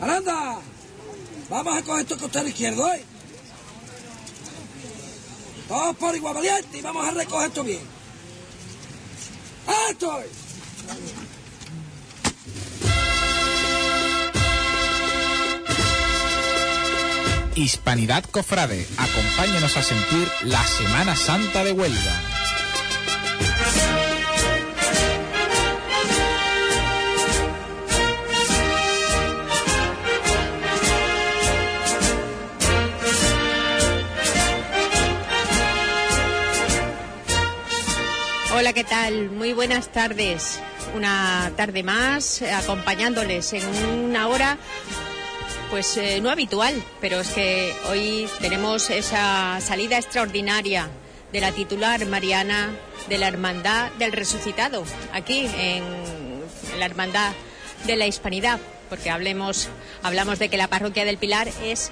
Aranda, vamos a coger tu costado izquierdo, ¿eh? Todos por igual valiente y vamos a recoger esto bien. ¡Esto! Hispanidad Cofrade, acompáñanos a sentir la Semana Santa de Huelva. ¿Qué tal? Muy buenas tardes. Una tarde más eh, acompañándoles en una hora pues eh, no habitual, pero es que hoy tenemos esa salida extraordinaria de la titular Mariana de la Hermandad del Resucitado, aquí en la Hermandad de la Hispanidad, porque hablemos, hablamos de que la parroquia del Pilar es,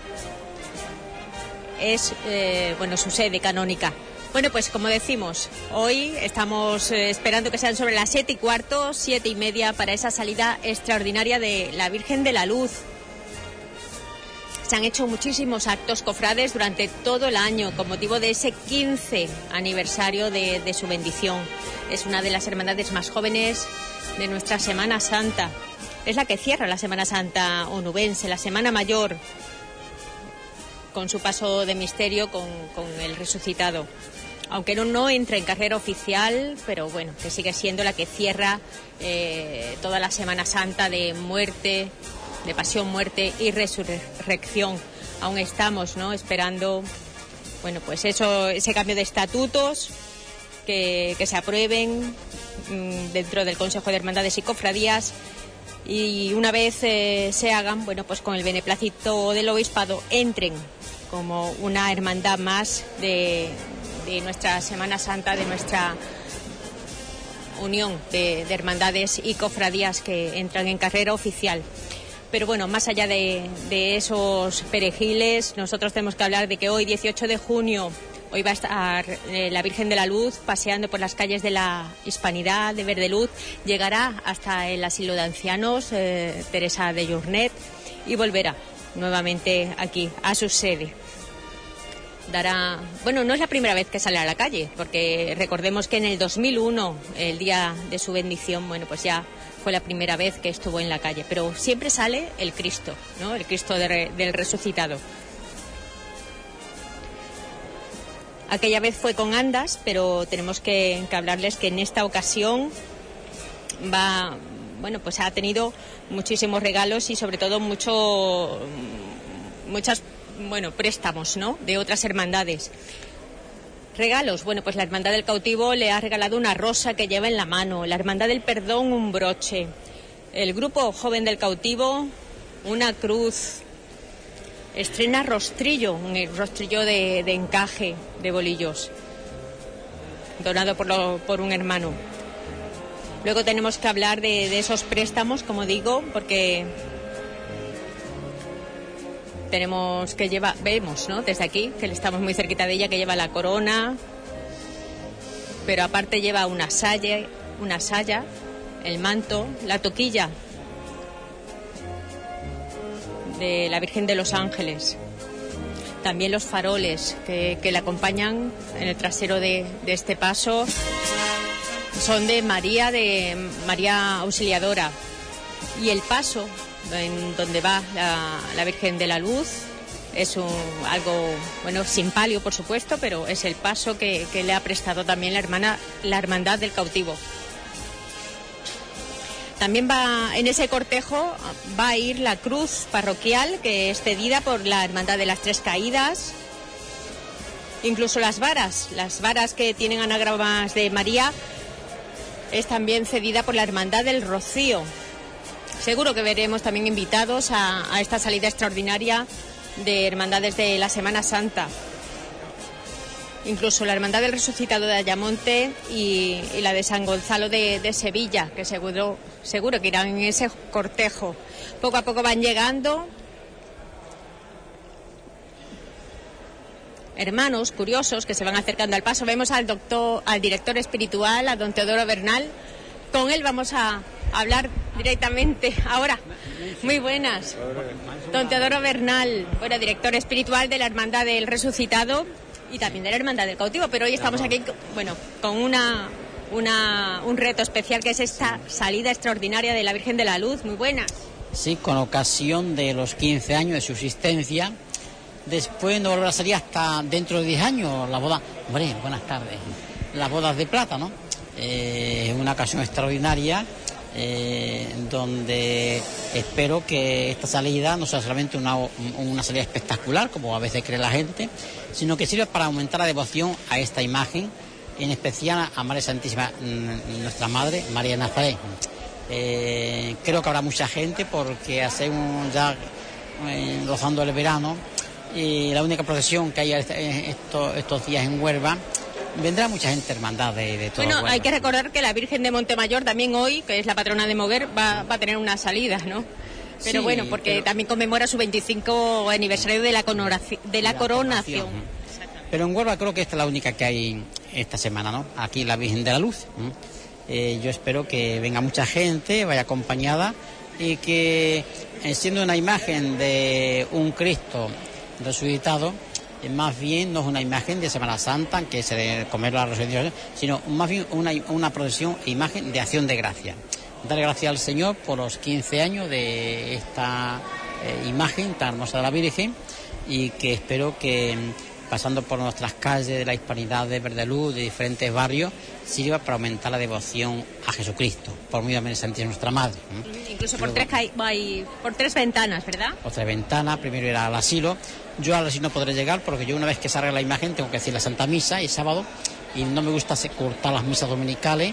es eh, bueno, su sede canónica. Bueno, pues como decimos, hoy estamos eh, esperando que sean sobre las siete y cuarto, siete y media para esa salida extraordinaria de la Virgen de la Luz. Se han hecho muchísimos actos cofrades durante todo el año con motivo de ese 15 aniversario de, su bendición. Es una de las hermandades más jóvenes de nuestra Semana Santa. Es la que cierra la Semana Santa onubense, la Semana Mayor, con su paso de misterio con el resucitado aunque no, no entra en carrera oficial, pero bueno, que sigue siendo la que cierra eh, toda la Semana Santa de muerte, de pasión, muerte y resurrección. Aún estamos, ¿no? Esperando, bueno, pues eso, ese cambio de estatutos que, se aprueben mmm, dentro del Consejo de Hermandades y Cofradías y una vez eh, se hagan, bueno, pues con el beneplácito del obispado entren como una hermandad más de, de nuestra Semana Santa, de nuestra unión de, de, hermandades y cofradías que entran en carrera oficial. Pero bueno, más allá de, de, esos perejiles, nosotros tenemos que hablar de que hoy, 18 de junio, hoy va a estar eh, la Virgen de la Luz paseando por las calles de la Hispanidad, de Verdeluz, llegará hasta el asilo de ancianos eh, Teresa de Journet y volverá nuevamente aquí a su sede dará, bueno, no es la primera vez que sale a la calle, porque recordemos que en el 2001, el día de su bendición, bueno, pues ya fue la primera vez que estuvo en la calle, pero siempre sale el Cristo, ¿no? El Cristo de, del resucitado. Aquella vez fue con andas, pero tenemos que, que hablarles que en esta ocasión va, bueno, pues ha tenido muchísimos regalos y sobre todo mucho, muchas bueno, préstamos, ¿no? De otras hermandades. Regalos, bueno, pues la Hermandad del Cautivo le ha regalado una rosa que lleva en la mano, la Hermandad del Perdón un broche, el Grupo Joven del Cautivo una cruz, estrena rostrillo, un rostrillo de, de encaje de bolillos, donado por, lo, por, un hermano. Luego tenemos que hablar de, de esos préstamos, como digo, porque tenemos que lleva, vemos, ¿no? Desde aquí, que estamos muy cerquita de ella, que lleva la corona, pero aparte lleva una saya, una saya, el manto, la toquilla de la Virgen de los Ángeles. También los faroles que, que le acompañan en el trasero de, de este paso son de María, de María Auxiliadora. Y el paso en donde va la, Virgen de la Luz. Es algo, bueno, sin palio, por supuesto, pero es el paso que, que le ha prestado también la, hermana, la Hermandad del Cautivo. También va en ese cortejo va a ir la cruz parroquial que es cedida por la Hermandad de las Tres Caídas. Incluso las varas, las varas que tienen anagramas de María es también cedida por la Hermandad del Rocío. Seguro que veremos también invitados a, esta salida extraordinaria de hermandades de la Semana Santa. Incluso la Hermandad del Resucitado de Ayamonte y, la de San Gonzalo de, de, Sevilla, que seguro, seguro que irán en ese cortejo. Poco a poco van llegando hermanos curiosos que se van acercando al paso. Vemos al doctor, al director espiritual, a don Teodoro Bernal. Con él vamos a hablar directamente. Ahora, muy buenas. Don Teodoro Bernal, bueno, director espiritual de la Hermandad del Resucitado y también de la Hermandad del Cautivo, pero hoy estamos aquí, bueno, con una, una, un reto especial que es esta salida extraordinaria de la Virgen de la Luz. Muy buenas. Sí, con ocasión de los 15 años de su existencia. Después no volverá a salir hasta dentro de 10 años la boda. Hombre, buenas tardes. Las bodas de plata, ¿no? Eh, una ocasión extraordinaria eh, donde espero que esta salida no sea solamente una, una, salida espectacular, como a veces cree la gente, sino que sirva para aumentar la devoción a esta imagen, en especial a María Santísima, mm, nuestra Madre, María Nazaret. Eh, creo que habrá mucha gente porque hacemos ya eh, rozando el verano y la única procesión que hay estos, estos días en Huelva vendrá mucha gente hermandad de, de todo. Bueno, hay que recordar que la Virgen de Montemayor también hoy, que es la patrona de Moguer, va, va a tener una salida, ¿no? Pero Sí, bueno, porque pero- también conmemora su 25 aniversario de la, coronaci- de la coronación. Pero en Huelva creo que esta es la única que hay esta semana, ¿no? Aquí la Virgen de la Luz. ¿no? Eh, yo espero que venga mucha gente, vaya acompañada y que eh, siendo una imagen de un Cristo resucitado, eh, más bien no es una imagen de Semana Santa, que se de comer la resurrección, sino más bien una, una procesión e imagen de acción de gracia. Dar gracias al Señor por los 15 años de esta eh, imagen tan hermosa de la Virgen y que espero que pasando por nuestras calles de la hispanidad de Verdeluz, de diferentes barrios, sirva para aumentar la devoción a Jesucristo, por medio de Santísima nuestra Madre. ¿no? Incluso por Luego- tres, hay- por tres ventanas, ¿verdad? otra ventana, primero ir al asilo. Yo al asilo no podré llegar porque yo una vez que salga la imagen tengo que decir la Santa Misa y sábado y no me gusta cortar las misas dominicales.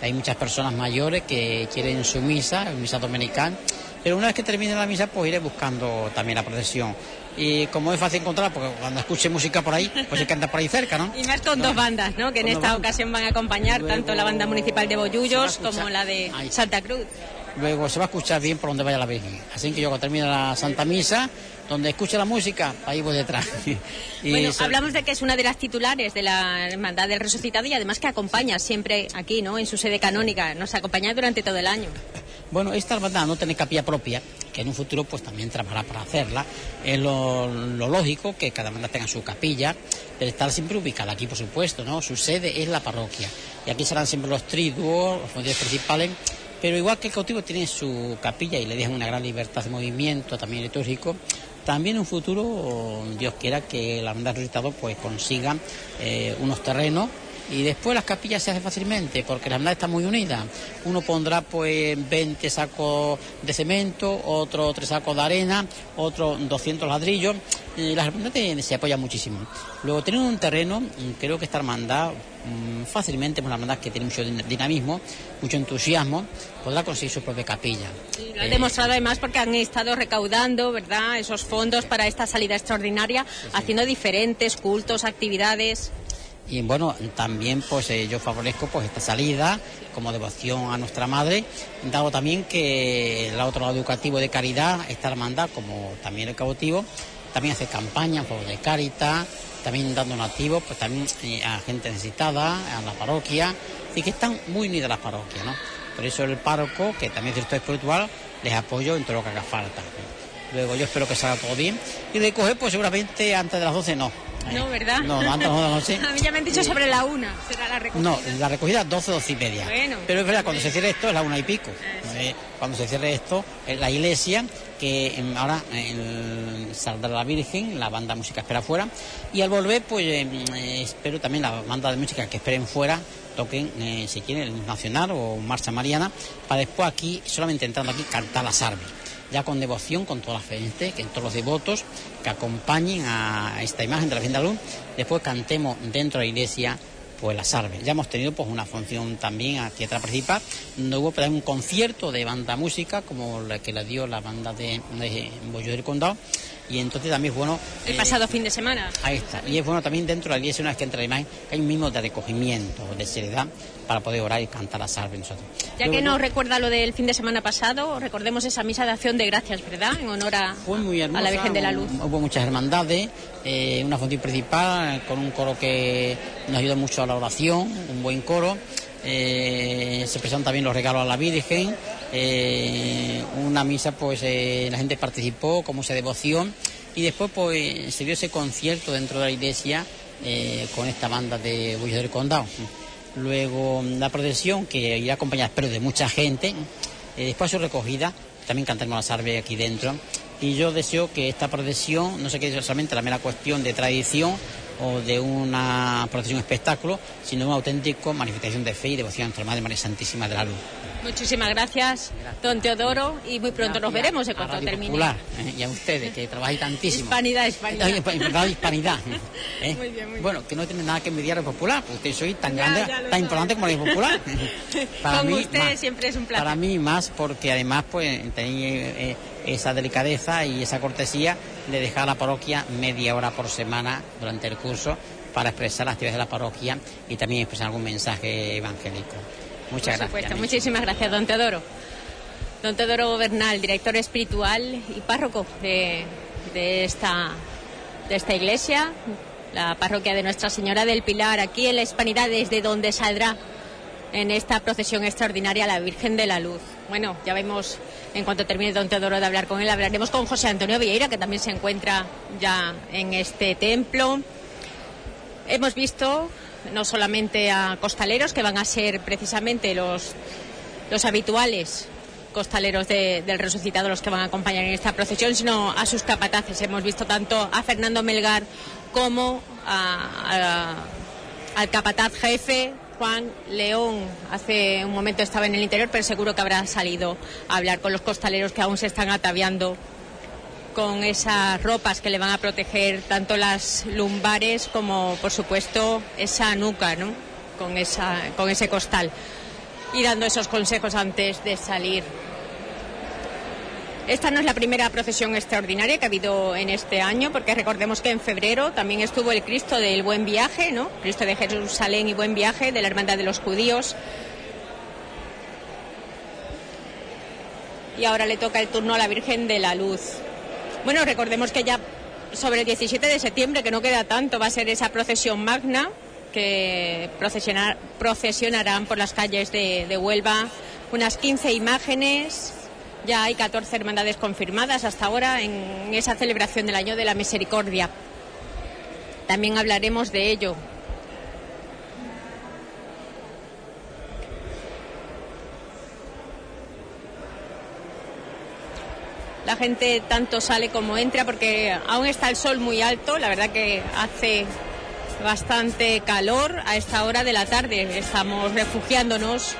Hay muchas personas mayores que quieren su misa, misa dominical, pero una vez que termine la misa pues iré buscando también la procesión. Y como es fácil encontrar, porque cuando escuche música por ahí, pues que andar por ahí cerca, ¿no? Y más con dos bandas, ¿no? Que en esta ocasión van a acompañar tanto la banda municipal de Se escuchar- como la de. Santa Cruz. Luego se va a escuchar bien por donde vaya la Virgen. Así que yo cuando termine la Santa Misa, donde escuche la música, ahí voy detrás. Y Bueno, se- hablamos de que es una de las titulares de la Hermandad del Resucitado y además que acompaña siempre aquí, ¿no? En su sede canónica. Nos acompaña durante todo el año. Bueno, esta hermandad no tiene capilla propia, que en un futuro pues también trabajará para hacerla. Es lo, lo lógico que cada hermandad tenga su capilla, pero estar siempre ubicada aquí, por supuesto, ¿no? Su sede es la parroquia. Y aquí serán siempre los triduos, los fundidores principales, pero igual que el cautivo tiene su capilla y le dejan una gran libertad de movimiento, también litúrgico, también un futuro, Dios quiera que la hermandad resucitado pues consiga eh, unos terrenos y después las capillas se hacen fácilmente porque la hermandad está muy unida. Uno pondrá pues 20 sacos de cemento, otro 3 sacos de arena, otro 200 ladrillos. Y la hermandad te- se apoya muchísimo. Luego, teniendo un terreno, mm, creo que esta hermandad mm, fácilmente, una hermandad que tiene mucho din- dinamismo, mucho entusiasmo, podrá conseguir su propia capilla. Lo han Eh, demostrado además porque han estado recaudando, ¿verdad? Esos fondos para esta salida extraordinaria, haciendo diferentes cultos, actividades. Y bueno, también pues eh, yo favorezco pues esta salida como devoción a nuestra madre, dado también que el otro lado educativo de caridad, esta hermandad, como también el cautivo, también hace campaña favor de Caritas, también dando nativos, pues también eh, a gente necesitada, a la parroquia, y que están muy unidas las parroquias, ¿no? Por eso el párroco, que también es director espiritual, les apoyo en todo lo que haga falta. Luego yo espero que salga todo bien. Y de coger, pues seguramente antes de las 12 no. No, ¿verdad? No, no, antes de las 12. A mí ya me han dicho sobre la una, será la recogida. No, la recogida 12, 12 y media. Bueno. Pero es verdad, cuando se cierre esto es la una y pico. Eh, cuando se cierre esto, es la iglesia, que em, ahora el, saldrá la Virgen, la banda de música espera fuera. Y al volver, pues em, eh, espero también la banda de música que esperen fuera, toquen, eh, si quieren, el Nacional o Marcha Mariana, para después aquí, solamente entrando aquí, cantar la salve. Ya con devoción, con toda la gente, que todos los devotos que acompañen a esta imagen de la Virgen de la Luz, después cantemos dentro de la iglesia pues la salve. Ya hemos tenido pues una función también a Tierra Principal, donde hubo pues, un concierto de banda música, como la que le dio la banda de, de Bollo del Condado, y entonces también es bueno... El eh, pasado fin de semana. Ahí está. Y es bueno también dentro de la iglesia, una vez que entra la imagen, que hay un mismo de recogimiento, de seriedad, para poder orar y cantar la salve nosotros. Ya Luego, que nos recuerda lo del fin de semana pasado, recordemos esa misa de acción de gracias, ¿verdad? En honor a, Fue muy hermosa, a la Virgen de la Luz. Hubo muchas hermandades, eh, una función principal con un coro que nos ayudó mucho a la oración, un buen coro. Eh, se presentaron también los regalos a la Virgen eh, una misa, pues eh, la gente participó como mucha devoción y después pues se dio ese concierto dentro de la iglesia con esta banda de Bullos del Condado. Luego la procesión que irá acompañada, pero de mucha gente. después su recogida, también cantaremos la salve aquí dentro. Y yo deseo que esta procesión no se quede solamente la mera cuestión de tradición o de una procesión espectáculo, sino una auténtica manifestación de fe y devoción nuestra Madre María Santísima de la Luz. Muchísimas gracias, don Teodoro, y muy pronto nos veremos en cuanto termine. Popular, ¿eh? y a ustedes, que trabajáis tantísimo. Hispanidad, hispanidad. hispanidad. ¿eh? Muy bien, muy bueno, que no tiene nada que envidiar al popular, porque soy tan grande, tan importante como el popular. para Con mí, usted siempre es un placer. Para mí más, porque además pues tenéis eh, esa delicadeza y esa cortesía de dejar a la parroquia media hora por semana durante el curso para expresar las actividades de la parroquia y también expresar algún mensaje evangélico. Muchas Por supuesto. Muchísimas gracias, don Teodoro. Don Teodoro Bernal, director espiritual y párroco de, esta, de esta iglesia, la parroquia de Nuestra Señora del Pilar, aquí en la Hispanidad, desde donde saldrá en esta procesión extraordinaria la Virgen de la Luz. Bueno, ya vemos, en cuanto termine don Teodoro de hablar con él, hablaremos con José Antonio Vieira, que también se encuentra ya en este templo. Hemos visto no solamente a costaleros, que van a ser precisamente los, los habituales costaleros del resucitado los que van a acompañar en esta procesión, sino a sus capataces. Hemos visto tanto a Fernando Melgar como al capataz jefe Juan León. Hace un momento estaba en el interior, pero seguro que habrá salido a hablar con los costaleros que aún se están ataviando con esas ropas que le van a proteger tanto las lumbares como, por supuesto, esa nuca, ¿no? Con, esa, con ese costal. Y dando esos consejos antes de salir. Esta no es la primera procesión extraordinaria que ha habido en este año, porque recordemos que en febrero también estuvo el Cristo del Buen Viaje, ¿no? Cristo de Jerusalén y Buen Viaje de la Hermandad de los Judíos. Y ahora le toca el turno a la Virgen de la Luz. Bueno, recordemos que ya sobre el 17 de septiembre, que no queda tanto, va a ser esa procesión magna que procesionarán por las calles de, Huelva unas 15 imágenes. Ya hay 14 hermandades confirmadas hasta ahora en esa celebración del año de la misericordia. También hablaremos de ello. La gente tanto sale como entra porque aún está el sol muy alto, la verdad que hace bastante calor a esta hora de la tarde. Estamos refugiándonos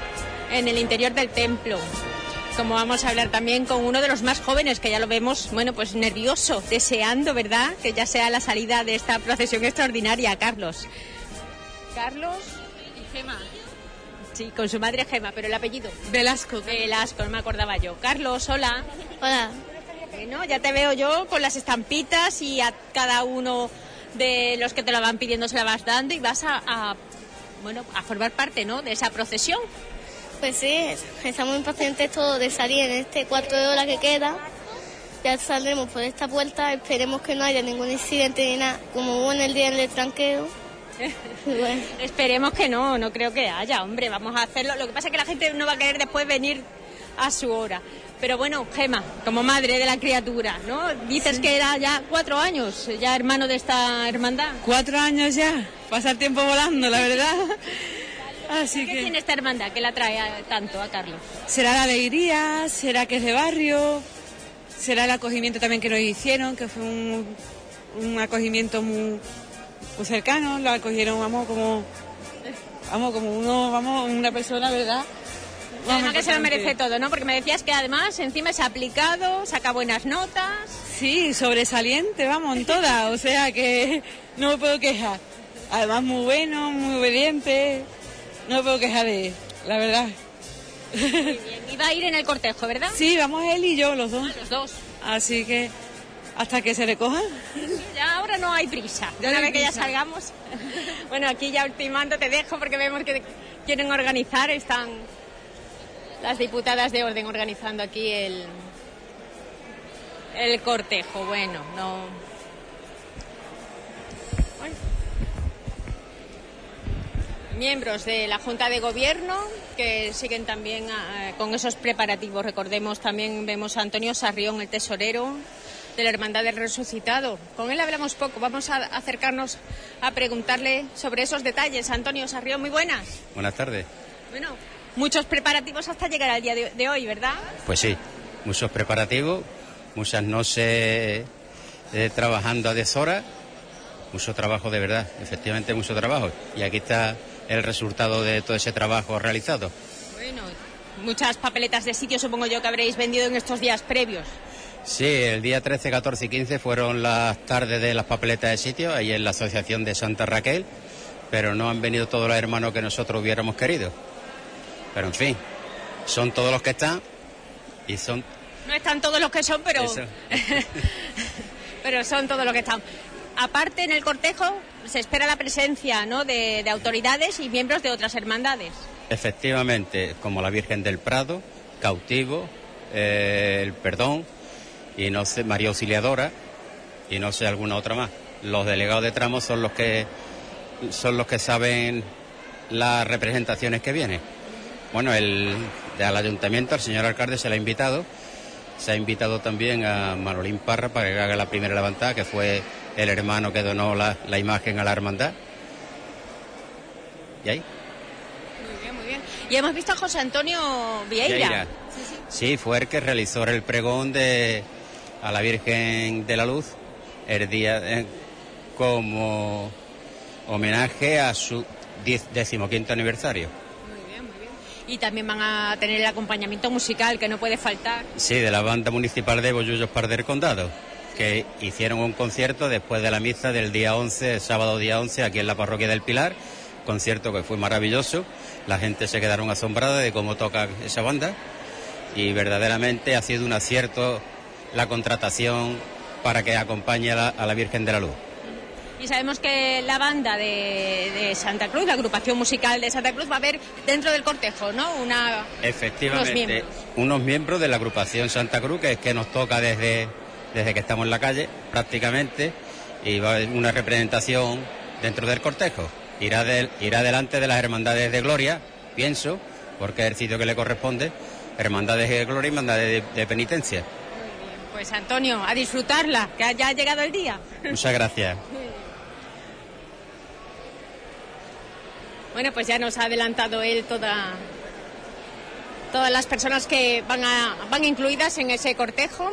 en el interior del templo. Como vamos a hablar también con uno de los más jóvenes, que ya lo vemos, bueno, pues nervioso, deseando, ¿verdad?, que ya sea la salida de esta procesión extraordinaria, Carlos. Carlos y Gema. Sí, con su madre Gema, pero el apellido. Velasco. Velasco, no me acordaba yo. Carlos, hola. Hola. Bueno, ya te veo yo con las estampitas y a cada uno de los que te lo van pidiendo se la vas dando y vas a, bueno, a formar parte, ¿no? De esa procesión. Pues sí, estamos impacientes todos de salir en este cuarto de hora que queda. Ya saldremos por esta puerta, esperemos que no haya ningún incidente ni nada, como hubo en el día del tranqueo. Esperemos que no, no creo que haya, hombre, vamos a hacerlo. Lo que pasa es que la gente no va a querer después venir a su hora. Pero bueno, Gema, como madre de la criatura, ¿no? Dices que era ya cuatro años, ya hermano de esta hermandad. Cuatro años ya, pasa el tiempo volando, la verdad. Así ¿Qué tiene esta hermandad que la trae tanto a Carlos? Será la alegría, será que es de barrio, será el acogimiento también que nos hicieron, que fue un, un acogimiento muy, muy cercano, lo acogieron, vamos, como, vamos, como uno, vamos, una persona, ¿verdad? Además que se lo merece todo, ¿no? Porque me decías que además encima se ha aplicado, saca buenas notas. Sí, sobresaliente, vamos, en todas. o sea que no me puedo quejar. Además muy bueno, muy obediente. No me puedo quejar de él, la verdad. Muy bien. Y va a ir en el cortejo, ¿verdad? Sí, vamos él y yo, los dos. Ah, los dos. Así que hasta que se recojan. Ya ahora no hay prisa. Una vez que ya salgamos. bueno, aquí ya ultimando te dejo porque vemos que quieren organizar, están las diputadas de orden organizando aquí el, el cortejo. Bueno, no. miembros de la Junta de Gobierno que siguen también eh, con esos preparativos. Recordemos también vemos a Antonio Sarrión, el tesorero de la Hermandad del Resucitado. Con él hablamos poco. Vamos a acercarnos a preguntarle sobre esos detalles. Antonio Sarrión, muy buenas. Buenas tardes. Bueno, muchos preparativos hasta llegar al día de, de hoy, ¿verdad? Pues sí, muchos preparativos, muchas noches eh, trabajando a deshora, mucho trabajo de verdad, efectivamente mucho trabajo. Y aquí está el resultado de todo ese trabajo realizado. Bueno, muchas papeletas de sitio supongo yo que habréis vendido en estos días previos. Sí, el día 13, 14 y 15 fueron las tardes de las papeletas de sitio, ahí en la Asociación de Santa Raquel, pero no han venido todos los hermanos que nosotros hubiéramos querido. Pero en fin, son todos los que están y son... No están todos los que son, pero... Pero son todos los que están. Aparte, en el cortejo se espera la presencia ¿no? de, de autoridades y miembros de otras hermandades. Efectivamente, como la Virgen del Prado, Cautivo, eh, el Perdón, y no sé, María Auxiliadora, y no sé alguna otra más. Los delegados de tramo son los que son los que saben las representaciones que vienen. Bueno, el al ayuntamiento, al señor alcalde se le ha invitado. Se ha invitado también a Manolín Parra para que haga la primera levantada, que fue el hermano que donó la, la imagen a la hermandad. ¿Y ahí? Muy bien, muy bien. Y hemos visto a José Antonio Vieira. Vieira. Sí, fue el que realizó el pregón de a la Virgen de la Luz el día eh, como homenaje a su diez- decimoquinto aniversario. Muy bien, muy bien. Y también van a tener el acompañamiento musical que no puede faltar. Sí, de la banda municipal de Bollullos Par del Condado, que hicieron un concierto después de la misa del día 11, el sábado día 11, aquí en la parroquia del Pilar, concierto que fue maravilloso, la gente se quedaron asombrada de cómo toca esa banda y verdaderamente ha sido un acierto la contratación para que acompañe a la Virgen de la Luz. Y sabemos que la banda de, de Santa Cruz, la agrupación musical de Santa Cruz, va a haber dentro del cortejo, ¿no? Una, Efectivamente, Unos miembros. unos miembros de la agrupación Santa Cruz, que es que nos toca desde, desde que estamos en la calle, prácticamente, y va a haber una representación dentro del cortejo. Irá, del- irá delante de las hermandades de gloria, pienso, porque es el sitio que le corresponde, hermandades de gloria y hermandades de, de penitencia. Pues Antonio, a disfrutarla, que ya ha llegado el día. Muchas gracias. Bueno, pues ya nos ha adelantado él toda, todas las personas que van, a, van incluidas en ese cortejo.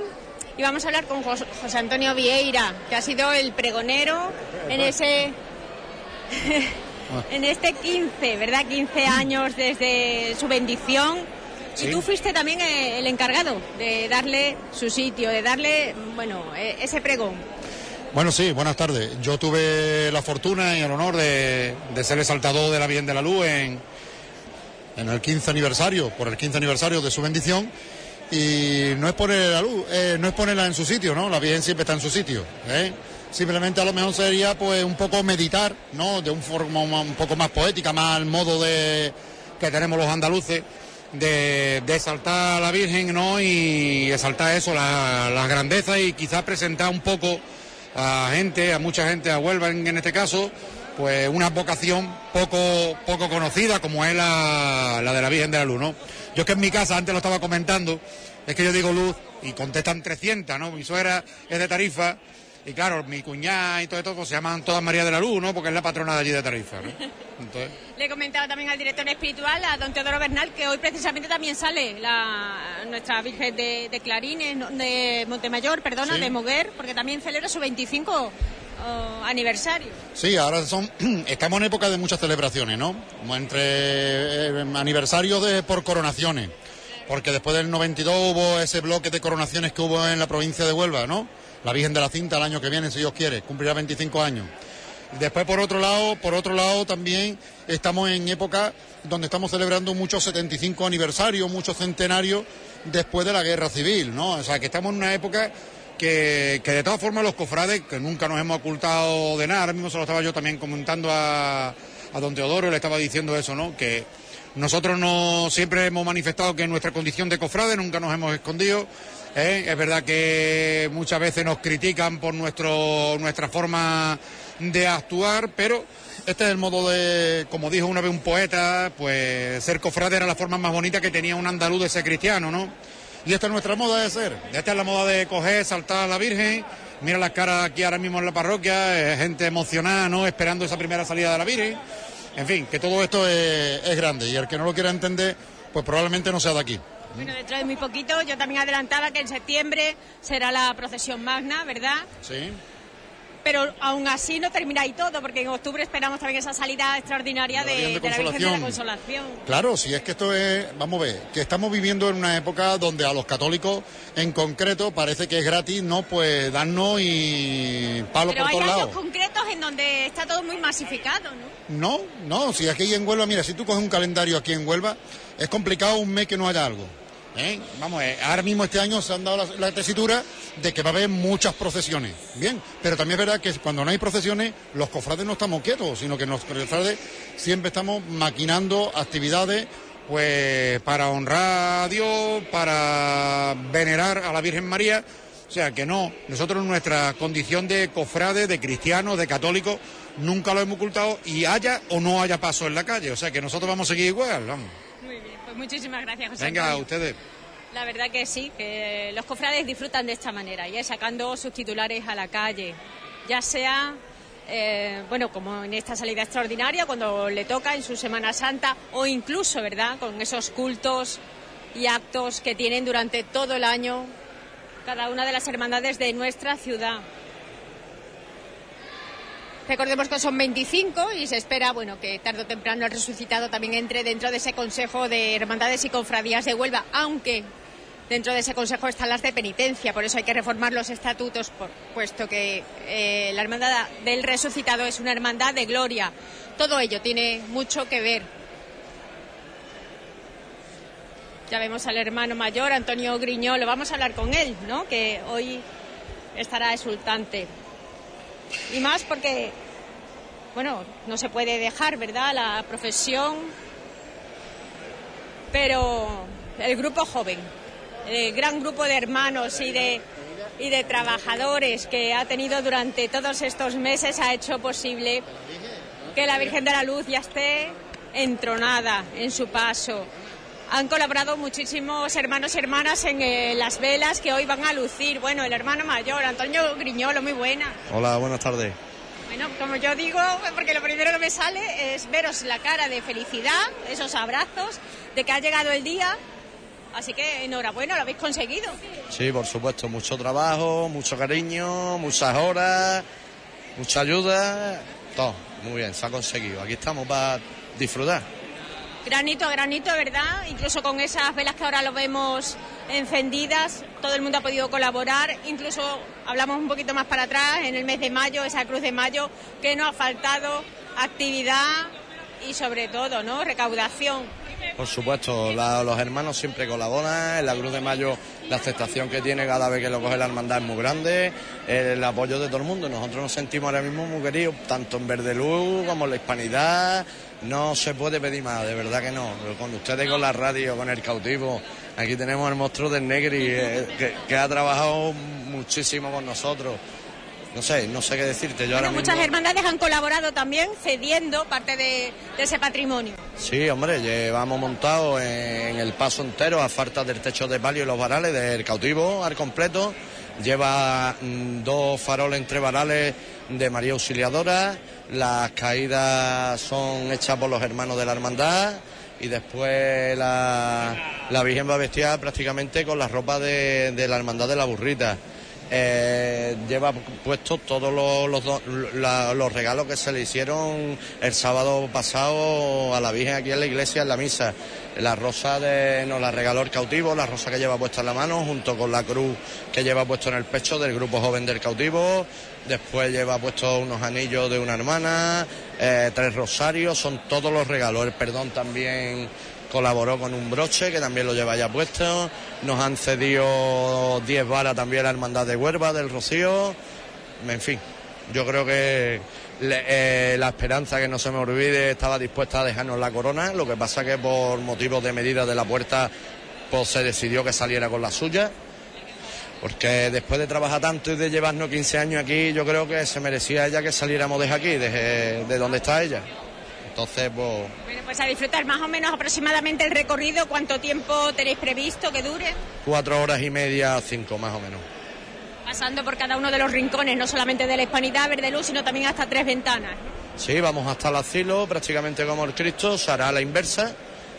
Y vamos a hablar con Jos- José Antonio Vieira, que ha sido el pregonero en ese en este 15, ¿verdad? 15 años desde su bendición. Y tú fuiste también eh, el encargado de darle su sitio, de darle, bueno, eh, ese pregón. Bueno, sí, buenas tardes. Yo tuve la fortuna y el honor de, de ser exaltador de la Virgen de la Luz en, en el 15 aniversario, por el 15 aniversario de su bendición. Y no es poner la luz, eh, no es ponerla en su sitio, ¿no? La Virgen siempre está en su sitio. ¿eh? Simplemente a lo mejor sería pues un poco meditar, ¿no? De un forma ma- un poco más poética, más al modo de que tenemos los andaluces, de, de exaltar a la Virgen, ¿no? Y exaltar eso, la, la grandeza y quizás presentar un poco a gente, a mucha gente, a Huelva en, este caso, pues una vocación poco, poco conocida como es la, la de la Virgen de la Luz, ¿no? Yo es que en mi casa, antes lo estaba comentando, es que yo digo luz y contestan 300, ¿no? Mi suegra es de Tarifa y claro, mi cuñada y todo esto pues, se llaman todas María de la Luz, ¿no? Porque es la patrona de allí de Tarifa, ¿no? Entonces, Le he comentado también al director espiritual, a don Teodoro Bernal, que hoy precisamente también sale la, nuestra Virgen de, de Clarines, de Montemayor, perdona, Sí. de Moguer, porque también celebra su 25 oh, aniversario. Sí, ahora son estamos en época de muchas celebraciones, ¿no? Como Entre eh, aniversarios de por coronaciones, porque después del 92 hubo ese bloque de coronaciones que hubo en la provincia de Huelva, ¿no? La Virgen de la Cinta el año que viene, si Dios quiere, cumplirá 25 años. Después por otro lado, por otro lado también estamos en época donde estamos celebrando muchos 75 aniversarios, muchos centenarios después de la guerra civil, ¿no? O sea que estamos en una época que, que de todas formas los cofrades, que nunca nos hemos ocultado de nada, ahora mismo se lo estaba yo también comentando a, a don Teodoro, le estaba diciendo eso, ¿no? Que nosotros no siempre hemos manifestado que nuestra condición de cofrade nunca nos hemos escondido. ¿Eh? Es verdad que muchas veces nos critican por nuestro, nuestra forma de actuar, pero este es el modo de, como dijo una vez un poeta, pues ser cofrade era la forma más bonita que tenía un andaluz de ser cristiano, ¿no? Y esta es nuestra moda de ser. Esta es la moda de coger, saltar a la Virgen. Mira las caras aquí ahora mismo en la parroquia, eh, gente emocionada, ¿no? Esperando esa primera salida de la Virgen. En fin, que todo esto es, es grande y el que no lo quiera entender, pues probablemente no sea de aquí. Bueno, dentro de muy poquito, yo también adelantaba que en septiembre será la procesión magna, ¿verdad? Sí. Pero aún así no termina ahí todo, porque en octubre esperamos también esa salida extraordinaria La de, de de la Virgen de la Consolación. Claro, si es que esto es, vamos a ver, que estamos viviendo en una época donde a los católicos en concreto parece que es gratis, ¿no? Pues darnos y palo Pero por hay todos años lados. concretos en donde está todo muy masificado, ¿no? No, no, si aquí en Huelva, mira, si tú coges un calendario aquí en Huelva, es complicado un mes que no haya algo. ¿Eh? Vamos, eh, ahora mismo este año se han dado la, la tesitura de que va a haber muchas procesiones. Bien, pero también es verdad que cuando no hay procesiones, los cofrades no estamos quietos, sino que los cofrades siempre estamos maquinando actividades pues para honrar a Dios, para venerar a la Virgen María. O sea que no, nosotros nuestra condición de cofrades, de cristianos, de católicos, nunca lo hemos ocultado y haya o no haya paso en la calle. O sea que nosotros vamos a seguir igual, vamos. Muchísimas gracias, José Venga, Antonio. ustedes. La verdad que sí, que los cofrades disfrutan de esta manera, ya sacando sus titulares a la calle, ya sea, eh, bueno, como en esta salida extraordinaria, cuando le toca en su Semana Santa, o incluso, ¿verdad?, con esos cultos y actos que tienen durante todo el año cada una de las hermandades de nuestra ciudad. Recordemos que son 25 y se espera, bueno, que tarde o temprano el resucitado también entre dentro de ese Consejo de Hermandades y Confradías de Huelva, aunque dentro de ese Consejo están las de penitencia, por eso hay que reformar los estatutos, por- puesto que eh, la Hermandad del Resucitado es una hermandad de gloria. Todo ello tiene mucho que ver. Ya vemos al hermano mayor, Antonio Griñolo, vamos a hablar con él, ¿no? Que hoy estará exultante. Y más porque, bueno, no se puede dejar, ¿verdad?, la profesión, pero el grupo joven, el gran grupo de hermanos y de, y de trabajadores que ha tenido durante todos estos meses ha hecho posible que la Virgen de la Luz ya esté entronada en su paso. Han colaborado muchísimos hermanos y hermanas en eh, las velas que hoy van a lucir. Bueno, el hermano mayor, Antonio Griñolo, muy buena. Hola, buenas tardes. Bueno, como yo digo, porque lo primero que me sale es veros la cara de felicidad, esos abrazos, de que ha llegado el día. Así que enhorabuena, lo habéis conseguido. Sí, por supuesto, mucho trabajo, mucho cariño, muchas horas, mucha ayuda, todo. Muy bien, se ha conseguido. Aquí estamos para disfrutar. Granito a granito, ¿verdad? Incluso con esas velas que ahora lo vemos encendidas, todo el mundo ha podido colaborar. Incluso hablamos un poquito más para atrás, en el mes de mayo, esa cruz de mayo, que no ha faltado actividad y sobre todo, ¿no? Recaudación. Por supuesto, los hermanos siempre colaboran. En la Cruz de Mayo la aceptación que tiene cada vez que lo coge la hermandad es muy grande. El apoyo de todo el mundo. Nosotros nos sentimos ahora mismo muy queridos, tanto en Verde Luz como en la Hispanidad. No se puede pedir más, de verdad que no. Con ustedes, con la radio, con el cautivo. Aquí tenemos al monstruo del Negri, eh, que, que ha trabajado muchísimo con nosotros. No sé, no sé qué decirte. Yo ahora muchas mismo- hermandades han colaborado también cediendo parte de, de ese patrimonio. Sí, hombre, llevamos montado en el paso entero a falta del techo de palio y los varales del cautivo al completo. Lleva mm, dos faroles entre varales de María Auxiliadora. Las caídas son hechas por los hermanos de la hermandad. Y después la, la Virgen va vestida prácticamente con la ropa de, de la hermandad de la burrita. Eh, lleva puestos todos los, los los regalos que se le hicieron el sábado pasado a la Virgen aquí en la iglesia, en la misa. La rosa de, nos la regaló el cautivo, la rosa que lleva puesta en la mano, junto con la cruz que lleva puesto en el pecho del grupo joven del cautivo. Después lleva puesto unos anillos de una hermana, eh, tres rosarios, son todos los regalos. El perdón también colaboró con un broche que también lo lleva ya puesto. Nos han cedido 10 varas también la Hermandad de Huerva del Rocío. En fin, yo creo que eh, la esperanza que no se me olvide estaba dispuesta a dejarnos la corona. Lo que pasa que por motivos de medida de la puerta pues se decidió que saliera con la suya. Porque después de trabajar tanto y de llevarnos 15 años aquí, yo creo que se merecía ella que saliéramos de aquí, de, de donde está ella. Entonces, pues... Bueno, pues a disfrutar más o menos aproximadamente el recorrido. ¿Cuánto tiempo tenéis previsto que dure? Cuatro horas y media, cinco más o menos. Pasando por cada uno de los rincones, no solamente de la Hispanidad Verde Luz, sino también hasta tres ventanas. Sí, vamos hasta el asilo, prácticamente como el Cristo, se hará la inversa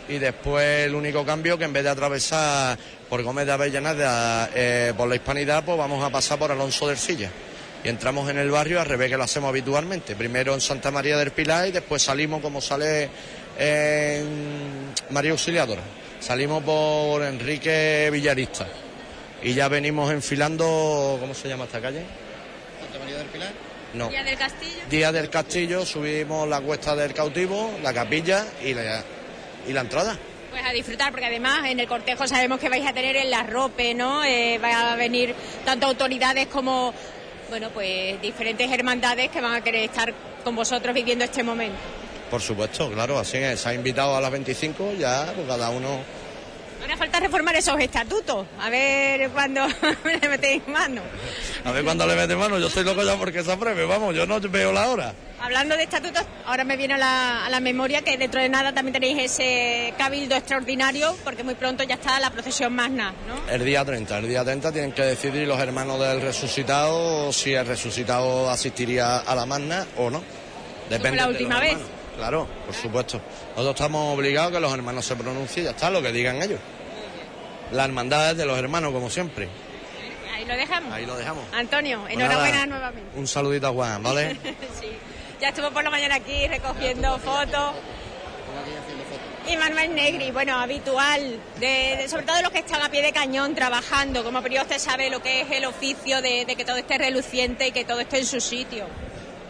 y después el único cambio que en vez de atravesar por Gómez de Avellaneda eh, por la Hispanidad, pues vamos a pasar por Alonso del Silla. Y entramos en el barrio al revés que lo hacemos habitualmente. Primero en Santa María del Pilar y después salimos como sale en María Auxiliadora. Salimos por Enrique Villarista. Y ya venimos enfilando, ¿cómo se llama esta calle? Santa María del Pilar. No. Día del Castillo. Día del Castillo, subimos la cuesta del cautivo, la capilla y la, y la entrada. Pues a disfrutar, porque además en el cortejo sabemos que vais a tener el arrope, ¿no? Eh, va a venir tanto autoridades como, bueno, pues diferentes hermandades que van a querer estar con vosotros viviendo este momento. Por supuesto, claro, así es. Se ha invitado a las 25, ya pues, cada uno. Ahora falta reformar esos estatutos, a ver cuándo le metéis mano. A ver cuándo le mete mano, yo estoy loco ya porque se apruebe, vamos, yo no veo la hora. Hablando de estatutos, ahora me viene a la, a la memoria que dentro de nada también tenéis ese cabildo extraordinario, porque muy pronto ya está la procesión magna, ¿no? El día 30, el día 30 tienen que decidir los hermanos del resucitado si el resucitado asistiría a la magna o no. Depende la de los última vez. hermanos. Claro, por supuesto. Nosotros estamos obligados a que los hermanos se pronuncien, ya está, lo que digan ellos. La hermandad es de los hermanos, como siempre. Ahí lo dejamos. Ahí lo dejamos. Antonio, Pues enhorabuena nuevamente. Un saludito a Juan, ¿vale? sí. Ya estuvo por la mañana aquí recogiendo fotos. Y Manuel Negri, bueno, habitual, de, de- sobre todo los que están a pie de cañón trabajando. Como usted sabe lo que es el oficio de, de que todo esté reluciente y que todo esté en su sitio.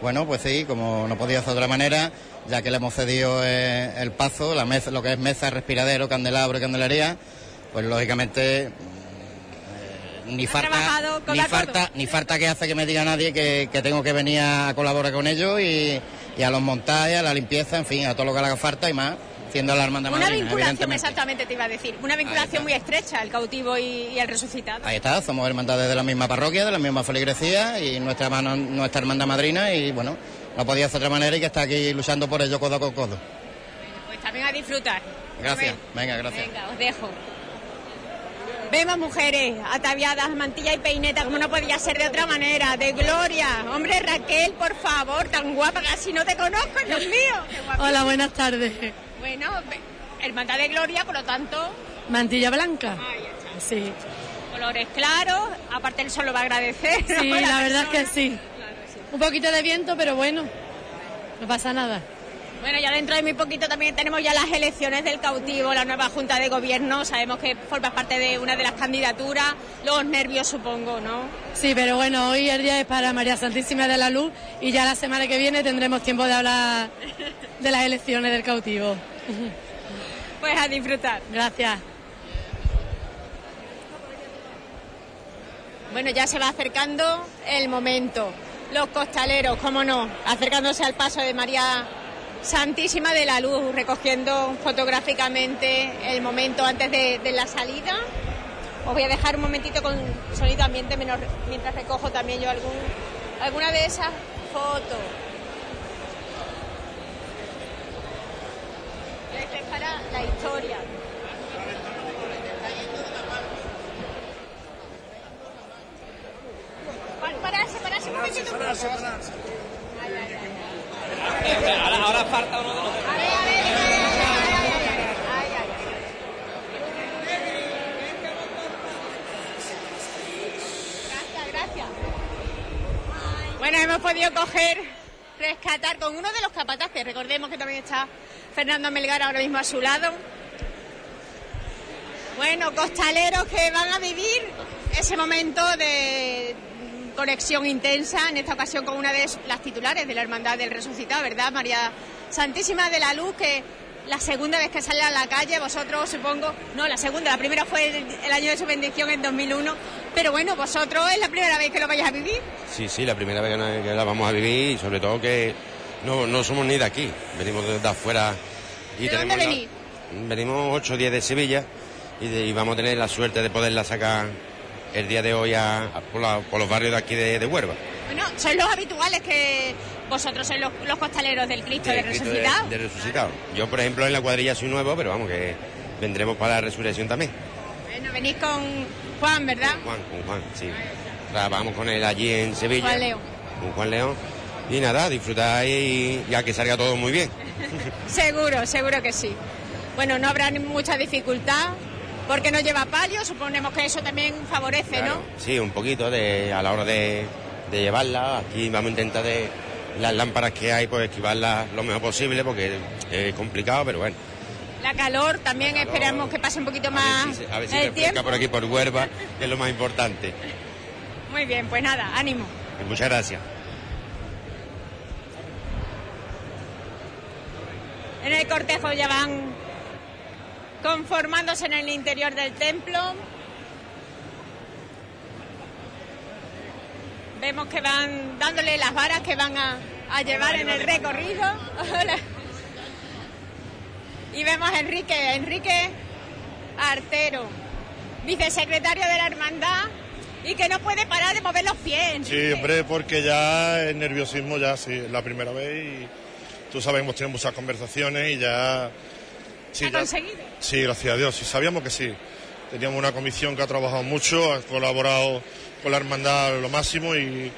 Bueno, pues sí, como no podía ser de otra manera, ya que le hemos cedido eh, el paso, la mesa, lo que es mesa, respiradero, candelabro y candelería, pues lógicamente mm, eh, ni falta, ni falta, ni falta que hace que me diga nadie que, que tengo que venir a colaborar con ellos y, y a los montajes, a la limpieza, en fin, a todo lo que le haga falta y más, siendo la hermandad Una madrina, vinculación, exactamente te iba a decir, una vinculación muy estrecha, el cautivo y, y el resucitado. Ahí está, somos hermandades de la misma parroquia, de la misma feligresía y nuestra, mano- nuestra hermandad madrina y bueno, no podía ser de otra manera y que está aquí luchando por ello codo con codo. Pues también a disfrutar. Gracias, venga, gracias. Venga, os dejo. Vemos mujeres ataviadas, mantilla y peineta, como no podía ser de otra manera, de gloria. Hombre, Raquel, por favor, tan guapa, casi no te conozco, Dios mío. Hola, buenas tardes. Bueno, hermandad de gloria, por lo tanto, Mantilla blanca. está. Sí, Colores claros, aparte el sol lo va a agradecer. sí, ¿no? la verdad es que sí. Un poquito de viento, pero bueno, no pasa nada. Bueno, ya dentro de muy poquito también tenemos ya las elecciones del cautivo, la nueva Junta de Gobierno. Sabemos que formas parte de una de las candidaturas. Los nervios, supongo, ¿no? Sí, pero bueno, hoy el día es para María Santísima de la Luz y ya la semana que viene tendremos tiempo de hablar de las elecciones del cautivo. Pues a disfrutar. Gracias. Bueno, ya se va acercando el momento. Los costaleros, cómo no, acercándose al paso de María Santísima de la Luz, recogiendo fotográficamente el momento antes de, de la salida. Os voy a dejar un momentito con sonido ambiente mientras recojo también yo algún, alguna de esas fotos. Es para la historia. Pa- Pararse, pararse un momentito. Ahora, ahora falta uno de los... A ver, a ver, ay, ay. Gracias, gracias. Bueno, hemos podido coger, rescatar con uno de los capataces. Recordemos que también está Fernando Melgar ahora mismo a su lado. Bueno, costaleros que van a vivir ese momento de conexión intensa, en esta ocasión con una de las titulares de la Hermandad del Resucitado, ¿verdad? María Santísima de la Luz, que la segunda vez que sale a la calle, vosotros supongo, no, la segunda, la primera fue el, el año de su bendición en 2001, pero bueno, vosotros es la primera vez que lo vais a vivir. Sí, sí, la primera vez que la- vamos a vivir y sobre todo que no, no somos ni de aquí, venimos desde afuera. Y ¿De dónde la- venís? venimos 8 o 10 de Sevilla y, de- y vamos a tener la suerte de poderla sacar el día de hoy a, a- por, la- por los barrios de aquí de, de Huelva. Bueno, sois los habituales que vosotros sois los, los costaleros del Cristo de de Cristo Resucitado. de resucitado. Yo, por ejemplo, en la cuadrilla soy nuevo, pero vamos, que vendremos para la resurrección también. Bueno, venís con Juan, ¿verdad? Juan, con Juan, sí. Trabajamos con él allí en Sevilla. Juan León. Con Juan León. Y nada, disfrutar y ya que salga todo muy bien. Seguro, seguro que sí. Bueno, no habrá mucha dificultad porque no lleva palio, suponemos que eso también favorece, Claro, Sí, un poquito de, a la hora de, de llevarla. Aquí vamos a intentar de las lámparas que hay, pues esquivarlas lo mejor posible porque es complicado, pero bueno. ¿no? La calor también esperamos que pase un poquito más A ver si el refresca tiempo. por aquí, por Huerva, que es lo más importante. Muy bien, pues nada, ánimo. Y muchas gracias. En el cortejo ya van conformándose en el interior del templo. Vemos que van dándole las varas que van a, a llevar en el recorrido. Hola. Y vemos a Enrique, Enrique Artero, vicesecretario de la hermandad y que no puede parar de mover los pies. Sí, hombre, porque ya el nerviosismo ya sí, es la primera vez y tú sabes, hemos tenido muchas conversaciones y ya... Sí, ¿Ha ya- conseguido? sí, gracias a Dios, sí, sabíamos que sí. Teníamos una comisión que ha trabajado mucho, ha colaborado con la hermandad lo máximo y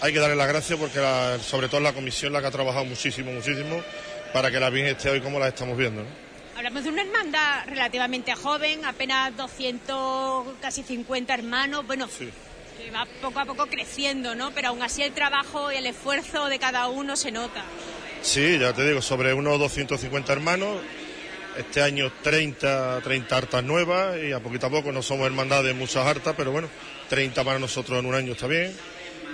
hay que darle las gracias porque la- sobre todo la comisión la que ha trabajado muchísimo, muchísimo para que la Virgen esté hoy como la estamos viendo. ¿no? Hablamos de una hermandad relativamente joven, apenas 200, casi 50 hermanos, bueno, que va poco a poco creciendo, ¿no? Pero aún así el trabajo y el esfuerzo de cada uno se nota. Sí, ya te digo, sobre unos 250 hermanos. Este año 30, 30 hartas nuevas y a poquito a poco no somos hermandad de muchas hartas, pero bueno, 30 para nosotros en un año está bien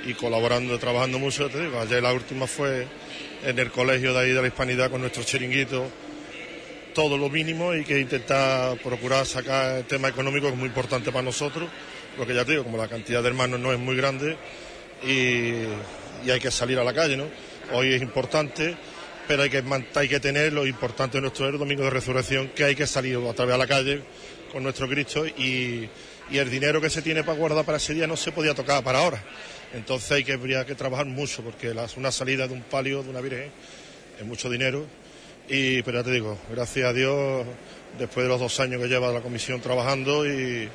y colaborando, trabajando mucho, te digo. Ayer la última fue en el colegio de ahí de la Hispanidad con nuestro chiringuito, todo lo mínimo y que intentar procurar sacar el tema económico que es muy importante para nosotros, porque ya te digo, como la cantidad de hermanos no es muy grande y, y hay que salir a la calle, ¿no? Hoy es importante, pero hay que, hay que tener lo importante de nuestro domingo de resurrección, que hay que salir otra vez a la calle con nuestro Cristo y, y el dinero que se tiene para guardar para ese día no se podía tocar para ahora. Entonces hay que, habría que trabajar mucho, porque las- una salida de un palio de una virgen es mucho dinero. Y, pero ya te digo, gracias a Dios, después de los dos años que lleva la comisión trabajando y,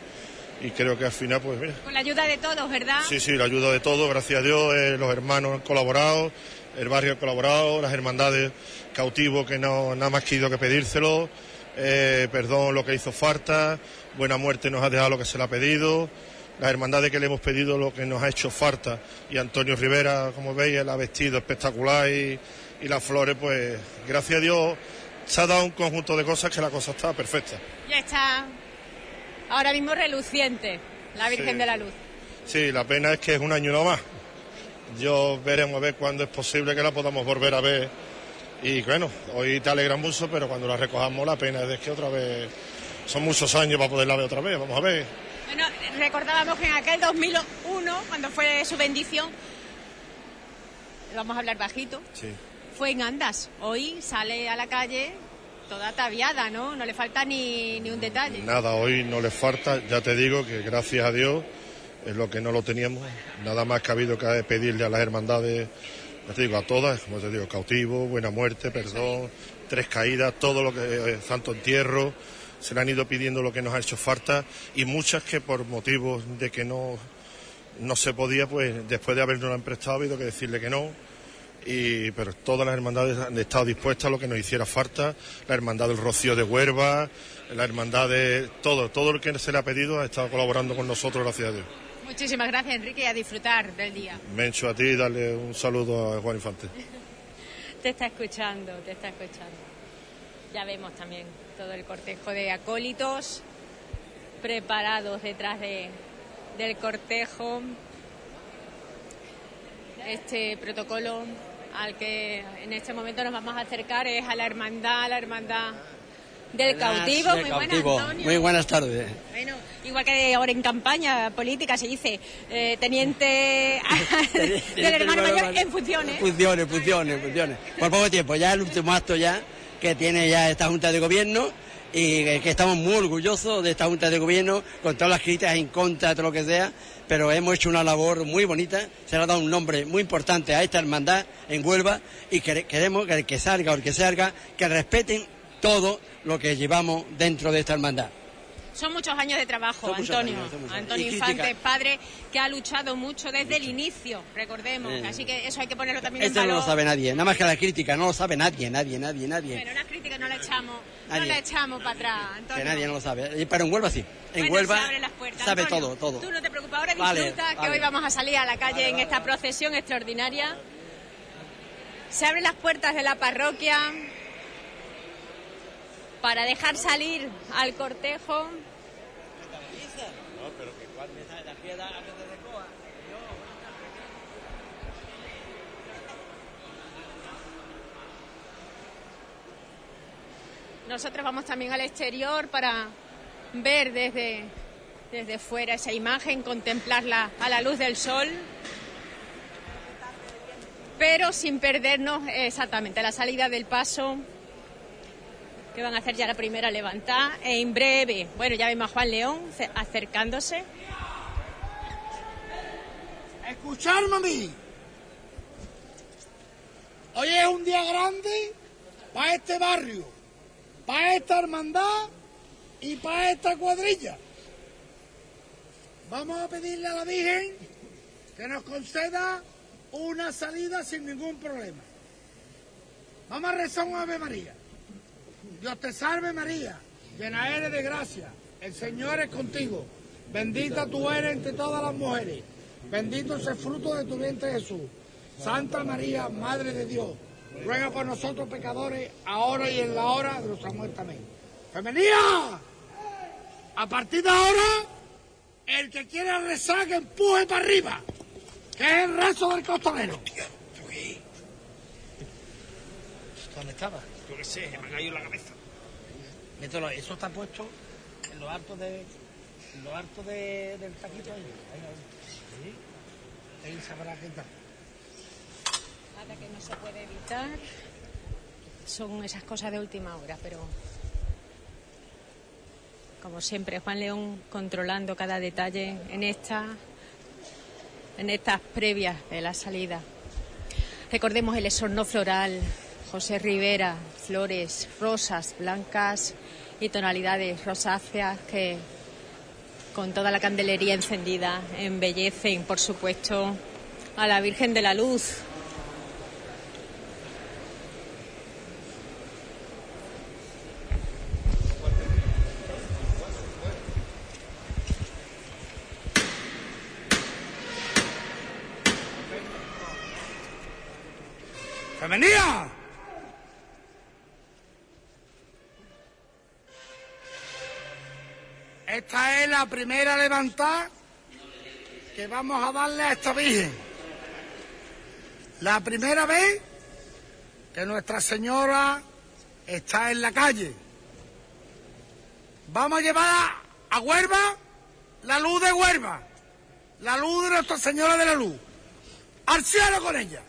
y creo que al final, pues mira, Con la ayuda de todos, ¿verdad? Sí, sí, la ayuda de todos, gracias a Dios, eh, los hermanos han colaborado, el barrio ha colaborado, las hermandades cautivos que no nada más que ido que pedírselo, eh, perdón lo que hizo falta, Buena Muerte nos ha dejado lo que se le ha pedido, las hermandades que le hemos pedido lo que nos ha hecho falta y Antonio Rivera, como veis, él ha vestido espectacular y, y las flores, pues gracias a Dios se ha dado un conjunto de cosas que la cosa está perfecta. Ya está ahora mismo reluciente la Virgen Sí. de la Luz. Sí, la pena es que es un año no más. Yo veremos a ver cuándo es posible que la podamos volver a ver. Y bueno, hoy te alegra mucho, pero cuando la recojamos la pena es que otra vez son muchos años para poderla ver otra vez. Vamos a ver. Bueno, recordábamos que en aquel 2001, cuando fue su bendición, vamos a hablar bajito, Sí. fue en Andas. Hoy sale a la calle toda ataviada, ¿no? No le falta ni, ni un detalle. Nada, hoy no les falta. Ya te digo que gracias a Dios es lo que no lo teníamos. Nada más que ha habido que pedirle a las hermandades, ya te digo, a todas, como te digo, cautivo, buena muerte, perdón, tres caídas, todo lo que, eh, santo entierro. Se le han ido pidiendo lo que nos ha hecho falta y muchas que por motivos de que no, no se podía, pues después de habernos prestado ha habido que decirle que no. Y, pero todas las hermandades han estado dispuestas a lo que nos hiciera falta. La hermandad del Rocío de Huerva, la hermandad de todo, todo lo que se le ha pedido ha estado colaborando con nosotros, gracias a Dios. Muchísimas gracias, Enrique, y a disfrutar del día. Mencho a ti y darle un saludo a Juan Infante. Te está escuchando, te está escuchando. Ya vemos también todo el cortejo de acólitos preparados detrás de, del cortejo. Este protocolo al que en este momento nos vamos a acercar es a la hermandad, a la hermandad del cautivo. Del Muy buenas, cautivo. Antonio. Muy buenas tardes. Bueno, igual que ahora en campaña política se dice eh, teniente del hermano mayor en funciones. Funciones, funciones, funciones. Por poco tiempo, ya el último acto ya que tiene ya esta Junta de Gobierno y que, estamos muy orgullosos de esta Junta de Gobierno, con todas las críticas en contra de todo lo que sea, pero hemos hecho una labor muy bonita, se le ha dado un nombre muy importante a esta hermandad en Huelva y quere- queremos que el que salga o el que salga, que respeten todo lo que llevamos dentro de esta hermandad. Son muchos años de trabajo, Son Antonio. años. Antonio Infante, padre que ha luchado mucho desde el inicio, recordemos. Eh. Así que eso hay que ponerlo también en Esto no valor. lo sabe nadie, nada más que la crítica, no lo sabe nadie, nadie, nadie, nadie. Pero las críticas no la echamos, no Nadie. la echamos para atrás, Antonio. Que nadie no lo sabe. Pero en Huelva sí. En Bueno, Huelva se abren las puertas. sabe Antonio, todo, todo. Tú no te preocupes, ahora Vale, disfruta que vale. hoy vamos a salir a la calle en esta procesión extraordinaria. Se abren las puertas de la parroquia para dejar salir al cortejo. Nosotros vamos también al exterior para ver desde, desde fuera esa imagen, contemplarla a la luz del sol, pero sin perdernos exactamente la salida del paso, que van a hacer ya la primera levantada, en breve, bueno, ya vemos a Juan León ce- acercándose. Escucharme a mí. Hoy es un día grande para este barrio, para esta hermandad y para esta cuadrilla. Vamos a pedirle a la Virgen que nos conceda una salida sin ningún problema. Vamos a rezar un Ave María. Dios te salve María, llena eres de gracia, el Señor es contigo. Bendita tú eres entre todas las mujeres. Bendito es el fruto de tu vientre Jesús. Santa María, Madre de Dios, ruega por nosotros pecadores, ahora y en la hora de nuestra muerte. Amén. ¡Femenía! A partir de ahora, el que quiera rezar, que empuje para arriba, que es el rezo del costalero. ¿Dónde estaba? Yo qué sé, me ha caído en la cabeza. Mételo, eso está puesto en lo alto de en lo alto de, del taquito ahí. Ahí, ahí. Él sabrá qué tal. Nada que no se puede evitar. Son esas cosas de última hora, pero como siempre, Juan León controlando cada detalle en esta en estas previas de la salida. Recordemos el esorno floral, José Rivera, flores, rosas blancas y tonalidades rosáceas que con toda la candelería encendida embellecen, por supuesto, a la Virgen de la Luz. La primera levantada que vamos a darle a esta Virgen. La primera vez que Nuestra Señora está en la calle. Vamos a llevar a Huerva la luz de Huerva, la luz de Nuestra Señora de la Luz. Al cielo con ella.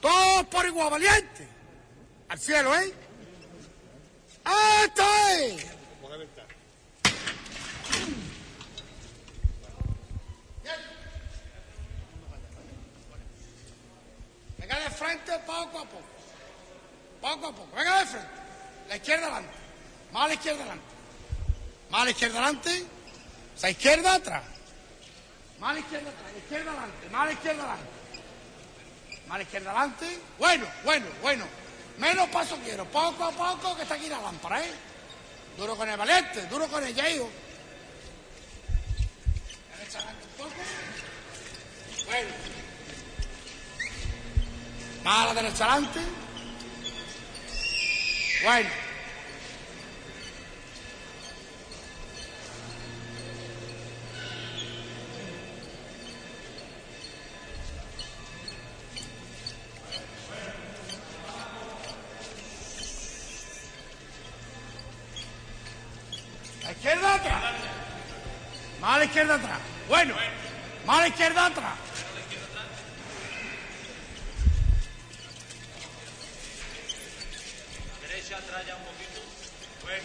Todos por igual, valiente. Al cielo, ¿eh? ¡Esto es! Venga de frente poco a poco. Poco a poco. Venga de frente. La izquierda adelante. Más a la izquierda adelante. Más a la izquierda adelante. Esa izquierda atrás. Más a la izquierda atrás. La izquierda adelante. Más a la izquierda adelante. Más a la izquierda adelante. Bueno, bueno, bueno. Menos paso quiero. Poco a poco que está aquí la lámpara, ¿eh? Duro con el valiente. Duro con el poco. Bueno. Más a la derecha adelante. Bueno. La izquierda atrás. Más a la izquierda atrás. Bueno. Más a la izquierda atrás.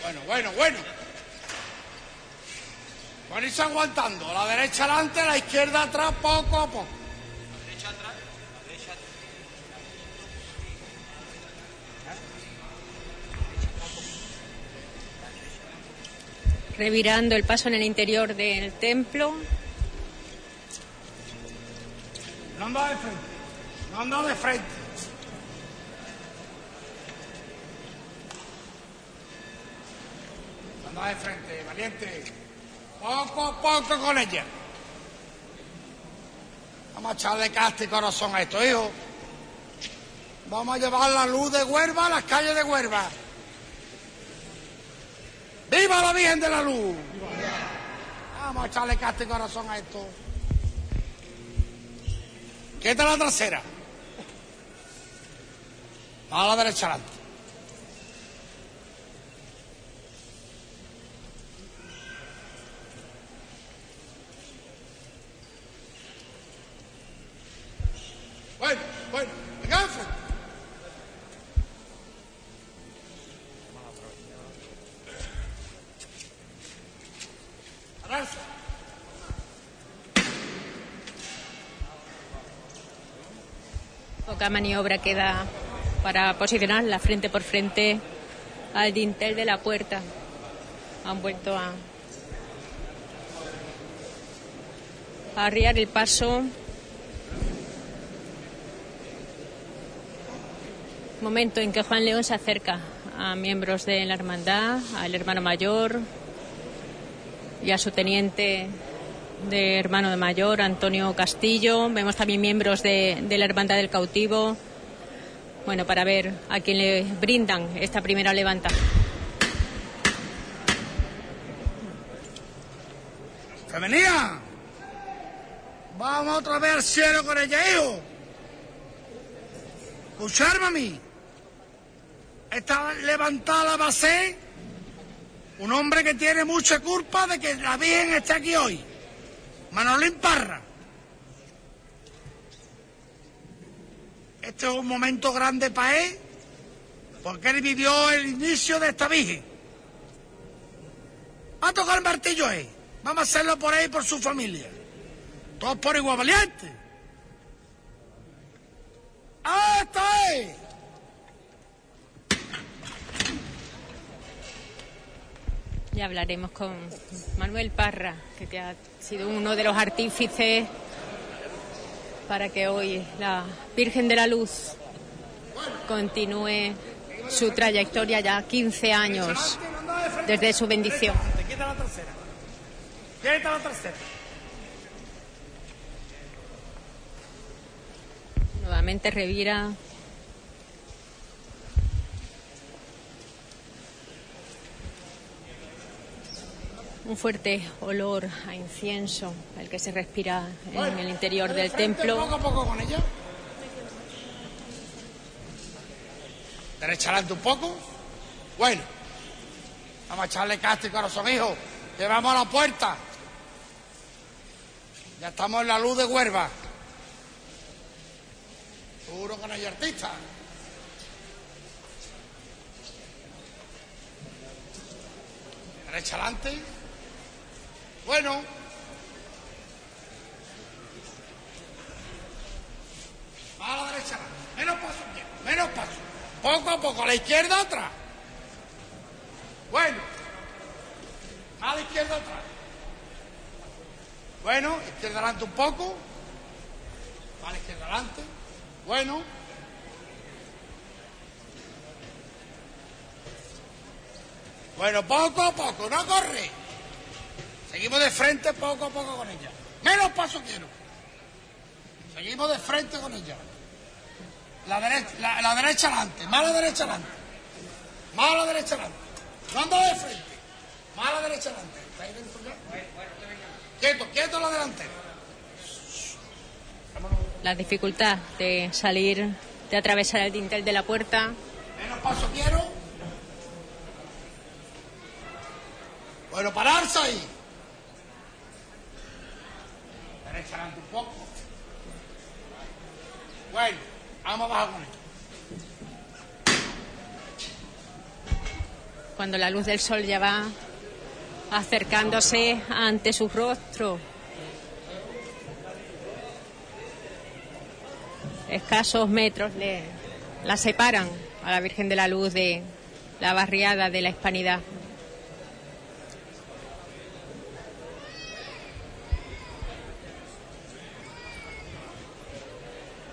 Bueno, bueno, bueno. Van irse aguantando. La derecha adelante, la izquierda atrás, poco a poco. Revirando el paso en el interior del templo. No anda de frente. No anda de frente. Anda de frente, valiente. Poco a poco con ella. Vamos a echarle casta y corazón a esto, hijo. Vamos a llevar la luz de Huerva a las calles de Huerva. ¡Viva la Virgen de la Luz! Vamos a echarle casta y corazón a esto. Quita la trasera. A la derecha adelante. Bueno, bueno. Adelante. Poca maniobra queda para posicionar la frente por frente al dintel de la puerta. Han vuelto a arriar el paso. Momento en que Juan León se acerca a miembros de la hermandad, al hermano mayor y a su teniente de hermano de mayor, Antonio Castillo. Vemos también miembros de, la Hermandad del Cautivo. Bueno, para ver a quién le brindan esta primera levanta. ¡Femenía! Vamos otra vez al cielo con ella, hijo. Escucharme. Esta levantada la ser un hombre que tiene mucha culpa de que la Virgen esté aquí hoy. Manolín Parra. Este es un momento grande para él, porque él vivió el inicio de esta Virgen. Va a tocar el martillo ahí. Vamos a hacerlo por ahí, por su familia. Todos por igual valiente. ¡Hasta ahí! Ya hablaremos con Manuel Parra, que te ha sido uno de los artífices para que hoy la Virgen de la Luz continúe su trayectoria ya 15 años desde su bendición. Nuevamente revira. Un fuerte olor a incienso, el que se respira en el interior del templo. Poco a poco con ella. Derecha adelante un poco. Bueno. Vamos a echarle casta y corazón, hijo. Llevamos a la puerta. Ya estamos en la luz de Huerva. Seguro que no hay artista. Derecha adelante. Bueno. A la derecha. Menos paso, menos paso. Poco a poco, a la izquierda atrás. Bueno. A la izquierda atrás. Bueno, izquierda adelante un poco. A la izquierda adelante. Bueno. Bueno, poco a poco, no corre. Seguimos de frente poco a poco con ella. Menos paso quiero. Seguimos de frente con ella. La derecha, la, la derecha adelante, más la derecha adelante. Más la derecha adelante. No de frente. Más la derecha adelante. ¿Está ahí dentro ya? Quieto, quieto la delantera. La dificultad de salir, de atravesar el dintel de la puerta. Menos paso quiero. Bueno, pararse ahí. Adelante un poco. Bueno, vamos abajo con esto. cuando la luz del sol ya va acercándose ante su rostro. Escasos metros le, la separan a la Virgen de la Luz de la barriada de la Hispanidad.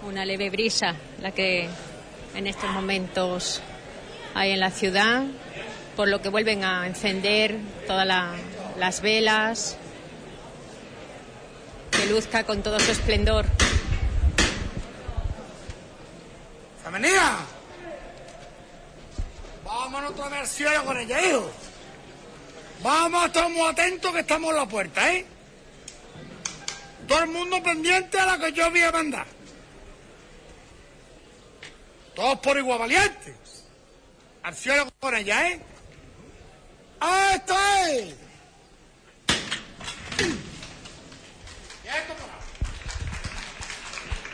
Una leve brisa la que en estos momentos hay en la ciudad, por lo que vuelven a encender todas la- las velas, que luzca con todo su esplendor. ¡Femenía! Vámonos vez al cielo con ella, hijo. Vamos a estar muy atentos que estamos en la puerta, ¿eh? Todo el mundo pendiente a la que yo voy a mandar. Todos por igual valientes. Al con ella, ¿eh? ¡Esto es!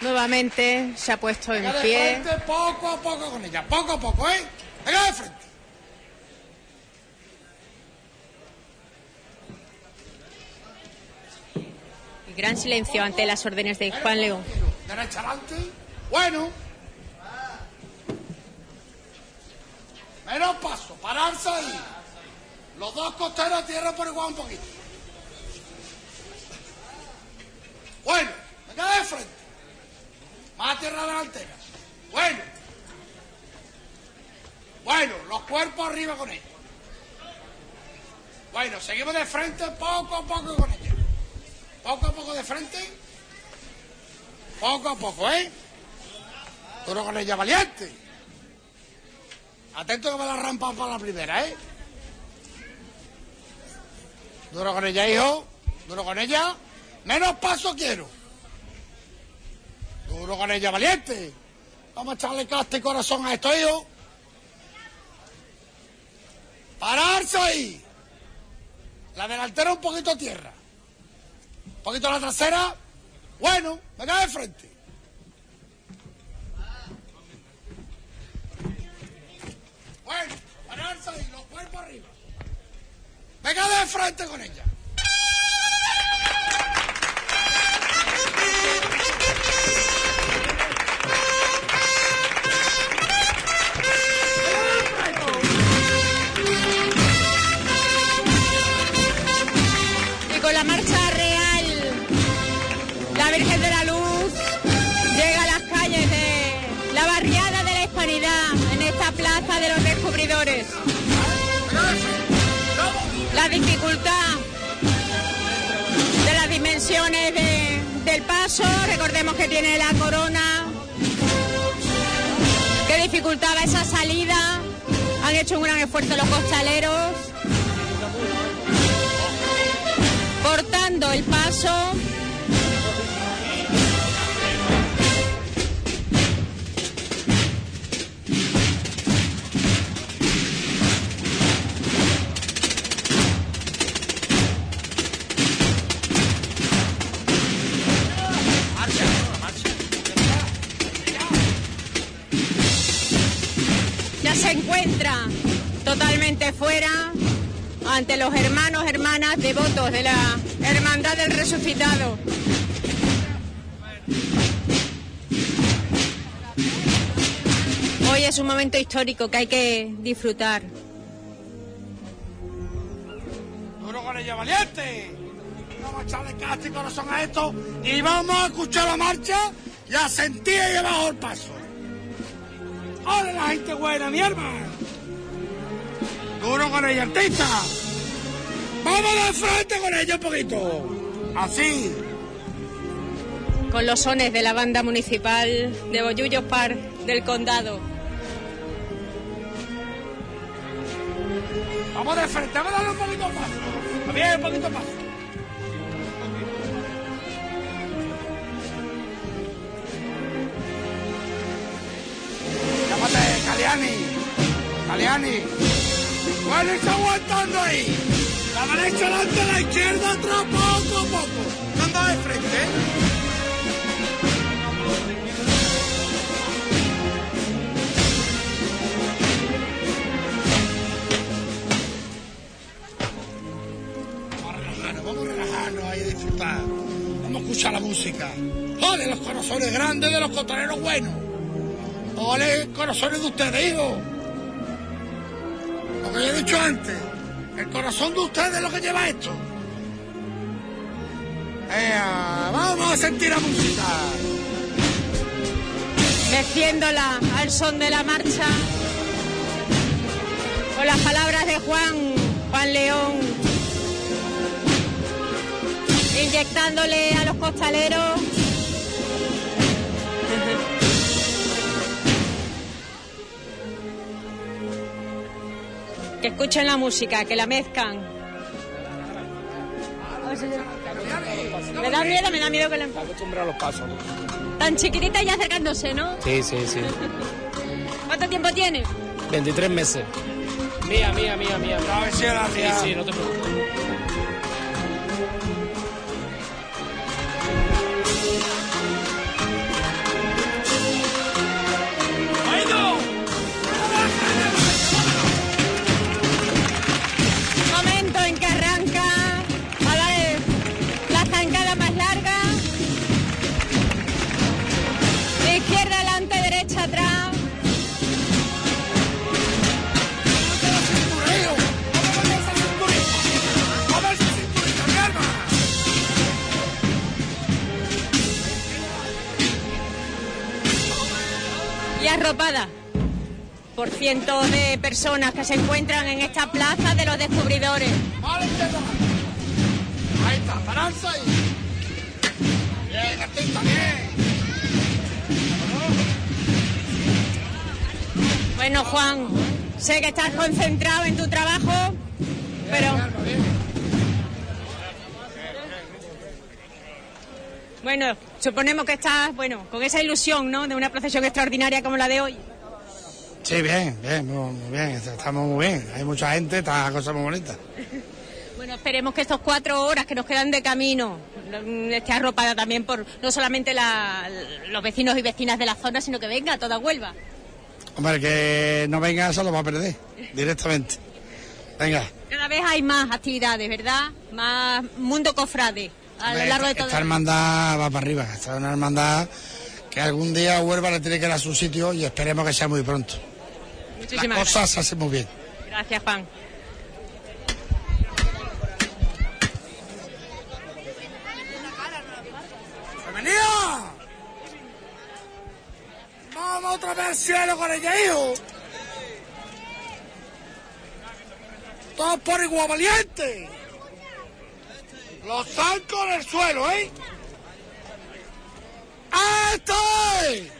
Nuevamente se ha puesto en de pie. frente poco a poco con ella, poco a poco, ¿eh? Venga de frente. Y gran silencio ante las órdenes de Juan León. Bueno. Menos paso, pararse ahí. Los dos costeros tierra por igual un poquito. Bueno, venga de frente. Más tierra delantera. Bueno. Bueno, los cuerpos arriba con ella. Bueno, seguimos de frente poco a poco con ella. Poco a poco de frente. Poco a poco, ¿eh? Duro con ella, valiente. Atento que me la rampa para la primera, ¿eh? Duro con ella, hijo. Duro con ella. Menos paso quiero. Duro con ella, valiente. Vamos a echarle casta y corazón a esto, hijo. Pararse ahí. La delantera un poquito tierra. Un poquito la trasera. Bueno, venga de frente. Bueno, pararse ahí, los cuerpos arriba. Venga de frente con ella. Y con la marcha real, la Virgen de la Luz llega a las calles de la barriada de la Hispanidad, en esta plaza de los descubridores. La dificultad de las dimensiones de- del paso, recordemos que tiene la corona, que dificultaba esa salida. Han hecho un gran esfuerzo los costaleros. cortando el paso. Totalmente fuera ante los hermanos, hermanas devotos de la Hermandad del Resucitado. Hoy es un momento histórico que hay que disfrutar. Duro con ella, valiente. Vamos a echarle casta y corazón a esto y vamos a escuchar la marcha y a sentir ahí abajo el paso. ¡Hola la gente buena, mi hermano! Duro con ella, artista. Vamos de frente con ella un poquito. Así. Con los sones de la banda municipal de Bollullos Par del Condado. Vamos de frente, vamos a darle un poquito paso. Bien, un poquito. Llámate, Caliani. Caliani. ¿Cuál está aguantando ahí? La derecha delante, la izquierda atrás, poco a poco. Anda de frente. Vamos a relajarnos, vamos a relajarnos ahí a disfrutar. Vamos a escuchar la música. ¡Ole los corazones grandes de los contrarios buenos! ¡Ole corazones de ustedes, hijos! Que yo he dicho antes. El corazón de ustedes es lo que lleva esto. Vamos a sentir la música. Meciéndola al son de la marcha. Con las palabras de Juan, Juan León. Inyectándole a los costaleros. Que escuchen la música, que la mezcan. Me da miedo, me da miedo que la... Acostumbrado a los pasos. Tan chiquitita y acercándose, ¿no? Sí, sí, sí. ¿Cuánto tiempo tiene? 23 meses. Mía, mía, mía, mía. A ver si era Sí, sí, no te preocupes. Arropada por cientos de personas que se encuentran en esta plaza de los descubridores. Ahí está, balanza ahí. Bien, artista, bien. Bueno, Juan, sé que estás concentrado en tu trabajo, pero... Bueno, suponemos que estás, bueno, con esa ilusión, ¿no? De una procesión extraordinaria como la de hoy. Sí, bien, bien, muy, muy bien. Estamos muy bien. Hay mucha gente, está cosa muy bonita. Bueno, esperemos que estos cuatro horas que nos quedan de camino mm, esté arropada también por no solamente la- los vecinos y vecinas de la zona, sino que venga toda Huelva. Hombre, que no venga, eso lo va a perder directamente. Venga. Cada vez hay más actividades, ¿verdad? Más mundo cofrade a lo largo de esta, todo esta el hermandad va para arriba. Esta es una hermandad que algún día Huelva le tiene que dar su sitio y esperemos que sea muy pronto. Muchísimas Las cosas se hacen muy bien. Gracias, Juan. ¡Bienvenida! Vamos otra vez al cielo con ella, hijo. Todos por igual valiente. Los zancos en el suelo, ¿eh? ¡Este!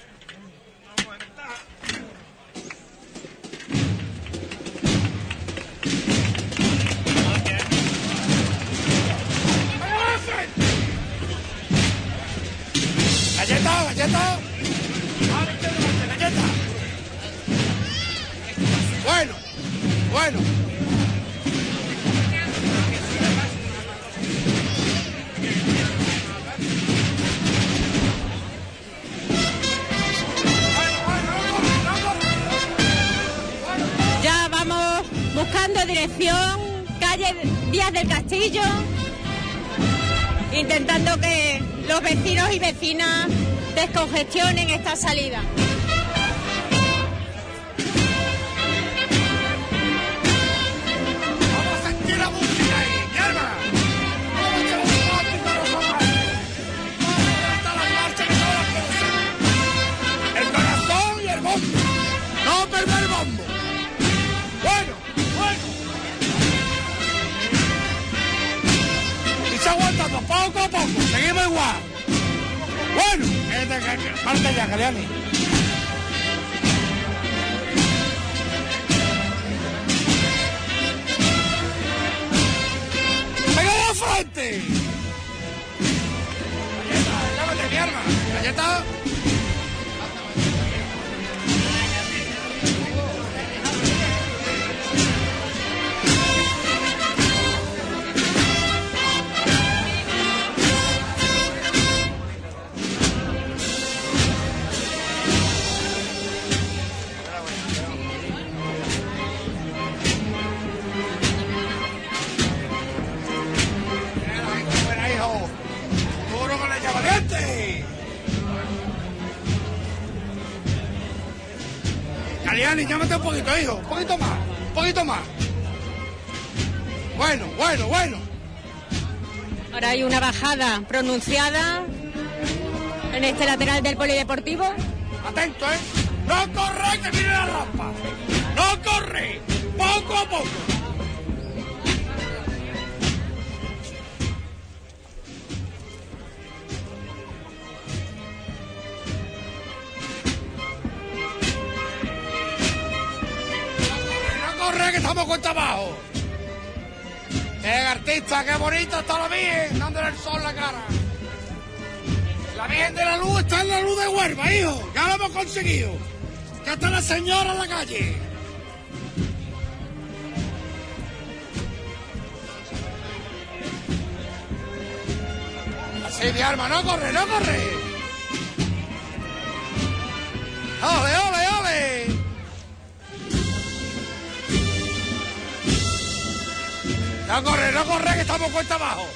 ¡Galleta, galleta! ¡Galleta! Bueno, bueno. Ya vamos buscando dirección, calle Díaz del Castillo, intentando que los vecinos y vecinas descongestionen esta salida. Seguimos igual. Bueno, parte ya, Galeani. ¡Venga de frente! ¡Galleta, llámate mi arma! ¡Galleta! Aliani, llámate un poquito, hijo. Un poquito más. Un poquito más. Bueno, bueno, bueno. Ahora hay una bajada pronunciada en este lateral del polideportivo. Atento, ¿eh? No corre, que viene la rampa. No corre. Poco a poco. Estamos cuesta abajo. ¡Qué artista, qué bonito está la Virgen, dándole el sol la cara! La Virgen de la Luz está en la luz de Huelva, hijo. Ya lo hemos conseguido. Ya está la señora en la calle. Así, mi alma, no corre, no corre. ¡Ole, ole, ole! No corre, no corre, que estamos cuesta abajo.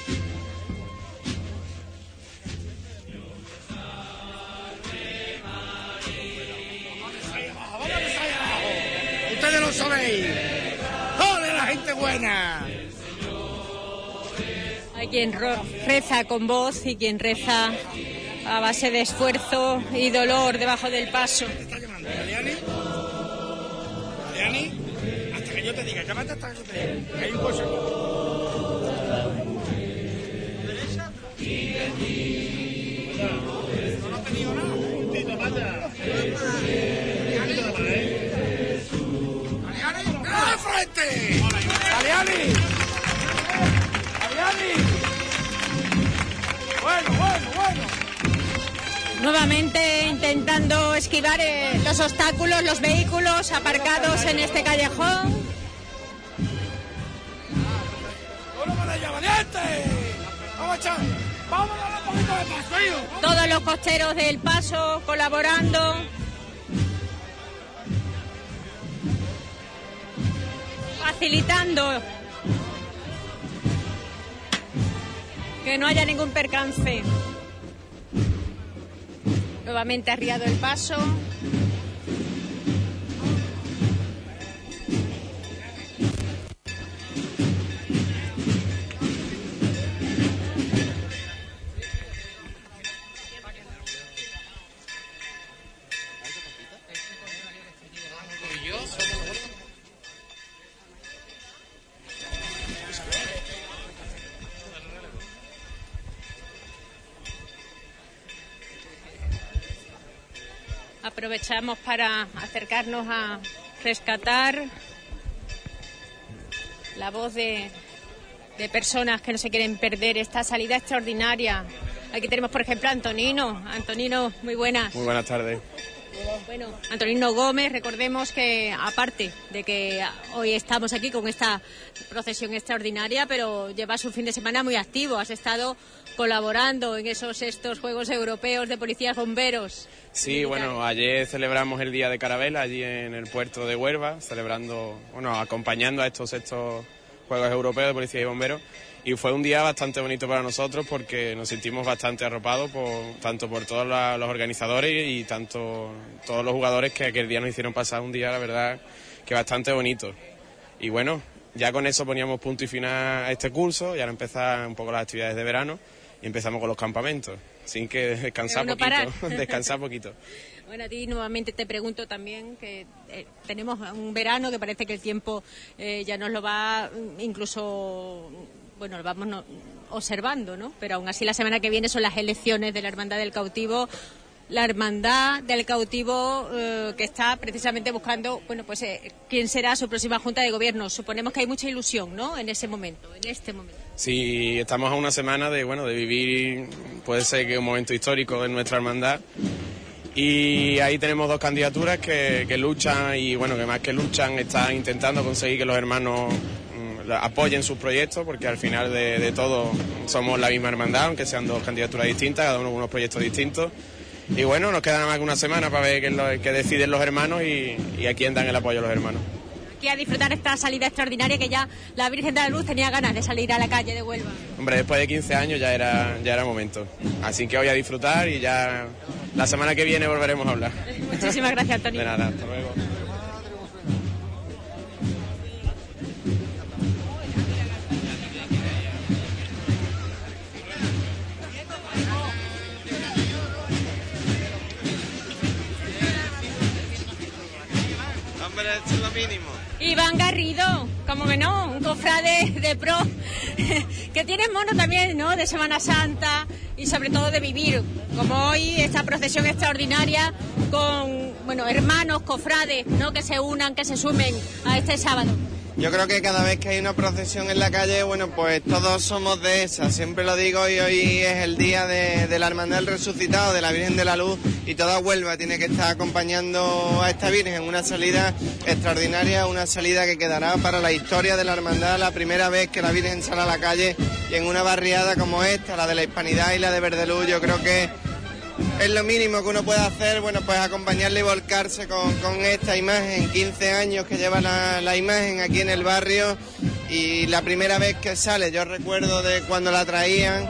Ustedes lo sabéis. ¡Ole, la gente buena! Hay quien reza con voz y quien reza a base de esfuerzo y dolor debajo del paso. ¿Aliani? ¿Aliani? Yo te diga, llámate hasta que yo te diga. Hay un consejo. ¡Aliani! ¡Mira de frente! ¡Aliani! ¡Aliani! Bueno, bueno, bueno. Nuevamente intentando esquivar eh, los obstáculos, los vehículos aparcados en este callejón. ¡Vamos a echar! ¡Vamos a darle un poquito de paso, hijo! Todos los costeros del paso colaborando. Facilitando que no haya ningún percance. Nuevamente arriado el paso. Aprovechamos para acercarnos a rescatar la voz de, de personas que no se quieren perder esta salida extraordinaria. Aquí tenemos, por ejemplo, a Antonino. Antonino, muy buenas. Muy buenas tardes. Bueno, Antonino Gómez, recordemos que aparte de que hoy estamos aquí con esta procesión extraordinaria, pero llevas un fin de semana muy activo. Has estado colaborando en esos estos Juegos Europeos de Policías Bomberos. Sí, bueno, ayer celebramos el Día de Carabela allí en el puerto de Huelva, celebrando, bueno, acompañando a estos estos Juegos Europeos de Policía y Bomberos. Y fue un día bastante bonito para nosotros porque nos sentimos bastante arropados por, tanto por todos la- los organizadores y tanto todos los jugadores que aquel día nos hicieron pasar un día, la verdad, que bastante bonito. Y bueno, ya con eso poníamos punto y final a este curso y ahora empezar un poco las actividades de verano y empezamos con los campamentos, sin que descansar no poquito, descansar poquito. Bueno, a ti nuevamente te pregunto también que eh, tenemos un verano que parece que el tiempo eh, ya nos lo va mm, incluso, bueno, lo vamos observando, ¿no? Pero aún así la semana que viene son las elecciones de la Hermandad del Cautivo. La hermandad del cautivo eh, que está precisamente buscando, bueno, pues eh, quién será su próxima junta de gobierno. Suponemos que hay mucha ilusión, ¿no? En ese momento, en este momento. Sí, estamos a una semana de, bueno, de vivir, puede ser que un momento histórico en nuestra hermandad. Y ahí tenemos dos candidaturas que, luchan y, bueno, que más que luchan, están intentando conseguir que los hermanos apoyen sus proyectos, porque al final de, de todo somos la misma hermandad, aunque sean dos candidaturas distintas, cada uno con unos proyectos distintos. Y bueno, nos queda nada más que una semana para ver qué, lo, qué deciden los hermanos y, y a quién dan el apoyo los hermanos. Aquí a disfrutar esta salida extraordinaria que ya la Virgen de la Luz tenía ganas de salir a la calle de Huelva. Hombre, después de 15 años ya era, ya era momento. Así que voy a disfrutar y ya la semana que viene volveremos a hablar. Muchísimas gracias, Antonio. De nada, hasta luego. Mínimo. Iván Garrido, como que no, un cofrade de pro, que tiene mono también, ¿no? De Semana Santa y sobre todo de vivir, como hoy, esta procesión extraordinaria con, bueno, hermanos, cofrades, ¿no? Que se unan, que se sumen a este sábado. Yo creo que cada vez que hay una procesión en la calle, bueno, pues todos somos de esa. Siempre lo digo y hoy es el día de, de la Hermandad del Resucitado, de la Virgen de la Luz y toda Huelva tiene que estar acompañando a esta Virgen. Una salida extraordinaria, una salida que quedará para la historia de la Hermandad, la primera vez que la Virgen sale a la calle y en una barriada como esta, la de la Hispanidad y la de Verdeluz, yo creo que es lo mínimo que uno puede hacer, bueno, pues acompañarle y volcarse con, esta imagen, 15 años que lleva la, la imagen aquí en el barrio y la primera vez que sale, yo recuerdo de cuando la traían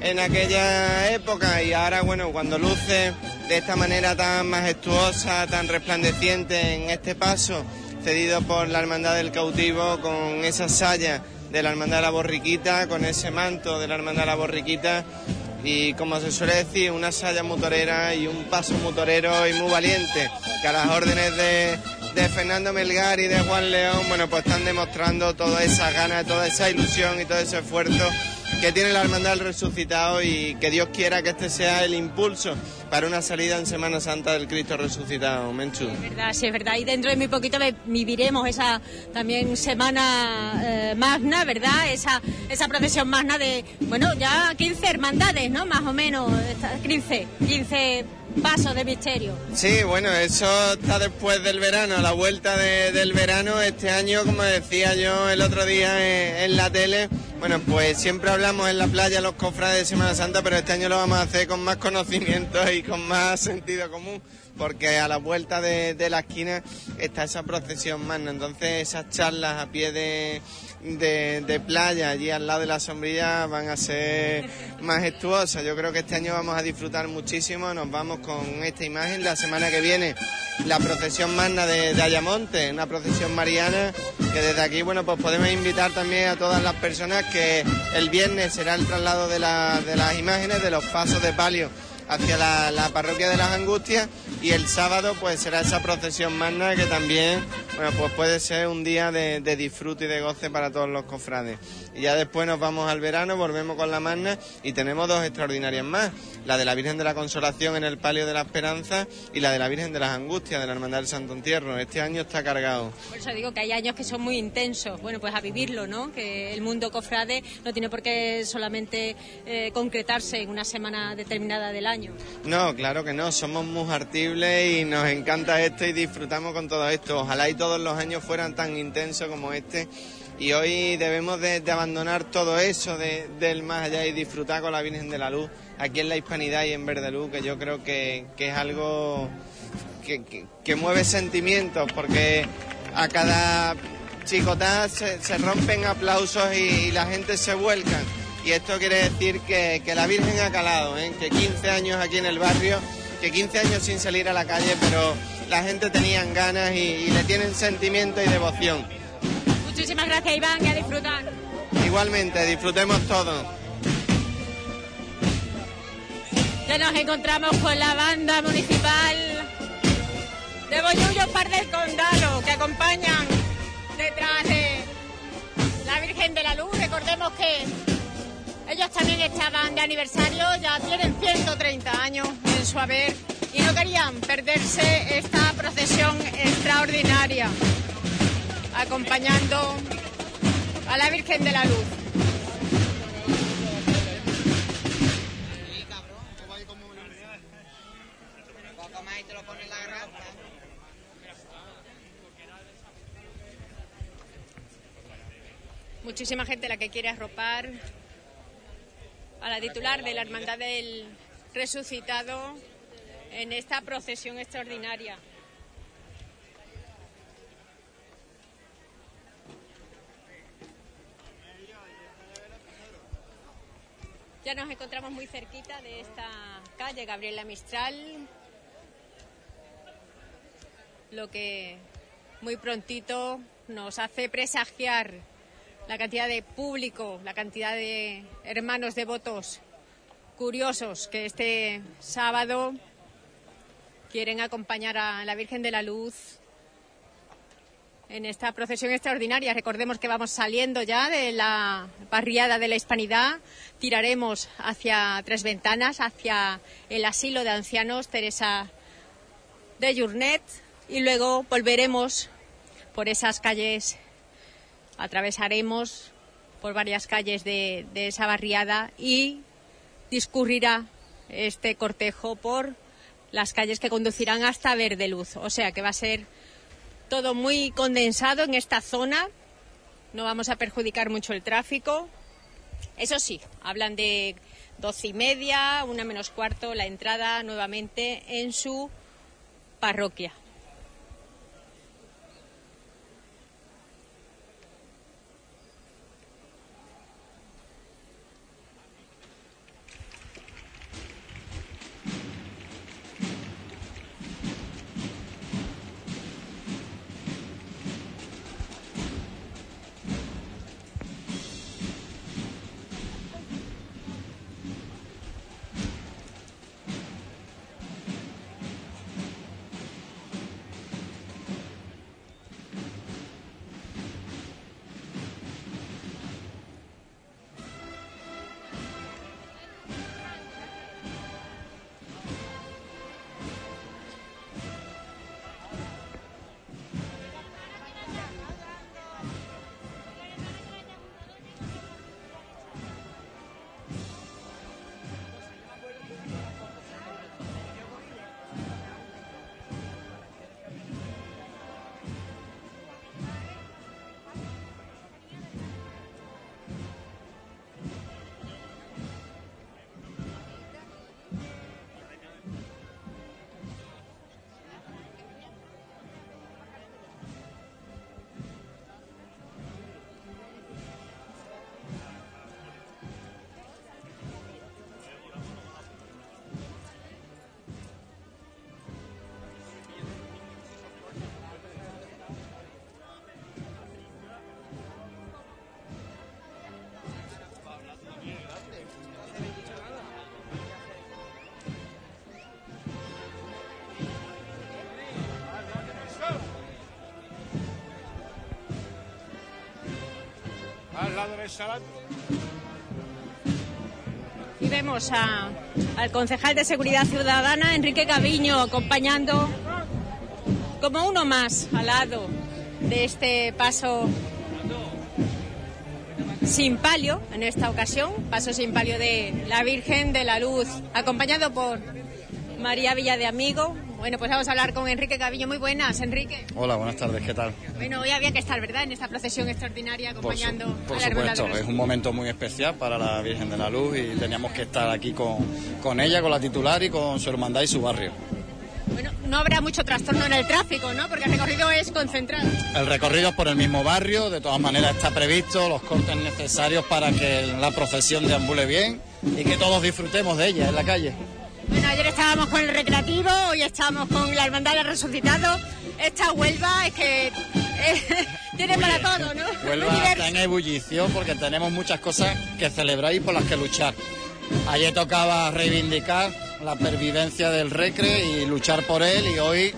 en aquella época y ahora, bueno, cuando luce de esta manera tan majestuosa, tan resplandeciente en este paso, cedido por la Hermandad del Cautivo, con esa saya de la Hermandad de la Borriquita, con ese manto de la Hermandad de la Borriquita y como se suele decir, una saya motorera y un paso motorero y muy valiente, que a las órdenes de, de Fernando Melgar y de Juan León, bueno, pues están demostrando toda esa gana, toda esa ilusión y todo ese esfuerzo que tiene la Hermandad del Resucitado y que Dios quiera que este sea el impulso para una salida en Semana Santa del Cristo Resucitado, Menchu. Es verdad, sí, es verdad. Y dentro de muy poquito viviremos esa también semana eh, magna, ¿verdad? Esa, esa procesión magna de, bueno, ya 15 hermandades, ¿no? Más o menos, esta- 15, 15 pasos de misterio. Sí, bueno, eso está después del verano, a la vuelta de- del verano. Este año, como decía yo el otro día en, en la tele, bueno, pues siempre hablamos en la playa los cofrades de Semana Santa, pero este año lo vamos a hacer con más conocimiento y con más sentido común, porque a la vuelta de, la esquina está esa procesión magna. Entonces, esas charlas a pie de, playa, allí al lado de la sombrilla, van a ser majestuosas. Yo creo que este año vamos a disfrutar muchísimo. Nos vamos con esta imagen. La semana que viene, la procesión magna de, de Ayamonte, una procesión mariana que desde aquí, bueno, pues podemos invitar también a todas las personas que el viernes será el traslado de, la- de las imágenes de los pasos de palio hacia la parroquia de las Angustias y el sábado pues será esa procesión magna que también bueno pues puede ser un día de, de disfrute y de goce para todos los cofrades y ya después nos vamos al verano volvemos con la magna y tenemos dos extraordinarias más la de la Virgen de la Consolación en el Palio de la Esperanza y la de la Virgen de las Angustias de la Hermandad del Santo Entierro este año está cargado Por eso digo que hay años que son muy intensos. Bueno, pues a vivirlo, ¿no? Que el mundo cofrade no tiene por qué solamente eh, concretarse en una semana determinada del año. No, claro que no, somos muy y nos encanta esto y disfrutamos con todo esto. Ojalá y todos los años fueran tan intensos como este. Y hoy debemos de, abandonar todo eso de- del más allá y disfrutar con la Virgen de la Luz aquí en la Hispanidad y en Verde Luz, que yo creo que, que es algo que, que- mueve sentimientos, porque a cada chicotá se, se rompen aplausos y, y la gente se vuelca. Y esto quiere decir que, que la Virgen ha calado, ¿eh? que 15 años aquí en el barrio, que 15 años sin salir a la calle, pero la gente tenían ganas y, y le tienen sentimiento y devoción. Muchísimas gracias, Iván, y a disfrutar. Igualmente, disfrutemos todos. Ya nos encontramos con la banda municipal de Bollullo Par del Condado, que acompañan detrás de la Virgen de la Luz. Recordemos que ellos también estaban de aniversario, ya tienen 130 años en su haber y no querían perderse esta procesión extraordinaria, acompañando a la Virgen de la Luz. Muchísima gente la que quiere arropar a la titular de la Hermandad del Resucitado en esta procesión extraordinaria. Ya nos encontramos muy cerquita de esta calle Gabriela Mistral, lo que muy prontito nos hace presagiar la cantidad de público, la cantidad de hermanos devotos curiosos que este sábado quieren acompañar a la Virgen de la Luz en esta procesión extraordinaria. Recordemos que vamos saliendo ya de la barriada de la Hispanidad. Tiraremos hacia Tres Ventanas, hacia el asilo de ancianos Teresa de Journet y luego volveremos por esas calles, atravesaremos por varias calles de, esa barriada y discurrirá este cortejo por las calles que conducirán hasta Verde Luz. O sea que va a ser todo muy condensado en esta zona. No vamos a perjudicar mucho el tráfico. Eso sí, hablan de doce y media, una menos cuarto, la entrada nuevamente en su parroquia. Y vemos al concejal de Seguridad Ciudadana, Enrique Gaviño, acompañando como uno más al lado de este paso sin palio, en esta ocasión, paso sin palio de la Virgen de la Luz, acompañado por María Villa de Amigo. Bueno, pues vamos a hablar con Enrique Gaviño. Muy buenas, Enrique. Hola, buenas tardes, ¿qué tal? Bueno, hoy había que estar, ¿verdad?, en esta procesión extraordinaria Por, su- acompañando por a la supuesto, es un momento muy especial para la Virgen de la Luz y teníamos que estar aquí con, con ella, con la titular y con su hermandad y su barrio. Bueno, no habrá mucho trastorno en el tráfico, ¿no? Porque el recorrido es concentrado. El recorrido es por el mismo barrio, de todas maneras está previsto los cortes necesarios para que la procesión deambule bien y que todos disfrutemos de ella en la calle. Bueno, ayer estábamos con el recreativo, hoy estamos con la Hermandad del Resucitado. Esta Huelva es que eh, tiene para todo, ¿no? Huelva está en ebullición porque tenemos muchas cosas que celebrar y por las que luchar. Ayer tocaba reivindicar la pervivencia del recre y luchar por él y hoy,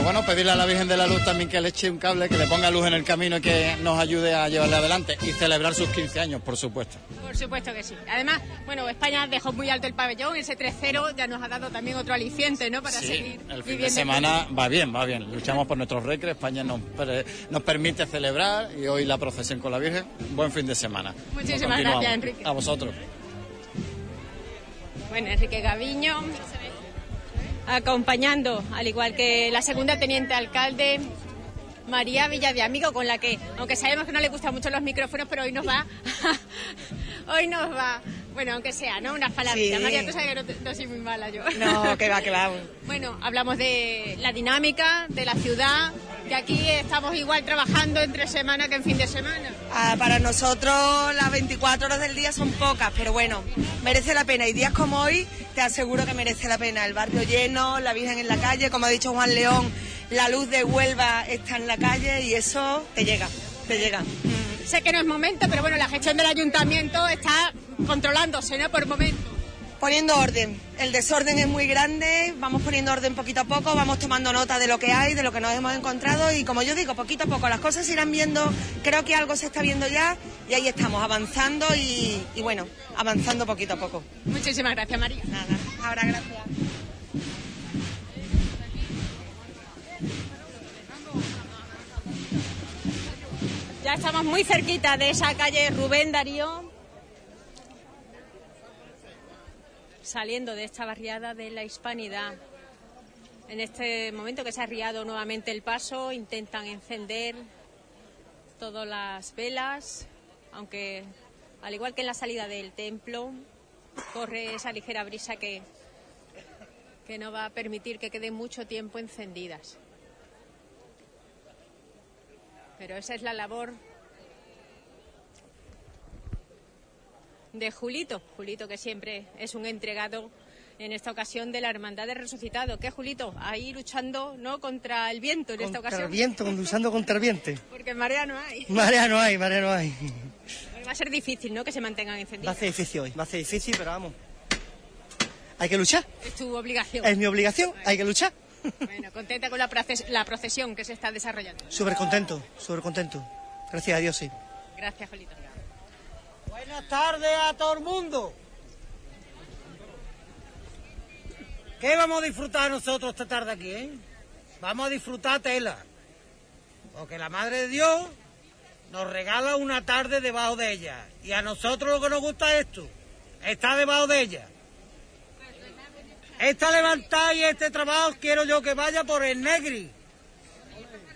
bueno, pedirle a la Virgen de la Luz también que le eche un cable, que le ponga luz en el camino y que nos ayude a llevarle adelante y celebrar sus 15 años, por supuesto. Por supuesto que sí. Además, bueno, España dejó muy alto el pabellón, ese 3-0 ya nos ha dado también otro aliciente, ¿no? Para Sí, seguir el fin de semana va bien, va bien. Luchamos por nuestros recres, España nos, nos permite celebrar y hoy la procesión con la Virgen. Buen fin de semana. Muchísimas gracias, Enrique. A vosotros. Bueno, Enrique Gaviño, acompañando, al igual que la segunda teniente alcalde, María Villadiamigo, con la que, aunque sabemos que no le gustan mucho los micrófonos, pero hoy nos va, hoy nos va, bueno, aunque sea, ¿no? Unas palabritas. Sí. María, tú sabes que no, te- no soy muy mala yo. No, que va, que va. Bueno, hablamos de la dinámica de la ciudad, que aquí estamos igual trabajando entre semana que en fin de semana. Ah, para nosotros las 24 horas del día son pocas, pero bueno, merece la pena. Y días como hoy, te aseguro que merece la pena. El barrio lleno, la Virgen en la calle, como ha dicho Juan León, la luz de Huelva está en la calle y eso te llega, te llega. Sé que no es momento, pero bueno, la gestión del ayuntamiento está controlándose, ¿no? Por momento. Poniendo orden. El desorden es muy grande, vamos poniendo orden poquito a poco, vamos tomando nota de lo que hay, de lo que nos hemos encontrado y como yo digo, poquito a poco las cosas se irán viendo, creo que algo se está viendo ya y ahí estamos avanzando y, y bueno, avanzando poquito a poco. Muchísimas gracias, María. Nada, ahora gracias. Estamos muy cerquita de esa calle Rubén Darío. Saliendo de esta barriada de la Hispanidad. En este momento que se ha arriado nuevamente el paso, intentan encender todas las velas, aunque al igual que en la salida del templo, corre esa ligera brisa que, que no va a permitir que queden mucho tiempo encendidas. Pero esa es la labor de Julito. Julito que siempre es un entregado en esta ocasión de la Hermandad del Resucitado. ¿Qué, Julito? Ahí luchando no contra el viento en esta Contra ocasión. el viento, luchando contra el viento. Porque marea no hay. Marea no hay, marea no hay. Va a ser difícil, ¿no? Que se mantengan Va a encendidos. ser difícil hoy, va a ser difícil, pero vamos. Hay que luchar, Es tu obligación. es mi obligación, hay que luchar. Bueno, contenta con la, proces- la procesión que se está desarrollando. Súper contento, súper contento. Gracias a Dios, sí. Gracias, Julito. Buenas tardes a todo el mundo. ¿Qué vamos a disfrutar nosotros esta tarde aquí, eh? Vamos a disfrutar tela. Porque la Madre de Dios nos regala una tarde debajo de ella. Y a nosotros lo que nos gusta es esto. Estar debajo de ella. Esta levantada y este trabajo quiero yo que vaya por el Negri.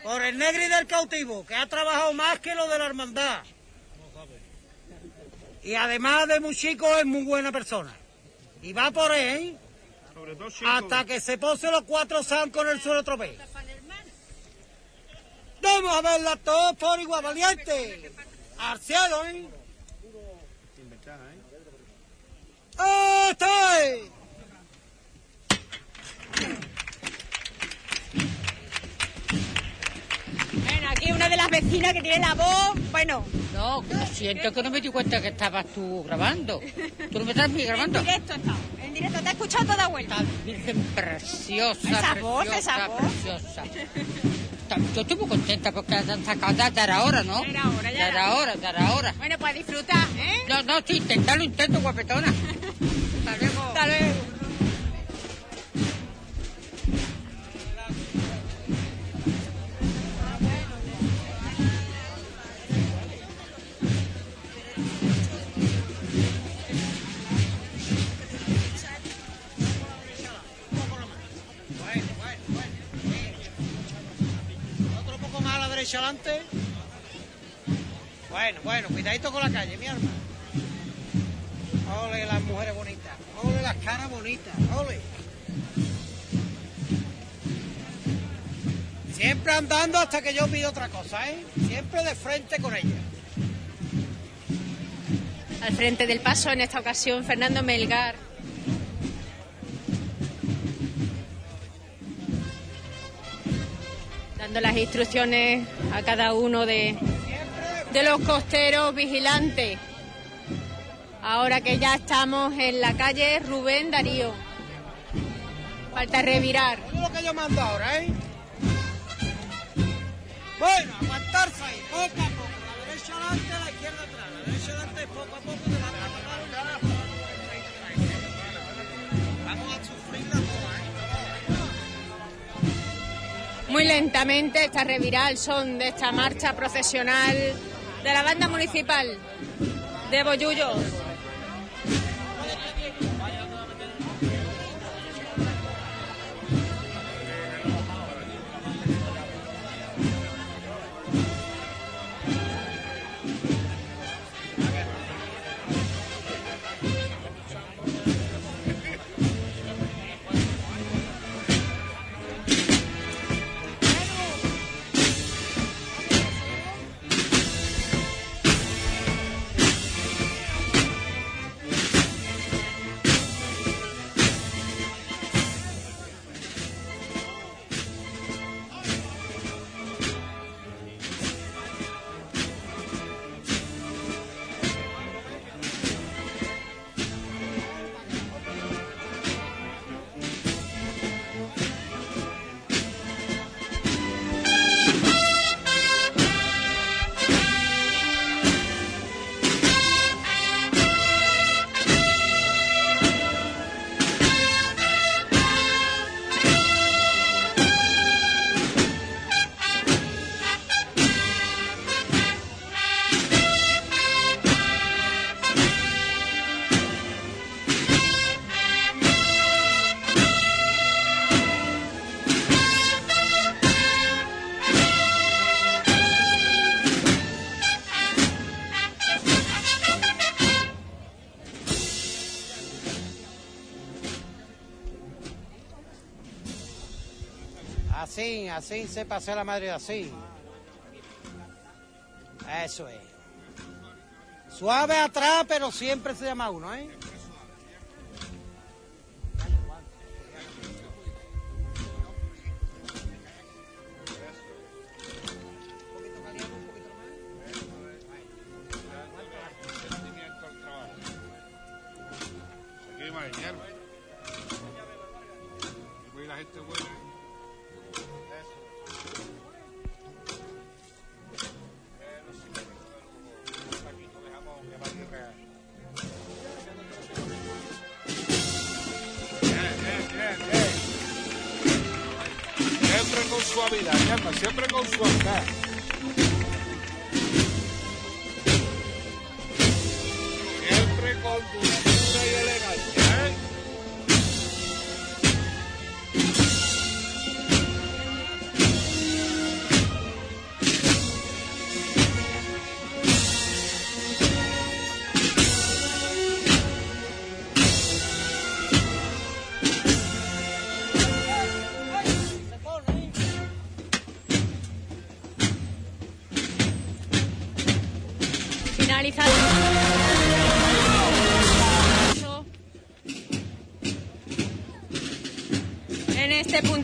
Por el Negri del cautivo, que ha trabajado más que lo de la hermandad. Y además de muy chico es muy buena persona. Y va por él hasta que se pose los cuatro zancos en el suelo otra vez. Vamos a verla todos por igual valiente. Al cielo, ¿eh? ¡Oh, estoy! Bueno, aquí una de las vecinas que tiene la voz, bueno. No, siento que no me di cuenta que estabas tú grabando. ¿Tú no me estás ni grabando? En directo estado, en directo, te he escuchado toda vuelta. Virgen preciosa, Esa preciosa, voz, esa voz. preciosa. Yo estoy muy contenta porque han sacado ya ya era hora, ¿no? Ya era hora, ya Ya era era hora, ya era hora. Bueno, pues disfrutar, ¿eh? No, no, sí, intentarlo, intento, guapetona. Hasta luego. Hasta luego. Derecha adelante. Bueno, bueno, cuidadito con la calle, mi arma. Ole las mujeres bonitas. Ole las caras bonitas. Ole. Siempre andando hasta que yo pido otra cosa, ¿eh? Siempre de frente con ella. Al frente del paso, en esta ocasión, Fernando Melgar. Dando las instrucciones a cada uno de, de los costeros vigilantes. Ahora que ya estamos en la calle Rubén Darío. Falta revirar. Es lo que yo mando ahora, ¿eh? Bueno, aguantarse ahí, poco a poco. La derecha adelante, la izquierda atrás. La derecha adelante, poco a poco, de la Vamos Muy lentamente está revirá el son de esta marcha procesional de la banda municipal de Bollullos. Así, se pasea la madre así. Eso es. Suave atrás, pero siempre se llama uno, ¿eh?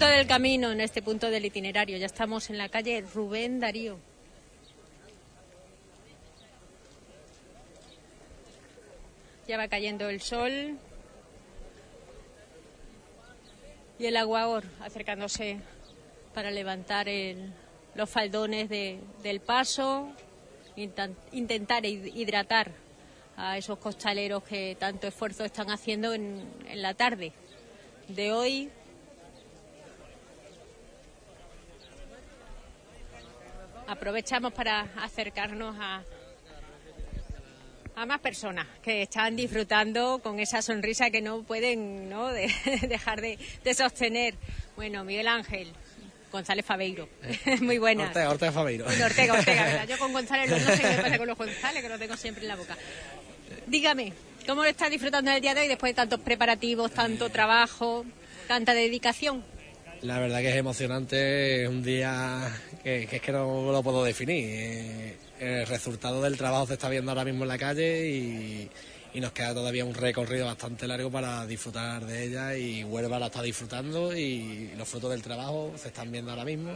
Punto del camino, en este punto del itinerario, ya estamos en la calle Rubén Darío. Ya va cayendo el sol y el aguador acercándose para levantar el- los faldones de- del paso, intentar hid- hidratar a esos costaleros que tanto esfuerzo están haciendo en, en la tarde de hoy. Aprovechamos para acercarnos a, a más personas que están disfrutando con esa sonrisa que no pueden ¿no? de- dejar de, de sostener. Bueno, Miguel Ángel, González Fabeiro, muy buena. Ortega, Ortega Fabeiro. Bueno, Ortega, Ortega, ¿verdad? Yo con González no, sé qué pasa con los González, que los tengo siempre en la boca. Dígame, ¿cómo lo está disfrutando el día de hoy después de tantos preparativos, tanto trabajo, tanta dedicación? La verdad que es emocionante, es un día que, es que no lo puedo definir. Eh, El resultado del trabajo se está viendo ahora mismo en la calle y, y nos queda todavía un recorrido bastante largo para disfrutar de ella y Huelva la está disfrutando y los frutos del trabajo se están viendo ahora mismo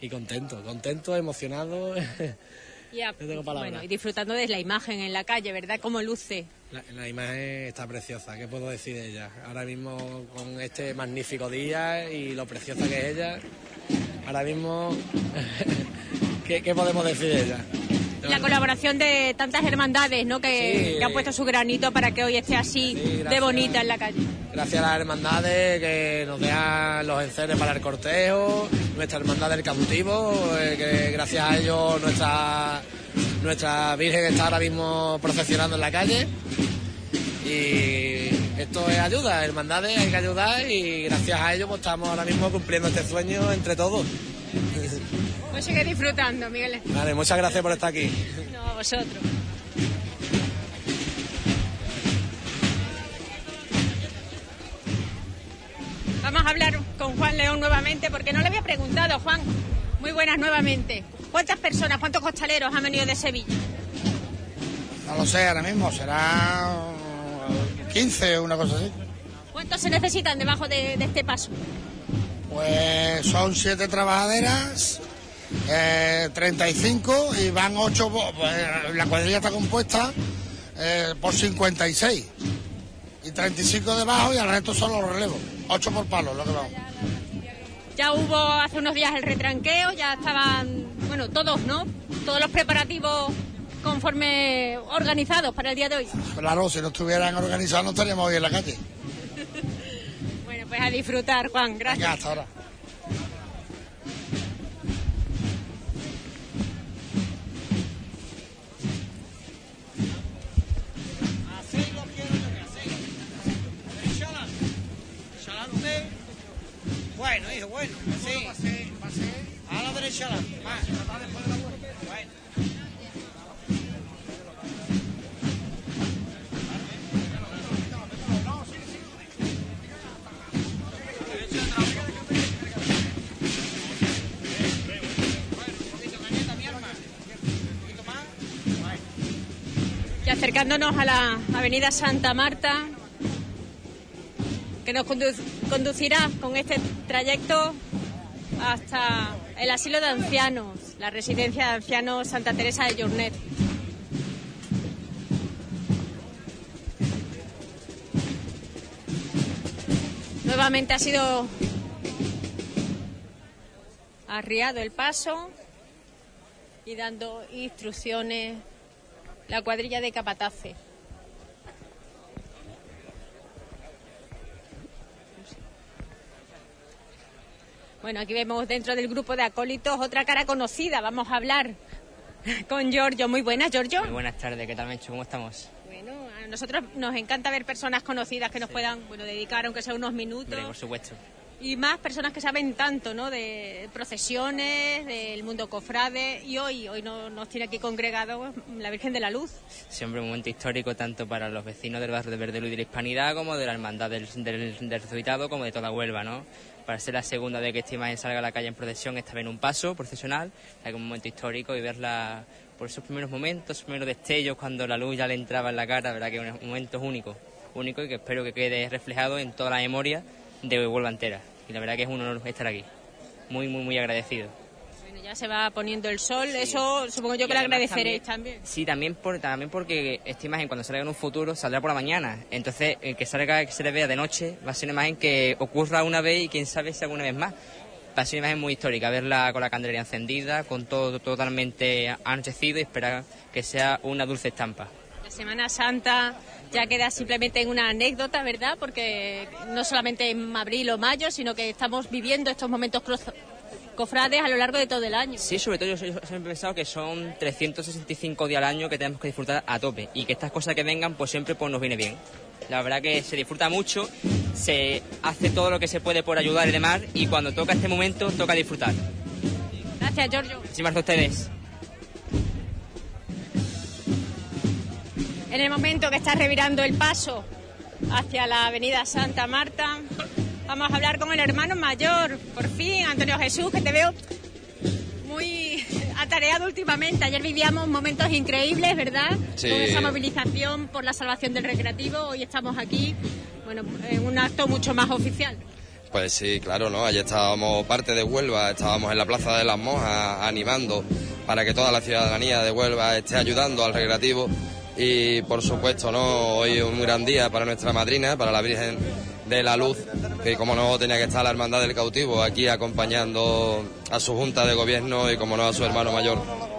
y contento, contento, emocionado. Y, a- No tengo palabras. bueno, y disfrutando de la imagen en la calle, ¿verdad? Cómo luce. La, la imagen está preciosa, ¿qué puedo decir de ella? Ahora mismo con este magnífico día y lo preciosa que es ella, ahora mismo, ¿qué, qué podemos decir de ella? La colaboración de tantas hermandades, ¿no? Que, Sí. que han puesto su granito para que hoy esté así de gracias. bonita en la calle. Gracias a las hermandades que nos dejan los enceres para el cortejo, nuestra hermandad del cautivo, eh, que gracias a ellos nuestra, nuestra Virgen está ahora mismo procesionando en la calle. Y esto es ayuda, hermandades hay que ayudar y gracias a ellos pues, estamos ahora mismo cumpliendo este sueño entre todos. Pues sigue disfrutando, Miguel. Vale, muchas gracias por estar aquí. No, a vosotros. Vamos a hablar con Juan León nuevamente porque no le había preguntado, Juan. Muy buenas nuevamente. ¿Cuántas personas, cuántos costaleros han venido de Sevilla? No lo sé ahora mismo, será 15 o una cosa así. ¿Cuántos se necesitan debajo de, de este paso? Pues son siete trabajaderas, eh, 35 y van 8, la cuadrilla está compuesta eh, por 56 y 35 debajo y el resto son los relevos, 8 por palo, lo que vamos. Ya hubo hace unos días el retranqueo, ya estaban, bueno, todos, ¿no? Todos los preparativos conforme organizados para el día de hoy. Claro, si no estuvieran organizados no estaríamos hoy en la calle. Bueno, pues a disfrutar, Juan, gracias. Venga, hasta ahora. Bueno, hijo, bueno. Pues sí. Pasé, pasé. A la derecha adelante. Más. La vuelta. Bueno. Y acercándonos a la Avenida Santa Marta, que nos condu- conducirá con este trayecto hasta el asilo de ancianos, la residencia de ancianos Santa Teresa de Llornet. Nuevamente ha sido arriado el paso y dando instrucciones la cuadrilla de capataces. Bueno, aquí vemos dentro del grupo de acólitos otra cara conocida. Vamos a hablar con Giorgio. Muy buenas, Giorgio. Muy buenas tardes, ¿qué tal, Menchu? ¿Cómo estamos? Bueno, a nosotros nos encanta ver personas conocidas que nos puedan bueno, dedicar, aunque sea unos minutos. Hombre, por supuesto. Y más personas que saben tanto, ¿no? De procesiones, del mundo cofrade. Y hoy, hoy no- nos tiene aquí congregado la Virgen de la Luz. Siempre un momento histórico tanto para los vecinos del barrio de Verdelu y de la Hispanidad como de la Hermandad del, del, del Resucitado como de toda Huelva, ¿no? Para ser la segunda vez que esta imagen salga a la calle en procesión, esta vez en un paso procesional, es un momento histórico y verla por esos primeros momentos, esos primeros destellos cuando la luz ya le entraba en la cara, verdad que un momento único, único y que espero que quede reflejado en toda la memoria de Huelva entera. Y la verdad que es un honor estar aquí. Muy, muy, muy agradecido. Ya se va poniendo el sol. Eso supongo yo Y que lo agradeceréis también. Sí, también, por, también porque esta imagen cuando salga en un futuro saldrá por la mañana. Entonces, el que salga, que se le vea de noche, va a ser una imagen que ocurra una vez y quién sabe si alguna vez más. Va a ser una imagen muy histórica, verla con la candelería encendida, con todo totalmente anochecido y esperar que sea una dulce estampa. La Semana Santa ya queda simplemente en una anécdota, ¿verdad? Porque no solamente en abril o mayo, sino que estamos viviendo estos momentos cofrades a lo largo de todo el año. Sí, sobre todo yo siempre he pensado que son 365 días al año que tenemos que disfrutar a tope y que estas cosas que vengan pues siempre pues nos viene bien. La verdad que se disfruta mucho, se hace todo lo que se puede por ayudar y demás y cuando toca este momento toca disfrutar. Gracias, Giorgio. Muchísimas gracias a ustedes. En el momento que está revirando el paso hacia la avenida Santa Marta, vamos a hablar con el hermano mayor, por fin, Antonio Jesús, que te veo muy atareado últimamente. Ayer vivíamos momentos increíbles, ¿verdad? Sí. Con esa movilización por la salvación del recreativo. Hoy estamos aquí, bueno, en un acto mucho más oficial. Pues sí, claro, ¿no? Ayer estábamos parte de Huelva, estábamos en la Plaza de las Monjas animando para que toda la ciudadanía de Huelva esté ayudando al recreativo y por supuesto, ¿no? Hoy un gran día para nuestra madrina, para la Virgen de la Luz, que como no tenía que estar la Hermandad del Cautivo aquí acompañando a su Junta de Gobierno y como no a su hermano mayor.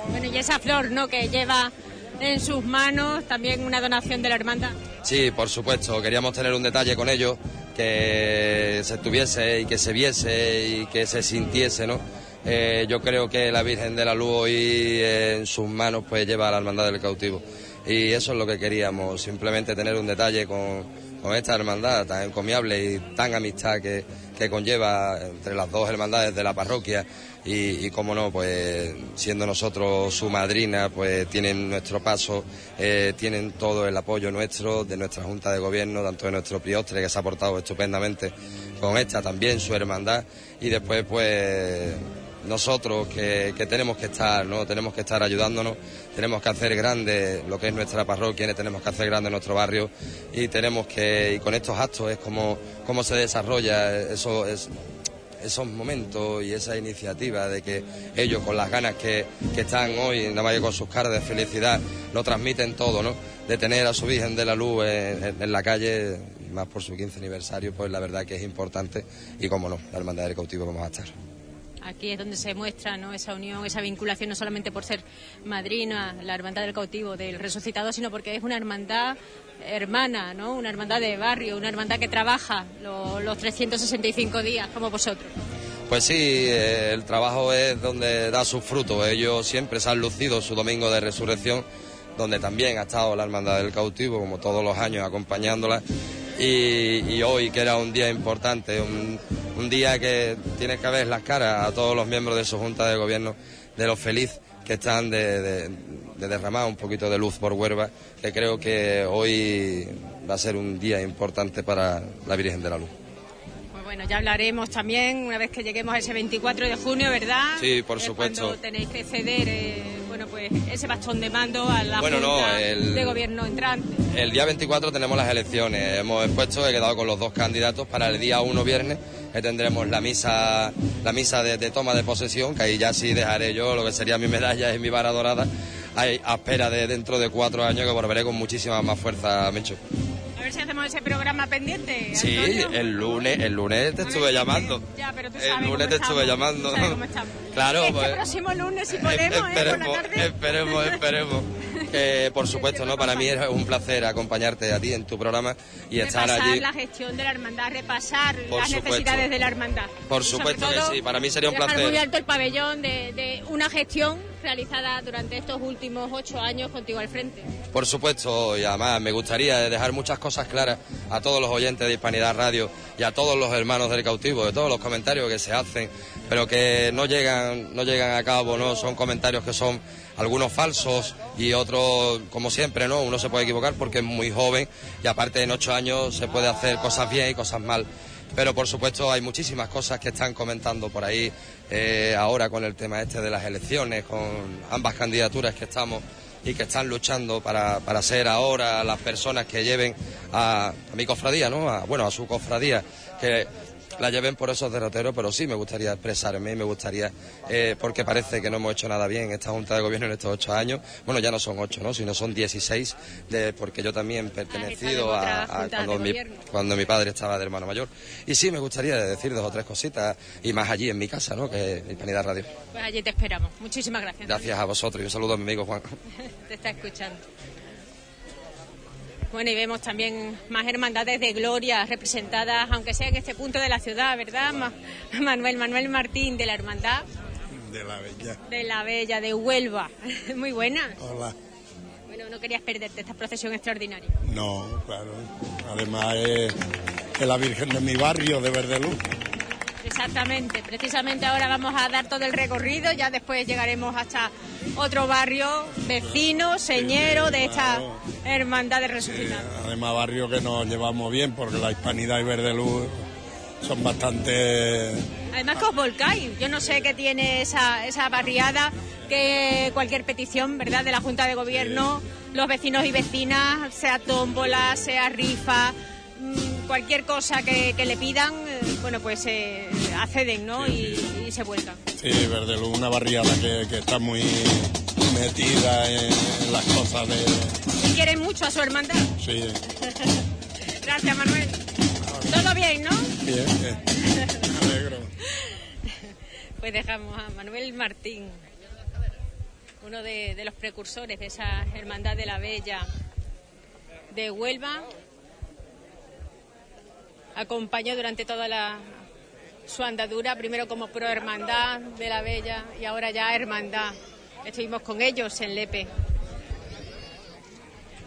Bueno, y esa flor, ¿no? Que lleva en sus manos también una donación de la hermandad. Sí, por supuesto, queríamos tener un detalle con ellos, que se tuviese y que se viese y que se sintiese, ¿no? Eh, yo creo que la Virgen de la Luz hoy eh, en sus manos pues lleva a la Hermandad del Cautivo. Y eso es lo que queríamos, simplemente tener un detalle con, con esta hermandad tan encomiable y tan amistad que, que conlleva entre las dos hermandades de la parroquia. Y, y como no, pues siendo nosotros su madrina, pues tienen nuestro paso, eh, tienen todo el apoyo nuestro, de nuestra Junta de Gobierno, tanto de nuestro priostre que se ha portado estupendamente con esta también, su hermandad, y después pues nosotros que, que tenemos que estar, ¿no? Tenemos que estar ayudándonos, tenemos que hacer grande lo que es nuestra parroquia, tenemos que hacer grande nuestro barrio y tenemos que, y con estos actos es como, se desarrolla eso, es, esos momentos y esa iniciativa de que ellos con las ganas que, que están hoy, nada más que con sus caras de felicidad, lo transmiten todo, ¿no? De tener a su Virgen de la Luz en, la calle, más por su 15 aniversario, pues la verdad que es importante y como no, la Hermandad del Cautivo vamos a estar. Aquí es donde se muestra ¿no? esa unión, esa vinculación, no solamente por ser madrina, la hermandad del cautivo, del resucitado, sino porque es una hermandad hermana, ¿no? una hermandad de barrio, una hermandad que trabaja lo- los 365 días, como vosotros. Pues sí, eh, el trabajo es donde da sus frutos. Ellos siempre se han lucido su domingo de resurrección, donde también ha estado la Hermandad del Cautivo, como todos los años, acompañándola. Y, y hoy, que era un día importante, un, un día que tienes que ver las caras a todos los miembros de su Junta de Gobierno, de lo feliz que están de, de- de derramar un poquito de luz por Huerva, que creo que hoy va a ser un día importante para la Virgen de la Luz. Pues bueno, ya hablaremos también una vez que lleguemos a ese 24 de junio, ¿verdad? Sí, por Es supuesto. Cuando tenéis que ceder, eh, bueno, pues ese bastón de mando a la Bueno, no, el- de gobierno entrante. El día 24 tenemos las elecciones. Hemos expuesto, he quedado con los dos candidatos para el día 1 viernes, que tendremos la misa, la misa de, de toma de posesión, que ahí ya sí dejaré yo lo que sería mi medalla y mi vara dorada, ahí, a espera de dentro de cuatro años que volveré con muchísima más fuerza, Mencho. Ver si hacemos ese programa pendiente. Sí, Antonio. el lunes, el lunes te estuve llamando. Ya, pero tú El lunes cómo te estamos, estuve llamando. tú sabes cómo estamos. Claro, este pues. próximo lunes, si podemos, ¿eh? Por la Esperemos, tarde. esperemos, esperemos. Que, por supuesto, ¿no? Para mí es un placer acompañarte a ti en tu programa y estar repasar allí. la gestión de la hermandad, repasar Por las supuesto. necesidades de la hermandad. Por supuesto que sí, para mí sería un placer. muy alto el pabellón de, de una gestión realizada durante estos últimos ocho años contigo al frente. Por supuesto, y además me gustaría dejar muchas cosas claras a todos los oyentes de Hispanidad Radio y a todos los hermanos del cautivo, de todos los comentarios que se hacen, pero que no llegan, no llegan a cabo, ¿no? Son comentarios que son algunos falsos y otros, como siempre, ¿no? Uno se puede equivocar porque es muy joven y aparte en ocho años se puede hacer cosas bien y cosas mal. Pero por supuesto hay muchísimas cosas que están comentando por ahí eh, ahora con el tema este de las elecciones, con ambas candidaturas que estamos y que están luchando para, para ser ahora las personas que lleven a, a mi cofradía, ¿no? A- bueno, a su cofradía, que la lleven por esos derroteros, pero sí me gustaría expresarme y me gustaría, eh, porque parece que no hemos hecho nada bien en esta Junta de Gobierno en estos ocho años. Bueno, ya no son ocho, ¿no? Sino son dieciséis, de, porque yo también pertenecido a, mi, cuando mi padre estaba de hermano mayor. Y sí, me gustaría decir dos o tres cositas, y más allí en mi casa, ¿no? Que es Hispanidad Radio. Pues allí te esperamos. Muchísimas gracias. Gracias a vosotros y un saludo a mi amigo Juan. Te está escuchando. Bueno, y vemos también más hermandades de gloria representadas, aunque sea en este punto de la ciudad, ¿verdad? Ma- Manuel, Manuel Martín de la Hermandad de la bella. de la Bella de Huelva. Muy buena. Hola. Bueno, no querías perderte esta procesión extraordinaria. No, claro. Además es, es la Virgen de mi barrio, de Verdeluz. Exactamente. Precisamente ahora vamos a dar todo el recorrido, ya después llegaremos hasta otro barrio vecino, señero de esta hermandad de resucitados. Además barrio que nos llevamos bien porque la Hispanidad y Verdeluz son bastante... Además que os volcáis. Yo no sé qué tiene esa, esa barriada, que cualquier petición, ¿verdad?, de la Junta de Gobierno, los vecinos y vecinas, sea tómbola, sea rifa, cualquier cosa que, que le pidan, eh, bueno, pues eh, acceden, ¿no? Y, y se vuelcan. Sí, Verdeluz, una barriada que, que está muy metida en, las cosas de... Y quieren mucho a su hermandad. Sí, Gracias, Manuel. Todo bien, ¿no? bien, bien. Me alegro. Pues dejamos a Manuel Martín, uno de, de los precursores de esa Hermandad de la Bella de Huelva. Acompañó durante toda la, su andadura, primero como prohermandad de la Bella y ahora ya hermandad. Estuvimos con ellos en Lepe.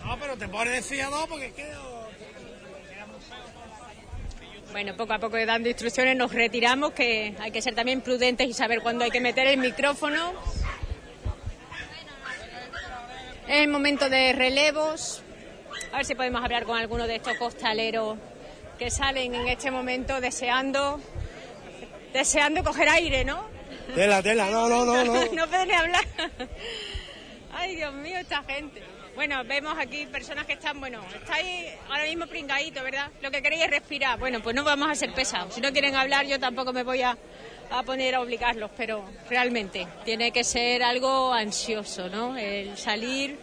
No, pero te pones de fiador porque es que... Bueno, poco a poco dando instrucciones nos retiramos, que hay que ser también prudentes y saber cuándo hay que meter el micrófono. Es el momento de relevos. A ver si podemos hablar con alguno de estos costaleros que salen en este momento deseando deseando coger aire, ¿no? Tela, tela, no, no, no, no. no pueden ni hablar. Ay, Dios mío, esta gente. Bueno, vemos aquí personas que están, bueno, estáis ahora mismo pringaditos, ¿verdad? Lo que queréis es respirar. Bueno, pues no vamos a ser pesados. Si no quieren hablar, yo tampoco me voy a, a poner a obligarlos, pero realmente tiene que ser algo ansioso, ¿no? El salir,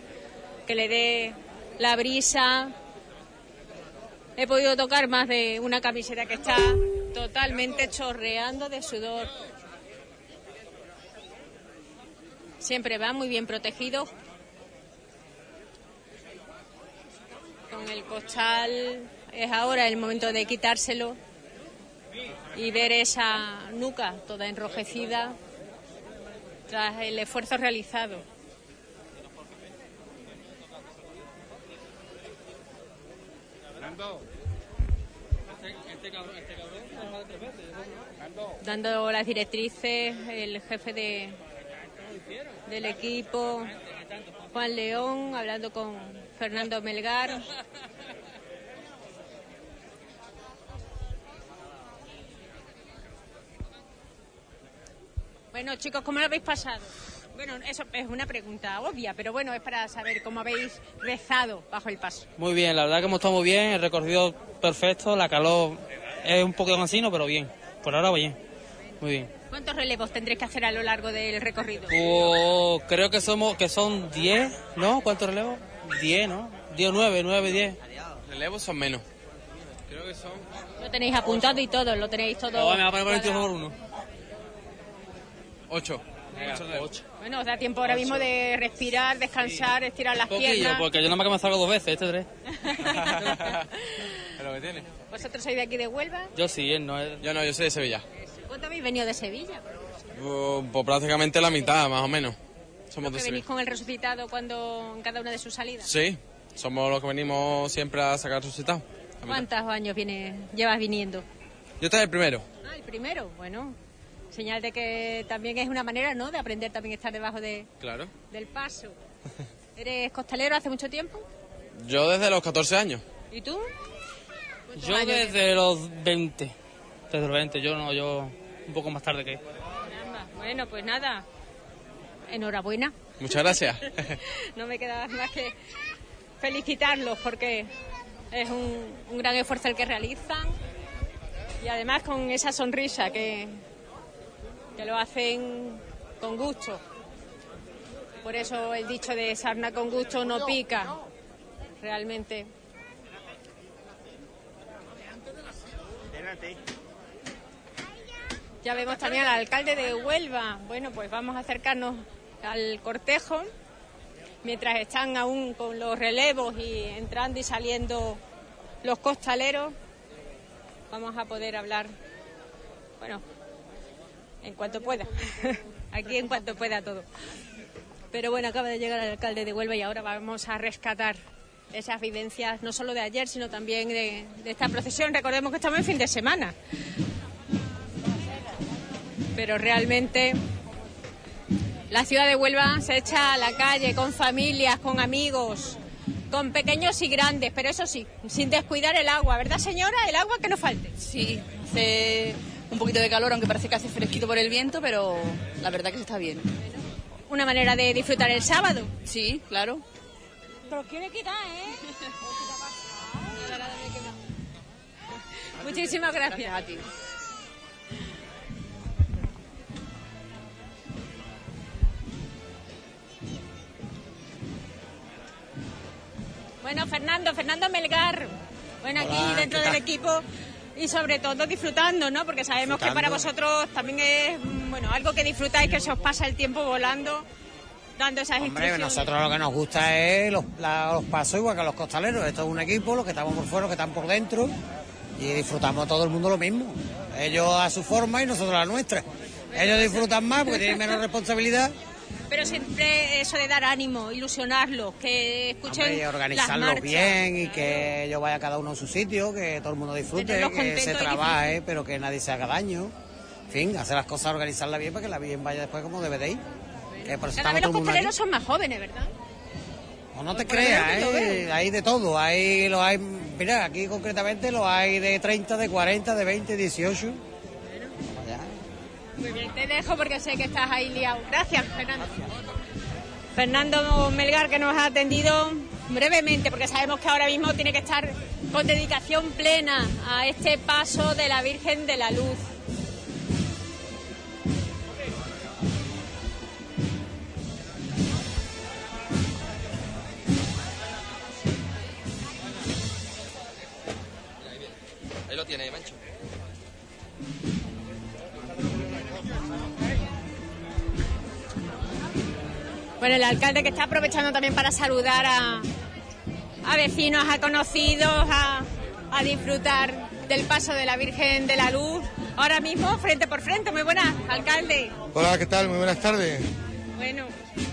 que le dé la brisa. He podido tocar más de una camiseta que está totalmente chorreando de sudor. Siempre va muy bien protegido. Con el costal es ahora el momento de quitárselo y ver esa nuca toda enrojecida tras el esfuerzo realizado. Dando las directrices, el jefe de, del equipo, Juan León, hablando con Fernando Melgar. Bueno, chicos, ¿cómo lo habéis pasado? Bueno, eso es una pregunta obvia, pero bueno, es para saber cómo habéis rezado bajo el paso. Muy bien, la verdad que hemos estado muy bien, el recorrido perfecto, la calor es un poco cansino, pero bien. Por ahora bien, muy bien. ¿Cuántos relevos tendréis que hacer a lo largo del recorrido? Pues, creo que somos que son 10, ¿no? ¿Cuántos relevos? 10, ¿no? 10, 9, 9, 10. Relevos son menos. Creo que son. Lo tenéis apuntado y todo, lo tenéis todo. Oh, me va a poner por el tío por uno. 8. Bueno, os da tiempo ahora mismo de respirar, descansar, estirar las Poquillo, piernas. porque yo nada más que me salgo dos veces, este tres. Es lo que tiene. ¿Vosotros sois de aquí de Huelva? Yo sí, él no es. Yo no, yo soy de Sevilla. ¿Cuánto habéis venido de Sevilla? Pues, pues prácticamente la mitad, más o menos. Somos de ¿Que Sevilla. venís con el resucitado cuando en cada una de sus salidas? Sí, somos los que venimos siempre a sacar resucitado. ¿Cuántos años viene, llevas viniendo? Yo estaba el primero. Ah, el primero, bueno. Señal de que también es una manera, ¿no?, de aprender también estar debajo de, Claro. del paso. ¿Eres costalero hace mucho tiempo? Yo desde los 14 años. ¿Y tú? Yo desde los 20. Desde los 20, yo no, yo un poco más tarde que. Bueno, pues nada. Enhorabuena. Muchas gracias. No me queda más que felicitarlos porque es un, un gran esfuerzo el que realizan y además con esa sonrisa que, que lo hacen con gusto. Por eso el dicho de sarna con gusto no pica. Realmente. Ya vemos también al alcalde de Huelva. Bueno, pues vamos a acercarnos al cortejo mientras están aún con los relevos y entrando y saliendo los costaleros. Vamos a poder hablar, bueno, en cuanto pueda. Aquí en cuanto pueda todo. Pero bueno, acaba de llegar el alcalde de Huelva y ahora vamos a rescatar esas vivencias, no solo de ayer, sino también de, esta procesión. Recordemos que estamos en fin de semana. Pero realmente la ciudad de Huelva se echa a la calle con familias, con amigos, con pequeños y grandes, pero eso sí, sin descuidar el agua, ¿verdad señora? El agua que no falte. Sí, hace un poquito de calor, aunque parece que hace fresquito por el viento, pero la verdad que se está bien. Una manera de disfrutar el sábado. Sí, claro. Pero quiere quitar, ¿eh? Muchísimas gracias. a ti. Bueno, Fernando, Fernando Melgar. Bueno, aquí Hola, dentro ¿qué del equipo y sobre todo disfrutando, ¿no? Porque sabemos que para vosotros también es, mm, bueno, algo que disfrutáis, que se os pasa el tiempo volando, dando esas Hombre, nosotros lo que nos gusta es los, la- los pasos igual que los costaleros. Esto es un equipo, los que estamos por fuera, los que están por dentro. Y disfrutamos todo el mundo lo mismo. Ellos a su forma y nosotros a la nuestra. Ellos disfrutan más porque tienen menos responsabilidad. Pero siempre eso de dar ánimo, ilusionarlos, que escuchen Hombre, y las organizarlos marchas. bien y que ellos vaya cada uno a su sitio, que todo el mundo disfrute, que se trabaje, pero que nadie se haga daño. En fin, hacer las cosas, organizarlas bien para que la bien vaya después como debe de ir. Que por eso Cada vez los costaleros son más jóvenes, ¿verdad? O no te Por lo menos creas, ¿eh? hay de todo. Hay, lo hay, mira, aquí concretamente lo hay de 30, de 40, de 20, 18. Muy bien, te dejo porque sé que estás ahí liado. Gracias, Fernando. Fernando Melgar, que nos ha atendido brevemente, porque sabemos que ahora mismo tiene que estar con dedicación plena a este paso de la Virgen de la Luz. Ahí lo tiene, Mancho. Bueno, el alcalde que está aprovechando también para saludar a, a vecinos, a conocidos, a, a disfrutar del paso de la Virgen de la Luz. Ahora mismo, frente por frente. Muy buenas, alcalde. Hola, ¿qué tal? Muy buenas tardes. Bueno,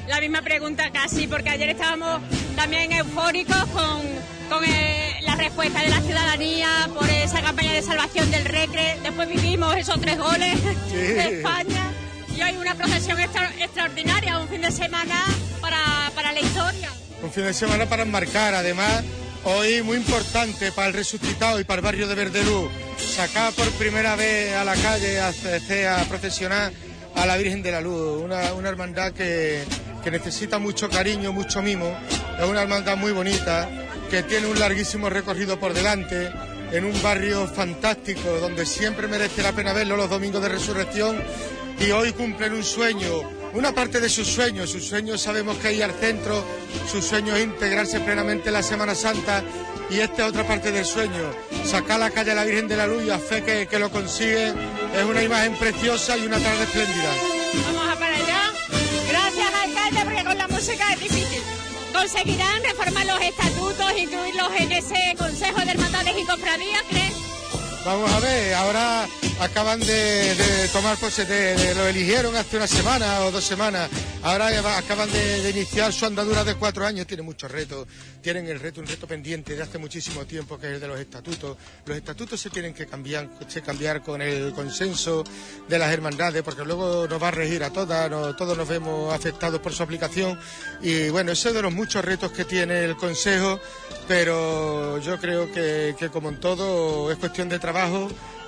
la misma pregunta casi, porque ayer estábamos también eufóricos con, con eh, la respuesta de la ciudadanía por esa campaña de salvación del Recre. Después vivimos esos tres goles de España. Y hoy una procesión extra- extraordinaria, un fin de semana para, para la historia. Un fin de semana para enmarcar, además, hoy muy importante para el resucitado y para el barrio de Verdelú. Sacar por primera vez a la calle a, a procesionar a la Virgen de la Luz, una, una hermandad que, que necesita mucho cariño, mucho mimo, es una hermandad muy bonita, que tiene un larguísimo recorrido por delante, en un barrio fantástico, donde siempre merece la pena verlo los domingos de resurrección, y hoy cumplen un sueño, una parte de sus sueños, sus sueños sabemos que ir al centro, sus sueños es integrarse plenamente en la Semana Santa, y esta es otra parte del sueño, sacar la calle a la Virgen de la Luz y a fe que, que lo consigue, es una imagen preciosa y una tarde espléndida. Vamos a para allá. Gracias, alcalde, porque con la música es difícil. ¿Conseguirán reformar los estatutos, incluirlos en ese Consejo de Hermandades y Cofradías, crees? Vamos a ver, ahora acaban de, de tomar de- lo eligieron hace una semana o dos semanas. Ahora acaban de, iniciar su andadura de cuatro años. Tienen muchos retos. Tienen el reto, un reto pendiente de hace muchísimo tiempo que es el de los estatutos. Los estatutos se tienen que cambiar, se cambiar con el consenso de las hermandades, porque luego nos va a regir a todas. todos nos vemos afectados por su aplicación. Y bueno, ese es de los muchos retos que tiene el Consejo, pero yo creo que, que como en todo es cuestión de trabajo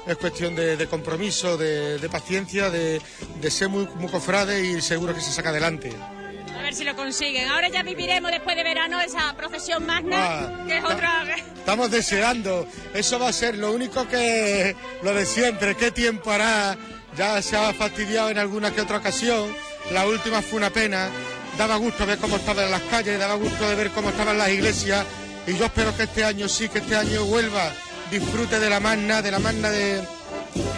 es cuestión de, de compromiso, de, de paciencia, de, de ser muy, muy cofrade y seguro que se saca adelante. A ver si lo consiguen. Ahora ya viviremos después de verano esa procesión magna, Ah, que es otra... Estamos deseando, eso va a ser lo único que, lo de siempre, qué tiempo hará, ya se ha fastidiado en alguna que otra ocasión, la última fue una pena, daba gusto ver cómo estaban las calles, daba gusto de ver cómo estaban las iglesias. Y yo espero que este año sí, que este año Huelva disfrute de la magna, de la magna de,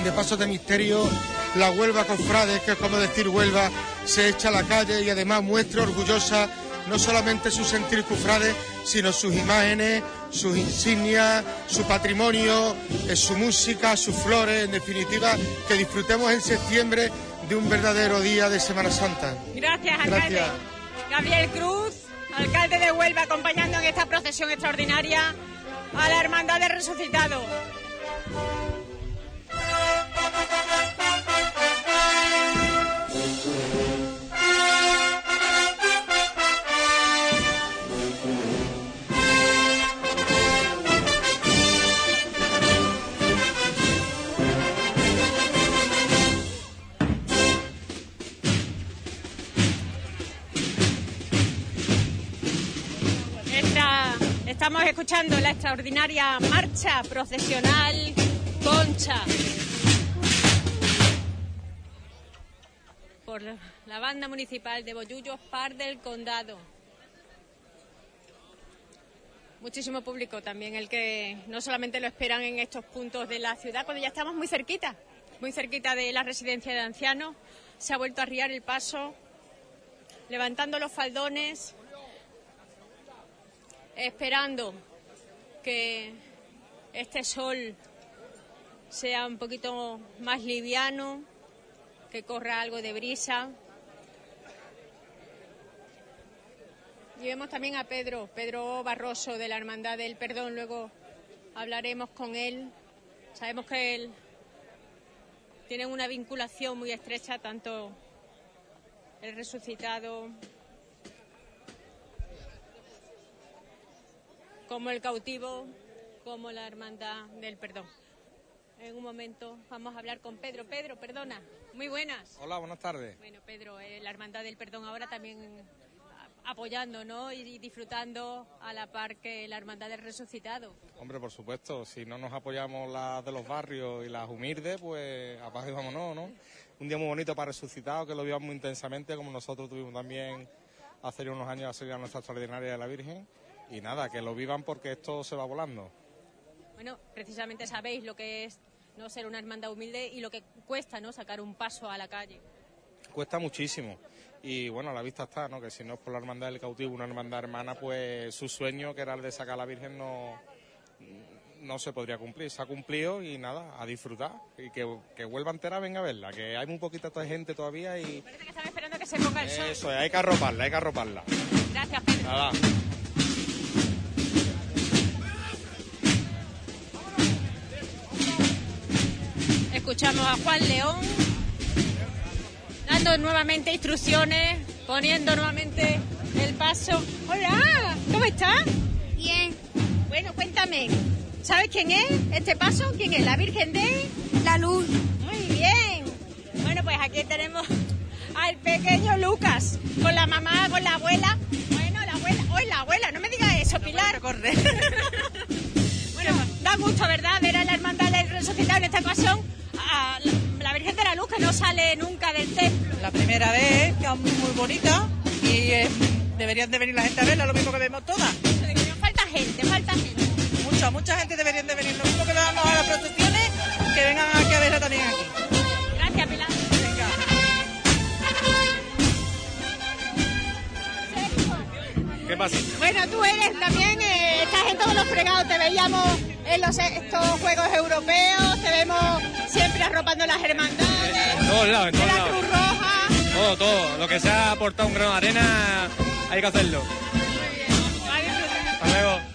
de Pasos de Misterio, la Huelva Cofrades, que es como decir Huelva, se echa a la calle y además muestra orgullosa no solamente su sentir cofrade, sino sus imágenes, sus insignias, su patrimonio, eh, su música, sus flores, en definitiva, que disfrutemos en septiembre de un verdadero día de Semana Santa. Gracias, alcalde. Gracias. Gabriel Cruz, alcalde de Huelva, acompañando en esta procesión extraordinaria a la Hermandad del Resucitado. Estamos escuchando la extraordinaria marcha procesional Concha por la banda municipal de Bollullos Par del Condado. Muchísimo público también el que no solamente lo esperan en estos puntos de la ciudad, cuando ya estamos muy cerquita, muy cerquita de la residencia de ancianos, se ha vuelto a arriar el paso, levantando los faldones, esperando que este sol sea un poquito más liviano, que corra algo de brisa. Y vemos también a Pedro, Pedro Barroso de la Hermandad del Perdón, luego hablaremos con él. Sabemos que él tiene una vinculación muy estrecha, tanto el resucitado como el cautivo, como la hermandad del perdón. En un momento vamos a hablar con Pedro. Pedro, perdona. Muy buenas. Hola, buenas tardes. Bueno, Pedro, eh, la hermandad del perdón ahora también apoyando, ¿no? Y disfrutando a la par que la hermandad del resucitado. Hombre, por supuesto, si no nos apoyamos las de los barrios y las humildes, pues y vámonos, ¿no? Un día muy bonito para resucitar, que lo vivamos muy intensamente, como nosotros tuvimos también hace unos años la salida nuestra extraordinaria de la Virgen. Y nada, que lo vivan porque esto se va volando. Bueno, precisamente sabéis lo que es no ser una hermandad humilde y lo que cuesta, ¿no? Sacar un paso a la calle. Cuesta muchísimo. Y bueno, a la vista está, ¿no? Que si no es por la hermandad del cautivo, una hermandad hermana, pues su sueño, que era el de sacar a la Virgen, no, no se podría cumplir. Se ha cumplido y nada, a disfrutar. Y que, que vuelva entera, venga a verla. Que hay muy poquita gente todavía y Parece que están esperando que se ponga el sol. eso, es, hay que arroparla, hay que arroparla. Gracias, Pedro. Nada. Escuchamos a Juan León dando nuevamente instrucciones, poniendo nuevamente el paso. Hola, ¿cómo estás? Bien. Bueno, cuéntame, ¿sabes quién es este paso? ¿Quién es? ¿La Virgen de la Luz? Muy bien. Bueno, pues aquí tenemos al pequeño Lucas con la mamá, con la abuela. Bueno, la abuela, hoy la abuela, no me digas eso, Pilar. Bueno, da gusto, ¿verdad? Ver a la hermandad del resucitado en esta ocasión a la, la Virgen de la Luz que no sale nunca del templo. La primera vez, que es muy bonita y eh, deberían de venir la gente a verla, lo mismo que vemos todas. Falta gente, falta gente. Mucha, mucha gente deberían de venir, lo mismo que vamos a las procesiones, que vengan aquí a verla también aquí. Gracias, Pilar. ¿Qué pasa? Bueno, tú eres también, eh, estás en todos los fregados, te veíamos en los, estos Juegos Europeos, te vemos siempre arropando las hermandades, En todos lados, en todos la lados. Cruz Roja. Todo, todo. Lo que sea aportado un grano de arena, hay que hacerlo. Hasta luego.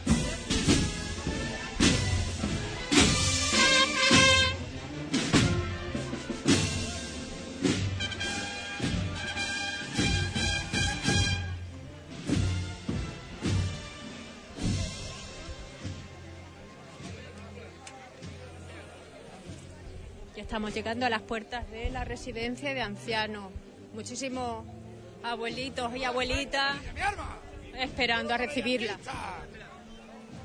Estamos llegando a las puertas de la residencia de ancianos. Muchísimos abuelitos y abuelitas esperando a recibirla.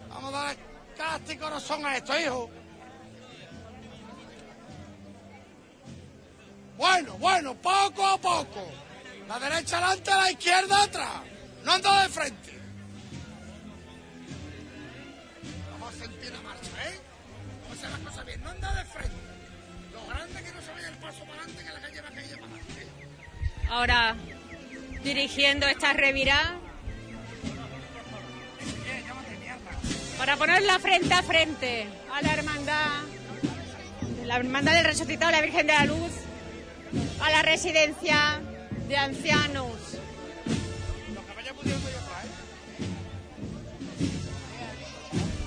Vamos a darle cara y corazón a esto, hijo. Bueno, bueno, poco a poco. La derecha adelante, la izquierda atrás. No ando de frente. Vamos a sentir la marcha, ¿eh? Vamos a hacer las cosas bien. No anda de frente. Ahora dirigiendo esta revirada para ponerla frente a frente a la hermandad, la hermandad del resucitado, la Virgen de la Luz, a la residencia de ancianos.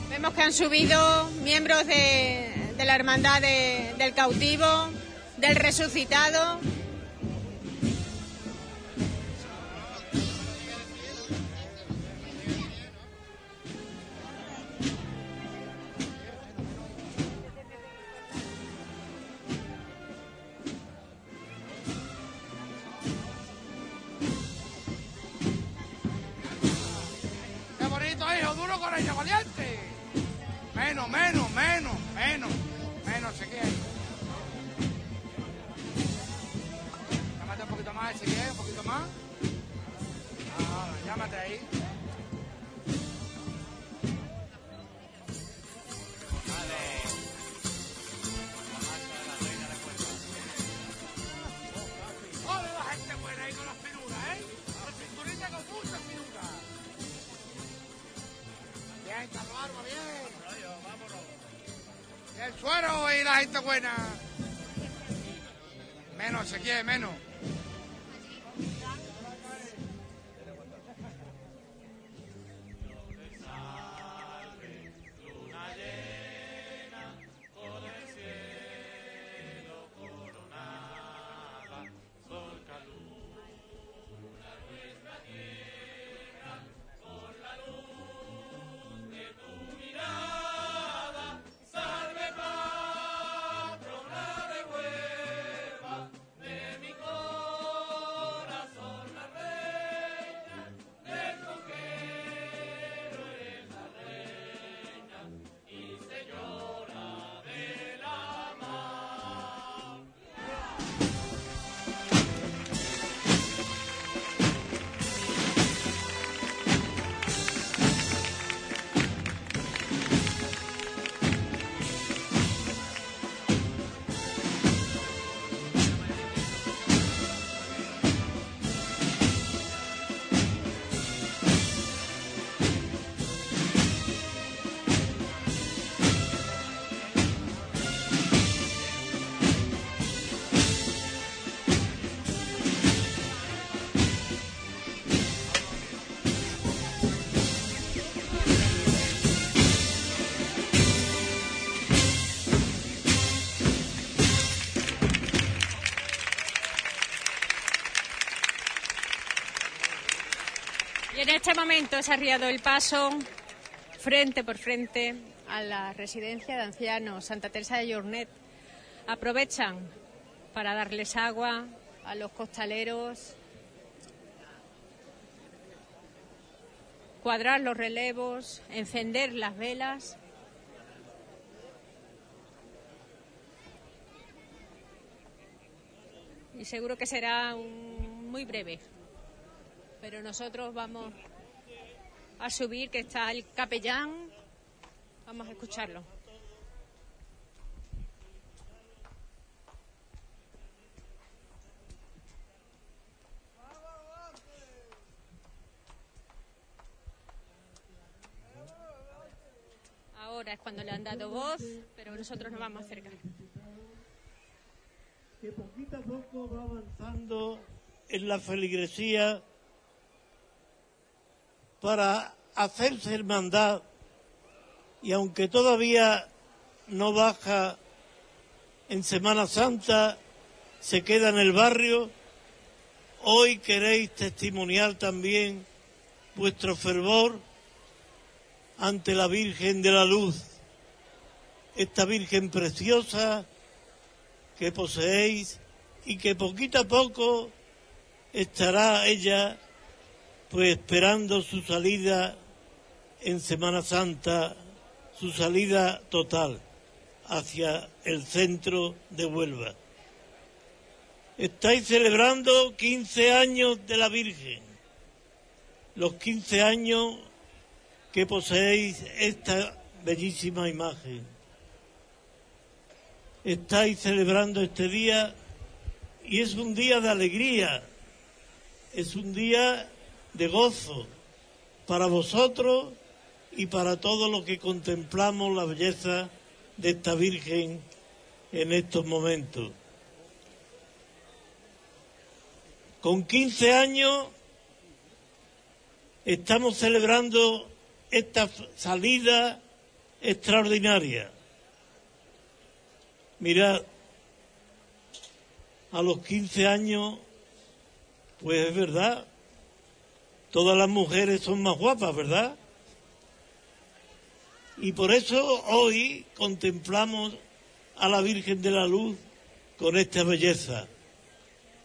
Vemos que han subido miembros de, la hermandad de- del cautivo, del resucitado. Menos, menos, menos, la gente buena. Menos, se quiere, menos. Este momento se ha arriado el paso frente por frente a la residencia de ancianos Santa Teresa de Llornet. Aprovechan para darles agua, a los costaleros, cuadrar los relevos, encender las velas. Y seguro que será muy breve. Pero nosotros vamos a subir, que está el capellán. Vamos a escucharlo. Ahora es cuando le han dado voz, pero nosotros nos vamos a acercar. que poquito a poco va avanzando en la feligresía para hacerse hermandad y aunque todavía no baja en Semana Santa, se queda en el barrio, hoy queréis testimoniar también vuestro fervor ante la Virgen de la Luz, esta Virgen preciosa que poseéis y que poquito a poco estará ella pues esperando su salida en Semana Santa, su salida total hacia el centro de Huelva. Estáis celebrando 15 años de la Virgen, los 15 años que poseéis esta bellísima imagen estáis celebrando este día y es un día de alegría, es un día de gozo para vosotros y para todos los que contemplamos la belleza de esta Virgen en estos momentos. Con 15 años estamos celebrando esta salida extraordinaria. Mirad, a los 15 años, pues es verdad, todas las mujeres son más guapas, ¿verdad? Y por eso hoy contemplamos a la Virgen de la Luz con esta belleza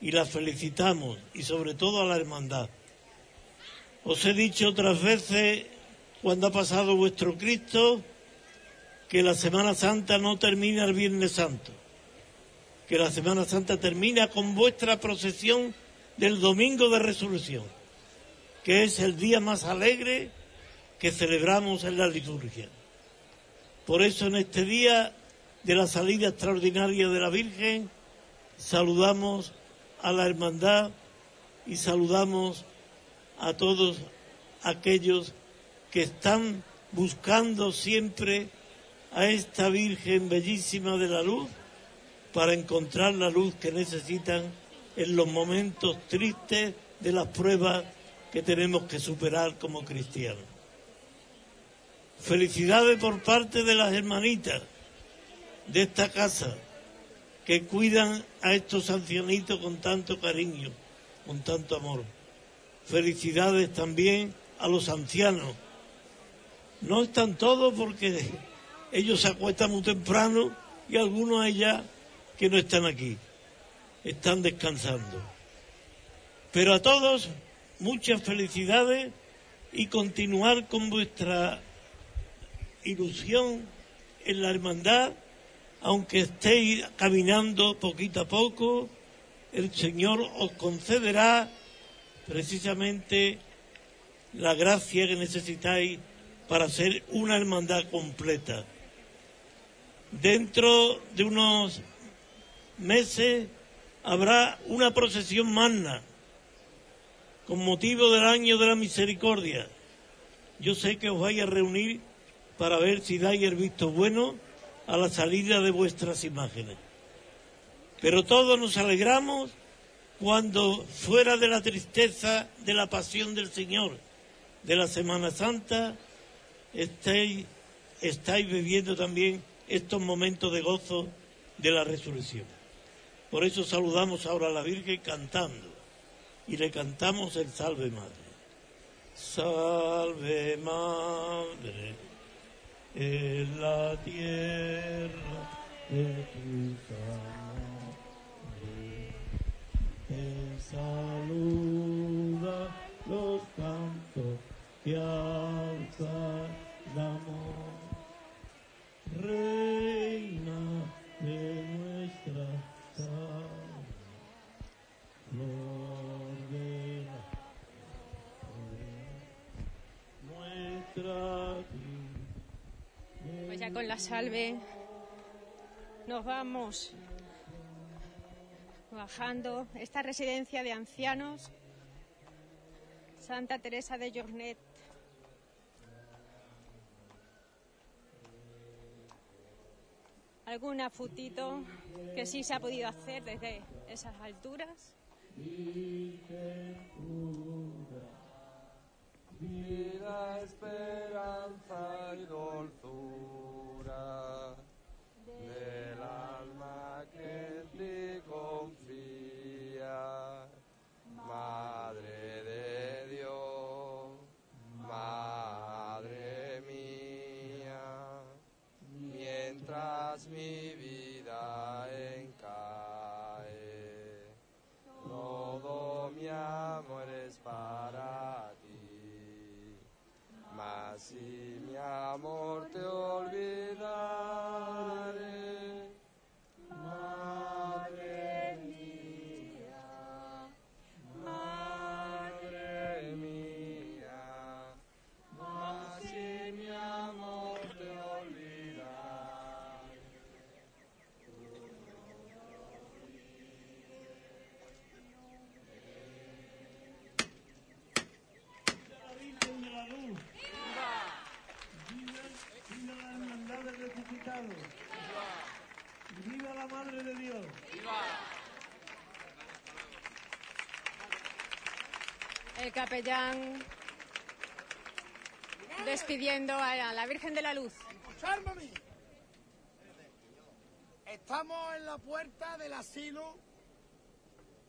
y la felicitamos y sobre todo a la hermandad. Os he dicho otras veces cuando ha pasado vuestro Cristo que la Semana Santa no termina el Viernes Santo, que la Semana Santa termina con vuestra procesión del Domingo de Resurrección, que es el día más alegre que celebramos en la liturgia. Por eso en este día de la salida extraordinaria de la Virgen saludamos a la hermandad y saludamos a todos aquellos que están buscando siempre a esta Virgen bellísima de la luz para encontrar la luz que necesitan en los momentos tristes de las pruebas que tenemos que superar como cristianos. Felicidades por parte de las hermanitas de esta casa que cuidan a estos ancianitos con tanto cariño, con tanto amor. Felicidades también a los ancianos. No están todos porque ellos se acuestan muy temprano y algunos allá que no están aquí, están descansando. Pero a todos muchas felicidades y continuar con vuestra ilusión en la hermandad, aunque estéis caminando poquito a poco, el Señor os concederá precisamente la gracia que necesitáis para ser una hermandad completa. Dentro de unos meses habrá una procesión magna con motivo del año de la misericordia. Yo sé que os vais a reunir para ver si dais el visto bueno a la salida de vuestras imágenes. Pero todos nos alegramos cuando fuera de la tristeza de la pasión del Señor, de la Semana Santa, estáis, estáis viviendo también estos momentos de gozo de la resurrección. Por eso saludamos ahora a la Virgen cantando y le cantamos el Salve Madre. Salve Madre, en la tierra de tu amores te saluda los cantos que salve nos vamos bajando esta residencia de ancianos Santa Teresa de Jornet. Alguna futito que sí se ha podido hacer desde esas alturas. Vida, esperanza y del alma que en confía. Madre de Dios, Madre mía, mientras mi vida encae, todo mi amor es para. Mas si mi amor te olvidaré, Viva la Madre de Dios. El capellán despidiendo a la Virgen de la Luz. Escuchadme a mí. Estamos en la puerta del asilo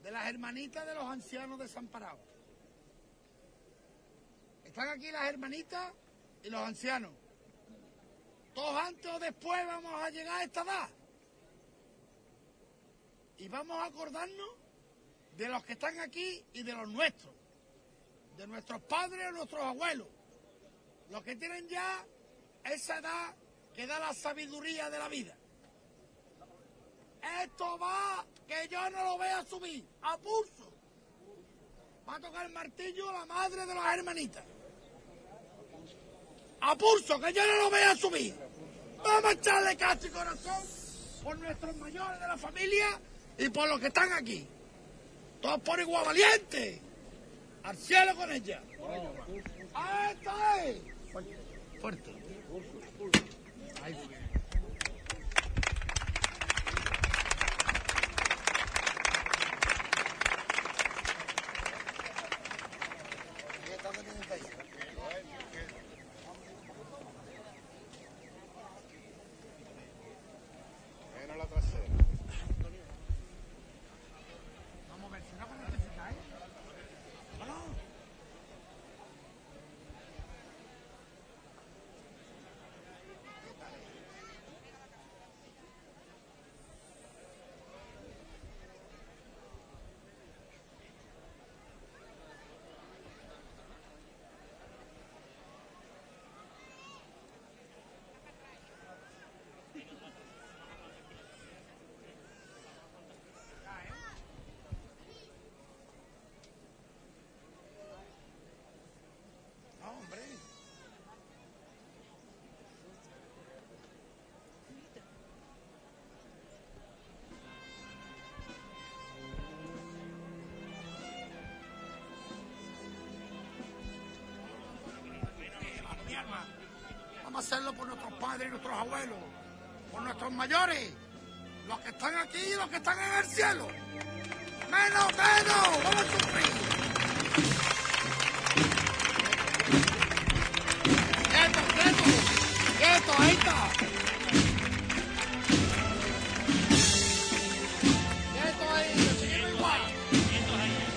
de las hermanitas de los ancianos desamparados. Están aquí las hermanitas y los ancianos. Todos antes o después vamos a llegar a esta edad. Y vamos a acordarnos de los que están aquí y de los nuestros. De nuestros padres o nuestros abuelos. Los que tienen ya esa edad que da la sabiduría de la vida. Esto va, que yo no lo voy a subir, a pulso. Va a tocar el martillo la madre de las hermanitas. A pulso, que yo no lo voy a subir. Vamos a echarle casi y corazón por nuestros mayores de la familia y por los que están aquí. Todos por igual valiente. Al cielo con ella. ¡Ah, esta es! Fuerte. Ahí fue. Hacerlo por nuestros padres y nuestros abuelos, por nuestros mayores, los que están aquí y los que están en el cielo. Menos, menos, vamos a sufrir. ¡Quieto, quieto! ¡Quieto, ahí está! ¡Quieto ahí! ¡Seguimos igual!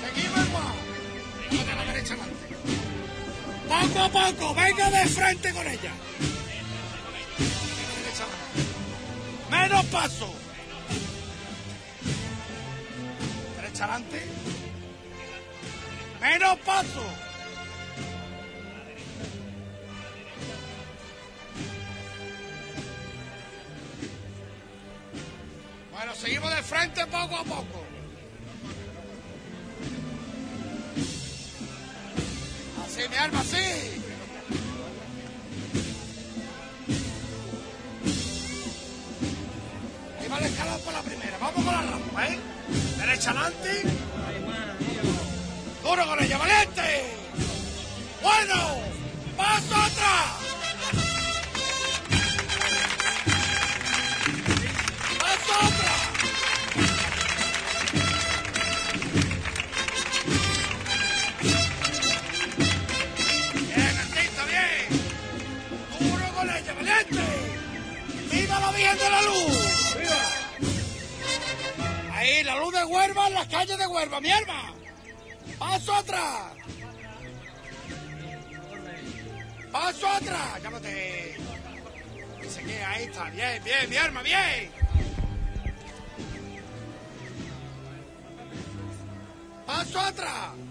¡Seguimos igual! A la derecha adelante. ¡Poco a poco! ¡Venga de frente con ella! Paso! Derecha adelante. ¡Menos paso! Paso atrás. Llámate. Dice que ahí está. Bien, bien, mi herma, bien. Paso atrás.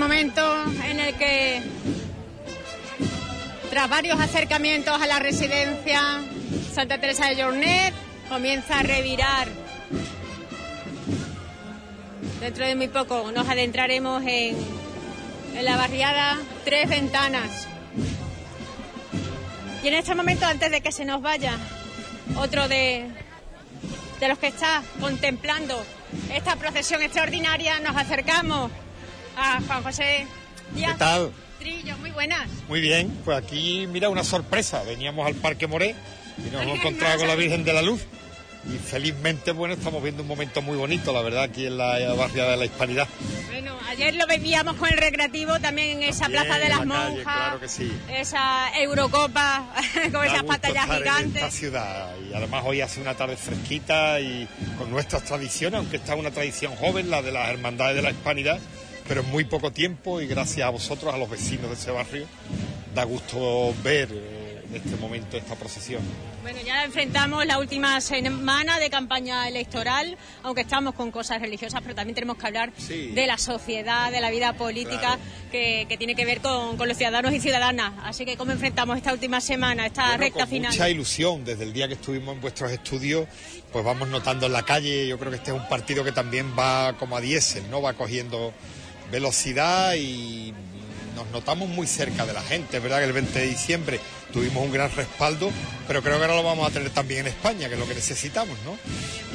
Momento en el que, tras varios acercamientos a la residencia Santa Teresa de Jornet, comienza a revirar. Dentro de muy poco nos adentraremos en, en la barriada Tres Ventanas. Y en este momento, antes de que se nos vaya otro de, de los que está contemplando esta procesión extraordinaria, nos acercamos a Juan José Díaz ¿Qué tal? Trillo. Muy buenas. Muy bien, pues aquí, mira, una sorpresa. Veníamos al Parque Moré y nos hemos encontrado con la Virgen de la Luz. Y felizmente, bueno, estamos viendo un momento muy bonito, la verdad, aquí en la barriada de la Hispanidad. Bueno, ayer lo vivíamos con el recreativo también en esa plaza de las la calle, monjas, claro que sí. esa Eurocopa con Da esas pantallas estar en esta gigantes. ciudad y además hoy hace una tarde fresquita y con nuestras tradiciones, aunque está una tradición joven, la de las hermandades de la hispanidad, pero en muy poco tiempo y gracias a vosotros, a los vecinos de ese barrio, da gusto ver eh, en este momento esta procesión. Bueno, ya enfrentamos la última semana de campaña electoral, aunque estamos con cosas religiosas, pero también tenemos que hablar Sí. de la sociedad, de la vida política Claro. que, que tiene que ver con, con los ciudadanos y ciudadanas. Así que, ¿cómo enfrentamos esta última semana, esta Bueno, recta con final? mucha ilusión, desde el día que estuvimos en vuestros estudios, pues vamos notando en la calle, yo creo que este es un partido que también va como a diésel, ¿no? Va cogiendo velocidad y nos notamos muy cerca de la gente, es verdad que el 20 de diciembre tuvimos un gran respaldo, pero creo que ahora lo vamos a tener también en España, que es lo que necesitamos, ¿no?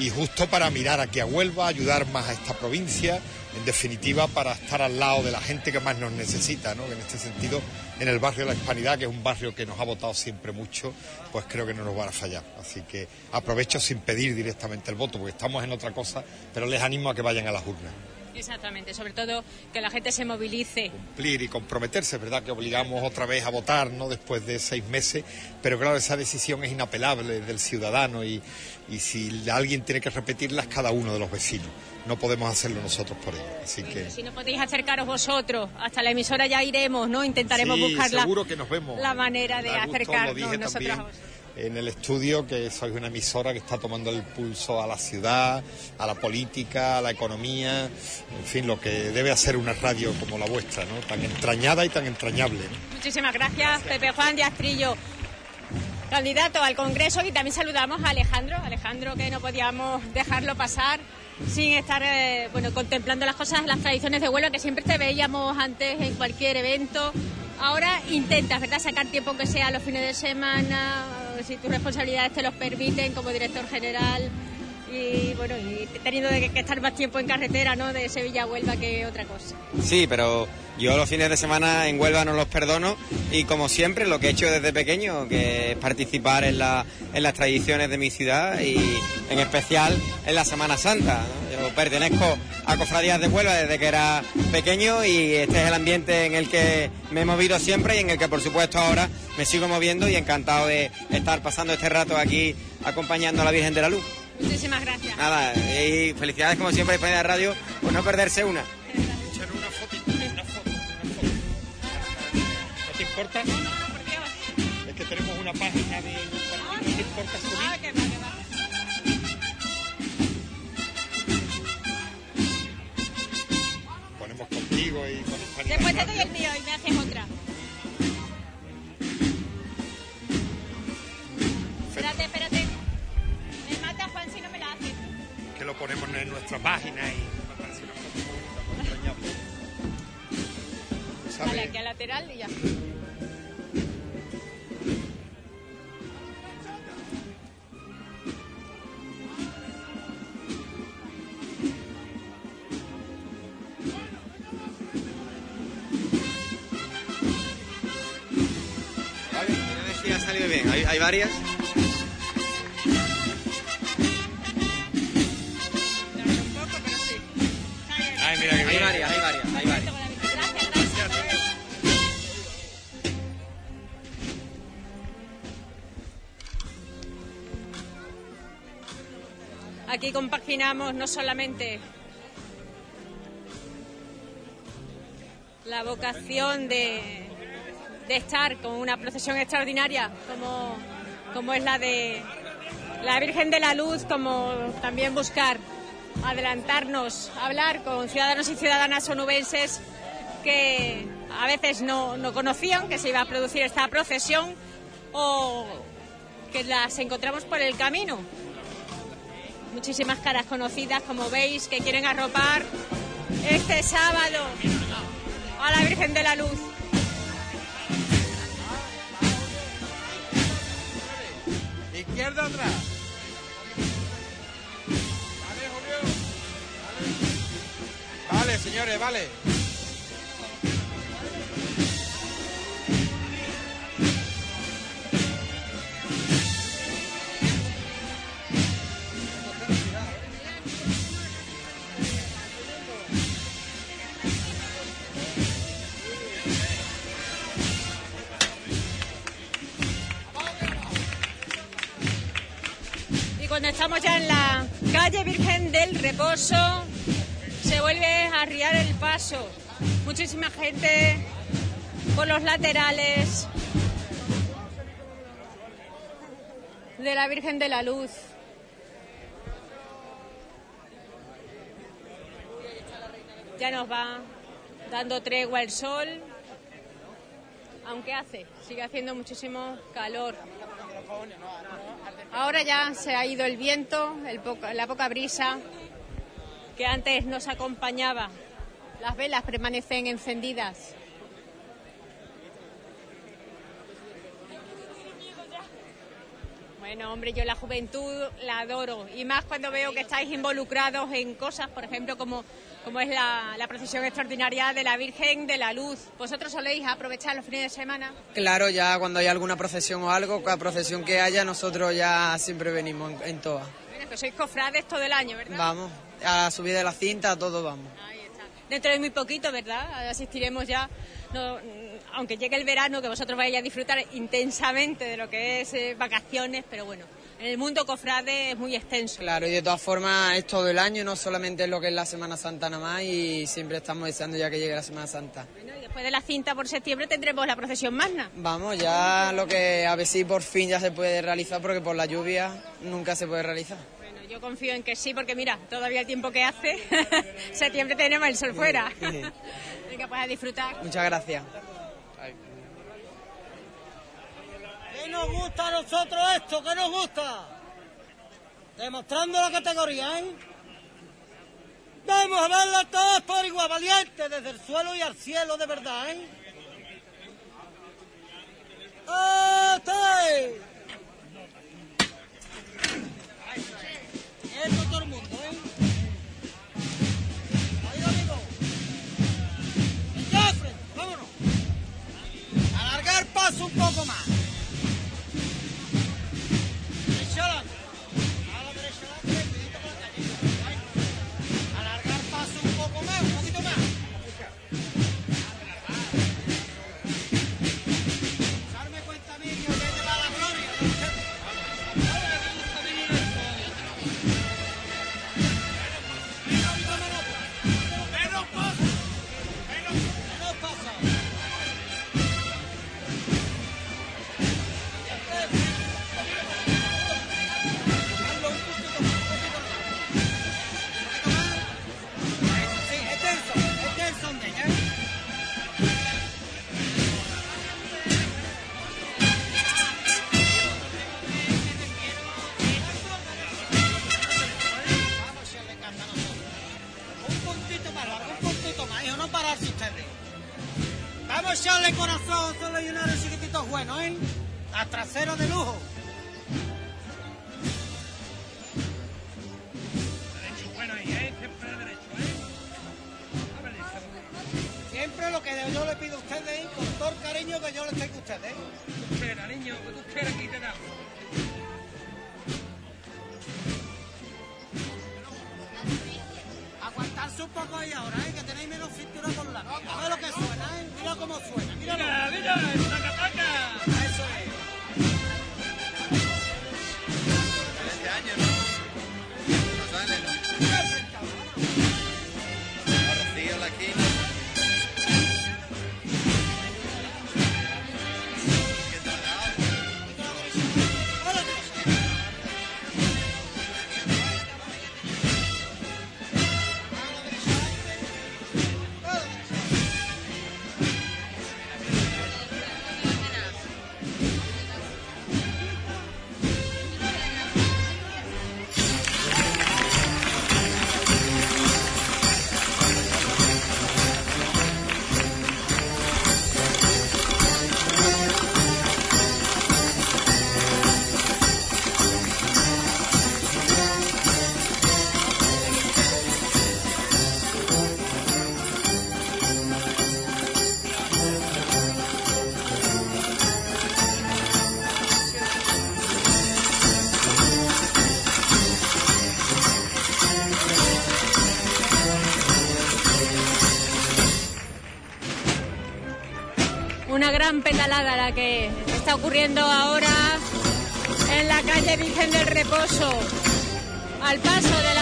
Y justo para mirar aquí a Huelva, ayudar más a esta provincia, en definitiva para estar al lado de la gente que más nos necesita, ¿no? En este sentido, en el barrio de la Hispanidad, que es un barrio que nos ha votado siempre mucho, pues creo que no nos van a fallar. Así que aprovecho sin pedir directamente el voto, porque estamos en otra cosa, pero les animo a que vayan a las urnas. Exactamente, sobre todo que la gente se movilice. cumplir y comprometerse, verdad que obligamos otra vez a votar, ¿no? Después de seis meses, pero claro, esa decisión es inapelable del ciudadano y, y si alguien tiene que repetirla es cada uno de los vecinos. No podemos hacerlo nosotros por ellos. Así que Si no podéis acercaros vosotros, hasta la emisora ya iremos, ¿no? Intentaremos sí, buscar la, seguro que nos vemos. la manera de acercarnos nosotros a vosotros. En el estudio que sois una emisora que está tomando el pulso a la ciudad, a la política, a la economía, en fin, lo que debe hacer una radio como la vuestra, ¿no? Tan entrañada y tan entrañable. ¿no? Muchísimas gracias, Pepe Juan Díaz Trillo, candidato al Congreso. Y también saludamos a Alejandro, Alejandro que no podíamos dejarlo pasar sin estar eh, bueno, contemplando las cosas, las tradiciones de Huelva que siempre te veíamos antes en cualquier evento. Ahora intentas, ¿verdad?, sacar tiempo que sea los fines de semana, si tus responsabilidades te los permiten como director general y bueno, y teniendo que, estar más tiempo en carretera, ¿no?, de Sevilla a Huelva que otra cosa. Sí, pero yo los fines de semana en Huelva no los perdono y como siempre lo que he hecho desde pequeño, que es participar en, la- en las tradiciones de mi ciudad y en especial en la Semana Santa. Yo pertenezco a Cofradías de Huelva desde que era pequeño y este es el ambiente en el que me he movido siempre y en el que por supuesto ahora me sigo moviendo y encantado de estar pasando este rato aquí acompañando a la Virgen de la Luz. Muchísimas gracias. Nada, y felicidades como siempre a España de Radio por no perderse una. ¿No te importa? Es que tenemos una página de... ¿No te importa subir? Ponemos contigo y con España Después te doy el mío y me haces ponemos en nuestra página y me parece una foto muy bonita. Vale, aquí al lateral y ya. Vale, a ver si ha salido bien. Hay, hay Aquí compaginamos no solamente la vocación de, de estar con una procesión extraordinaria como, como es la de la Virgen de la Luz, como también buscar adelantarnos, hablar con ciudadanos y ciudadanas onubenses que a veces no, no conocían que se iba a producir esta procesión o que las encontramos por el camino muchísimas caras conocidas, como veis, que quieren arropar este sábado a la Virgen de la Luz. Izquierda atrás. Señores, vale. Y cuando estamos ya en la calle Virgen del Reposo, se vuelve a arriar el paso. Muchísima gente por los laterales de la Virgen de la Luz. Ya nos va dando tregua el sol, aunque hace, sigue haciendo muchísimo calor. Ahora ya se ha ido el viento, la poca brisa que antes nos acompañaba. Las velas permanecen encendidas. Bueno, hombre, yo la juventud la adoro y más cuando veo que estáis involucrados en cosas, por ejemplo, como, como es la, la procesión extraordinaria de la Virgen de la Luz. ¿Vosotros soléis aprovechar los fines de semana? Claro, ya cuando hay alguna procesión o algo, cada procesión que haya, nosotros ya siempre venimos en, en todas. Bueno, que sois cofrades todo el año, ¿verdad? Vamos, a la subida de la cinta, a todo vamos. Dentro de muy poquito, ¿verdad? Asistiremos ya, no, aunque llegue el verano, que vosotros vayáis a disfrutar intensamente de lo que es eh, vacaciones, pero bueno, en el mundo cofrade es muy extenso. Claro, y de todas formas es todo el año, no solamente lo que es la Semana Santa nada más, y siempre estamos deseando ya que llegue la Semana Santa. Bueno, y Después de la cinta por septiembre tendremos la procesión magna. Vamos, ya lo que a ver si por fin ya se puede realizar, porque por la lluvia nunca se puede realizar. Yo confío en que sí, porque mira, todavía el tiempo que hace, septiembre tenemos el sol fuera. Venga, pues a disfrutar. Muchas gracias. ¿Qué nos gusta a nosotros esto? ¿Qué nos gusta? Demostrando la categoría, ¿eh? Vamos a verla todos por igual, valiente, desde el suelo y al cielo, de verdad, ¿eh? ¡Ate! Un poco más. Corazón, solo hay unos chiquititos buenos, ¿eh? A trasero de lujo. Derecho bueno ahí, ¿eh? Siempre derecho, ¿eh? Siempre lo que yo le pido a ustedes, ¿eh? con todo el cariño que yo les tengo a ustedes. ¿eh? Tú quieras, niño, que tú quieras, aquí te damos. Un poco ahí ahora, ¿eh? que tenéis menos cintura por la A ver lo que suena, ¿eh? Mira cómo suena, mira. Mira, mira, taca, taca. Eso es. Petalada la que está ocurriendo ahora en la calle Virgen del Reposo, al paso de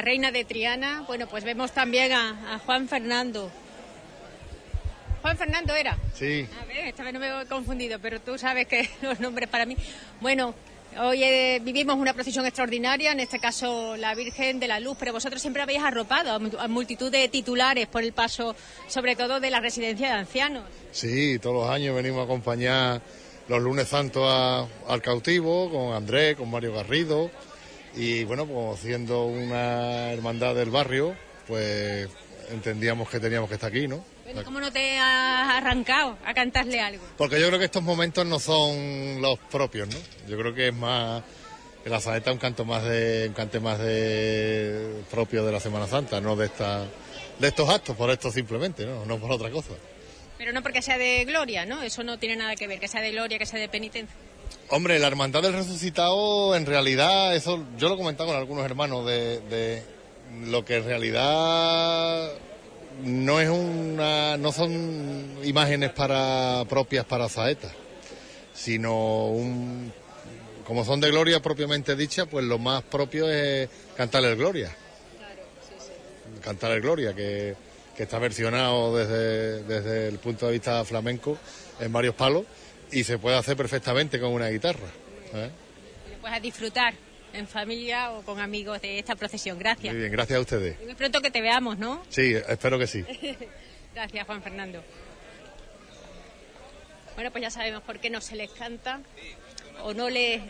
la reina de Triana, bueno, pues vemos también a, a Juan Fernando. Juan Fernando era. Sí. A ver, esta vez no me he confundido, pero tú sabes que los nombres para mí. Bueno, hoy eh, vivimos una procesión extraordinaria, en este caso la Virgen de la Luz, pero vosotros siempre habéis arropado a multitud de titulares por el paso, sobre todo de la residencia de ancianos. Sí, todos los años venimos a acompañar los lunes santos a- al cautivo con Andrés, con Mario Garrido y bueno, pues siendo una hermandad del barrio, pues entendíamos que teníamos que estar aquí, ¿no? Bueno, ¿Cómo no te has arrancado a cantarle algo? Porque yo creo que estos momentos no son los propios, ¿no? Yo creo que es más que la saeta es un canto más de un cante más de propio de la Semana Santa, no de esta de estos actos, por esto simplemente, ¿no? No por otra cosa. Pero no porque sea de gloria, ¿no? Eso no tiene nada que ver, que sea de gloria, que sea de penitencia. Hombre, la hermandad del resucitado, en realidad, eso yo lo he comentado con algunos hermanos de, de lo que en realidad no es una, no son imágenes para propias para saetas, sino un, como son de gloria propiamente dicha, pues lo más propio es cantar el gloria, cantar el gloria que, que está versionado desde, desde el punto de vista flamenco en varios palos y se puede hacer perfectamente con una guitarra. ¿eh? Pues a disfrutar en familia o con amigos de esta procesión. Gracias. Muy bien, gracias a ustedes. Y muy pronto que te veamos, ¿no? Sí, espero que sí. Gracias, Juan Fernando. Bueno, pues ya sabemos por qué no se les canta o no les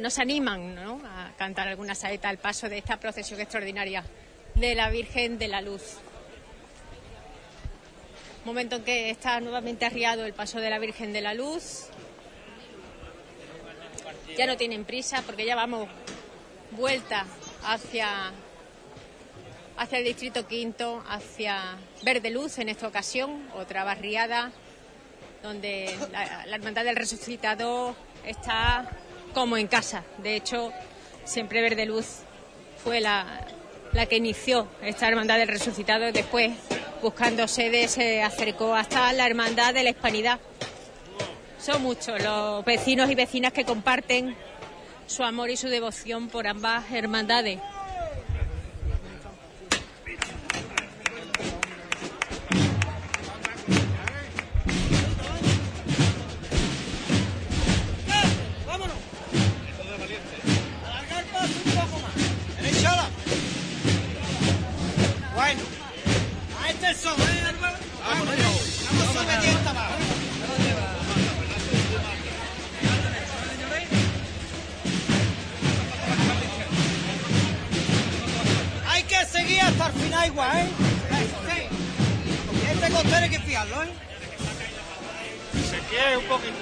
no se animan ¿no? a cantar alguna saeta al paso de esta procesión extraordinaria de la Virgen de la Luz. Momento en que está nuevamente arriado el paso de la Virgen de la Luz. Ya no tienen prisa porque ya vamos vuelta hacia hacia el distrito quinto, hacia Verde Luz en esta ocasión, otra barriada donde la, Hermandad del Resucitado está como en casa. De hecho, siempre Verde Luz fue la, la que inició esta Hermandad del Resucitado después, buscando sede, se acercó hasta la Hermandad de la Hispanidad. Son muchos los vecinos y vecinas que comparten su amor y su devoción por ambas hermandades. ¡Vámonos! Hay que seguir hasta el final igual, ¿eh? Este costero hay que fiarlo, ¿eh? Se quiere un poquito,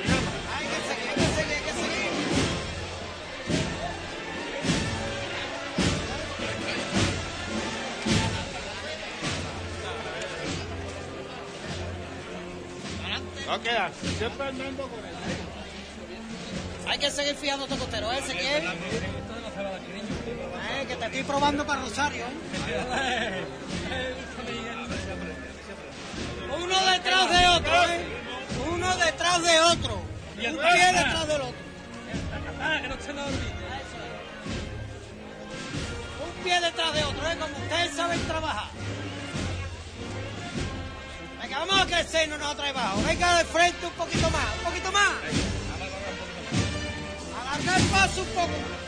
No queda. Siempre andando con él. Hay que seguir este costero, ¿eh, Ezequiel? Eh, que te estoy probando para Rosario, ¿eh? Uno detrás de otro, ¿eh? Uno detrás de otro. Un pie detrás del otro. Un pie detrás de otro, ¿eh? Como ustedes saben trabajar. Vamos a crecernos nosotros abajo. Venga de frente un poquito más, un poquito más. Alargar el paso un poco más.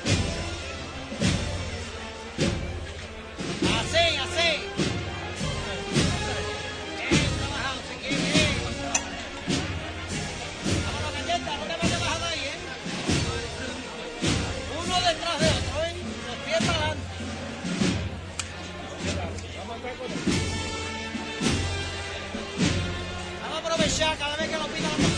Vamos a aprovechar cada vez que nos pida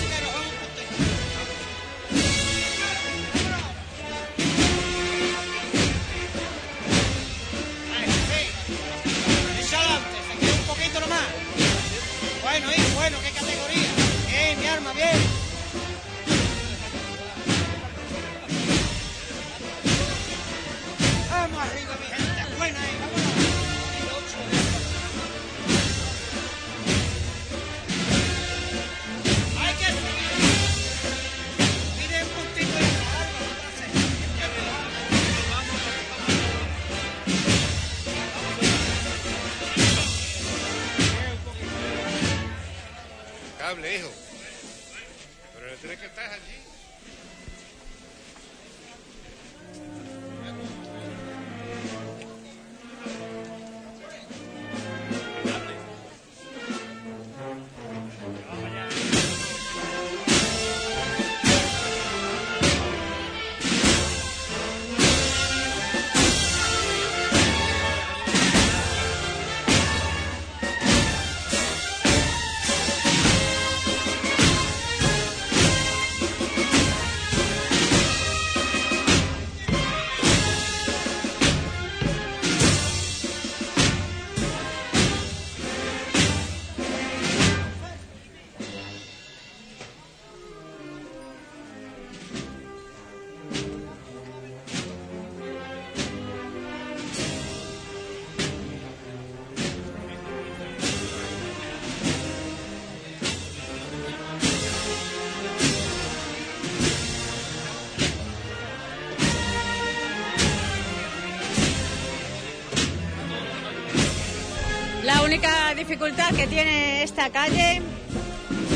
dificultad que tiene esta calle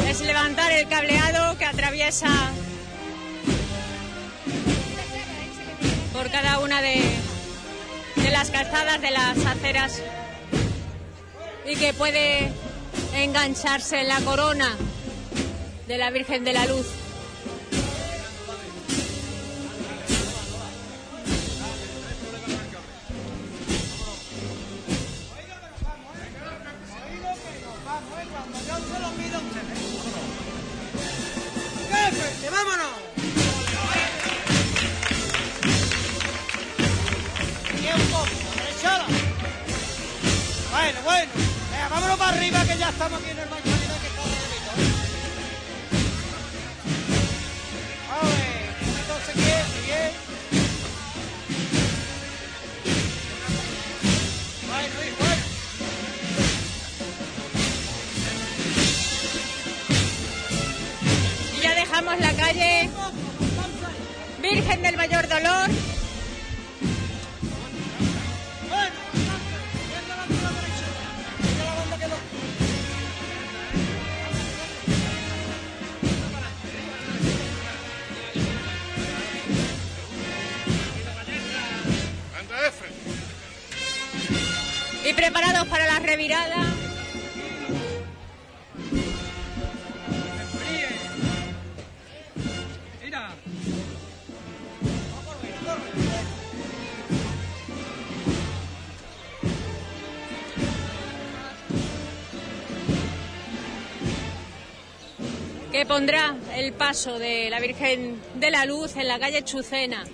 es levantar el cableado que atraviesa por cada una de las calzadas de las aceras y que puede engancharse en la corona de la Virgen de la Luz. Pondrá el paso de la Virgen de la Luz en la calle Chucena.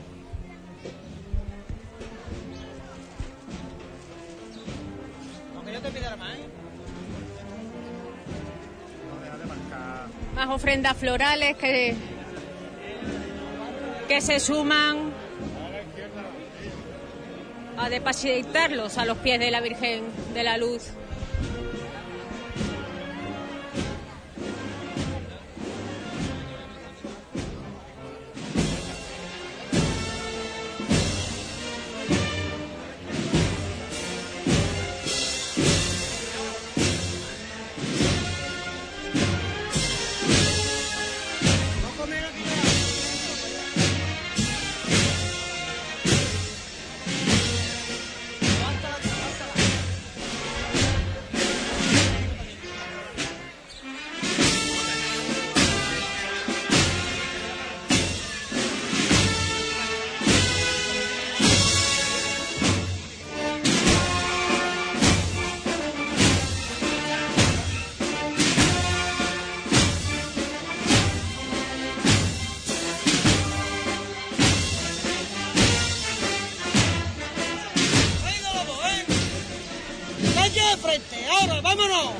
Más ofrendas florales que, que se suman a depositarlos a los pies de la Virgen de la Luz. De frente, ahora, vámonos.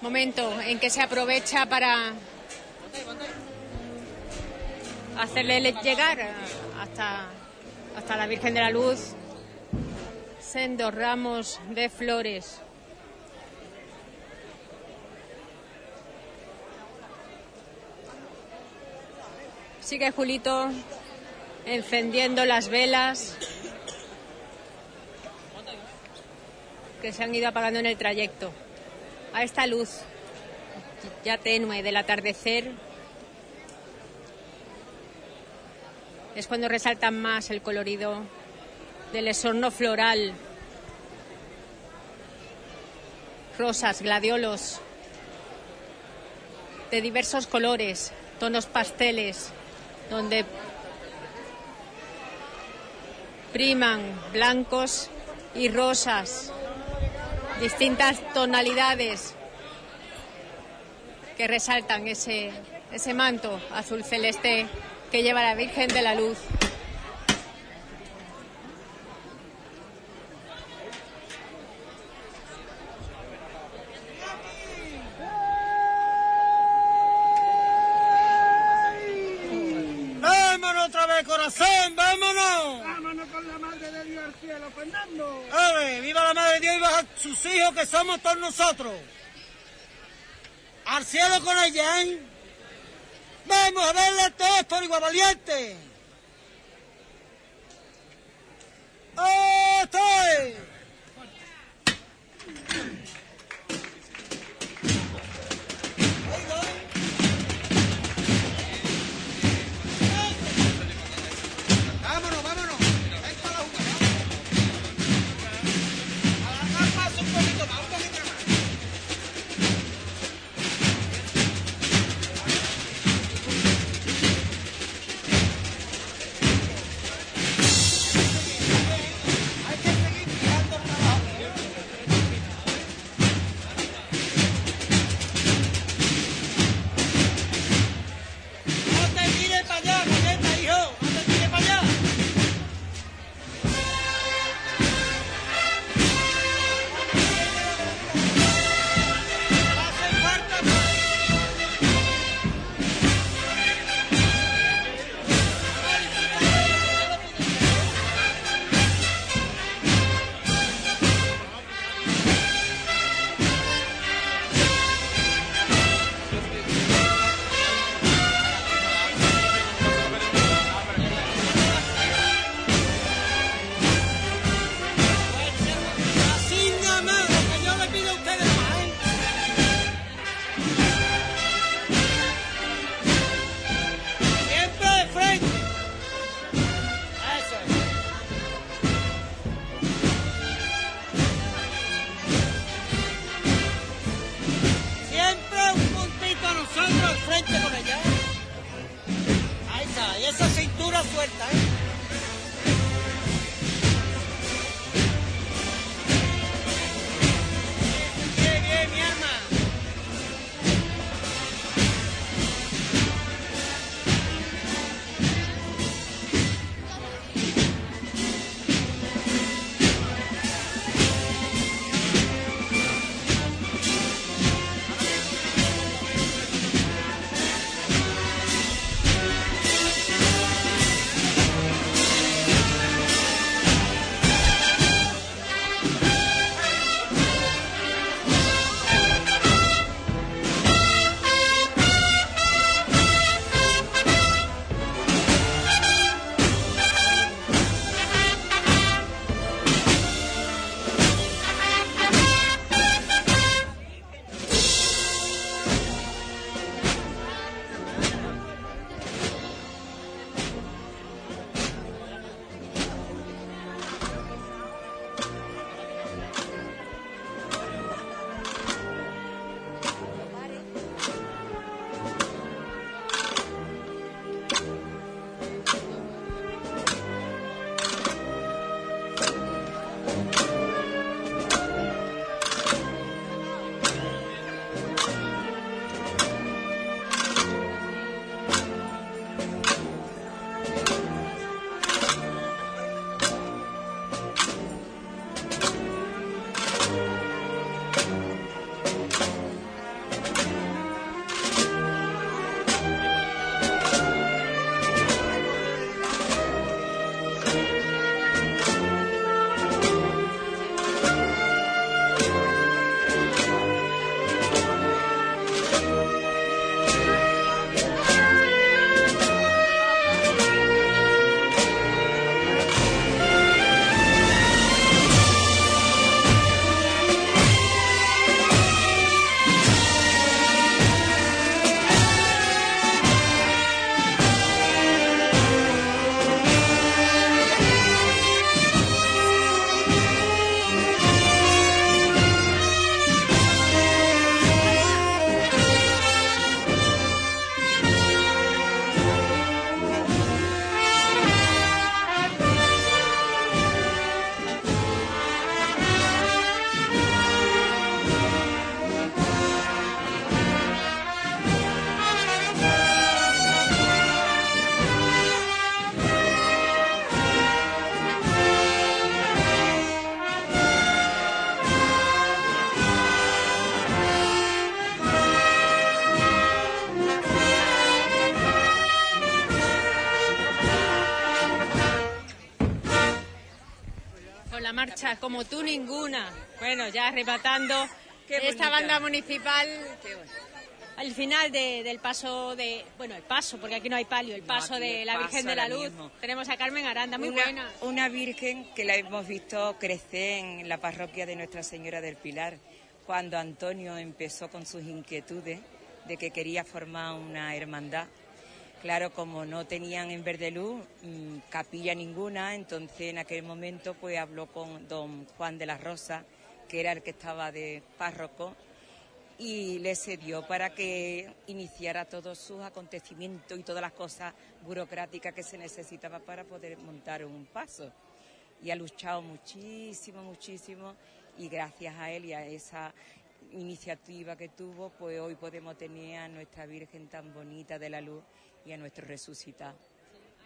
Momento en que se aprovecha para hacerle llegar hasta hasta la Virgen de la Luz, sendos ramos de flores. Sigue Julito encendiendo las velas que se han ido apagando en el trayecto. A esta luz ya tenue del atardecer es cuando resalta más el colorido del esorno floral. Rosas, gladiolos de diversos colores, tonos pasteles, donde priman blancos y rosas, distintas tonalidades que resaltan ese, ese manto azul celeste que lleva la Virgen de la Luz. ¡Vámonos otra vez, corazón! ¡Vámonos! Vámonos con la madre de Dios al cielo, Fernando. ¡Viva la Madre de Dios y baja sus hijos que somos todos nosotros! ¡Al cielo con ella, ¿eh? ¡Vamos a verle todos por igual valiente! ¡Oh, estoy! Como tú ninguna. Bueno, ya arrebatando esta banda municipal al final de- del paso de, bueno, el paso, porque aquí no hay palio, el paso de la Virgen de la Luz. mismo. Tenemos a Carmen Aranda, muy una, buena. Una virgen que la hemos visto crecer en la parroquia de Nuestra Señora del Pilar, cuando Antonio empezó con sus inquietudes de que quería formar una hermandad. Claro, como no tenían en Verdeluz mm, capilla ninguna, entonces en aquel momento pues habló con don Juan de la Rosa, que era el que estaba de párroco, y le cedió para que iniciara todos sus acontecimientos y todas las cosas burocráticas que se necesitaba para poder montar un paso. Y ha luchado muchísimo, muchísimo y gracias a él y a esa iniciativa que tuvo, pues hoy podemos tener a nuestra Virgen tan bonita de la luz y a nuestro resucitado.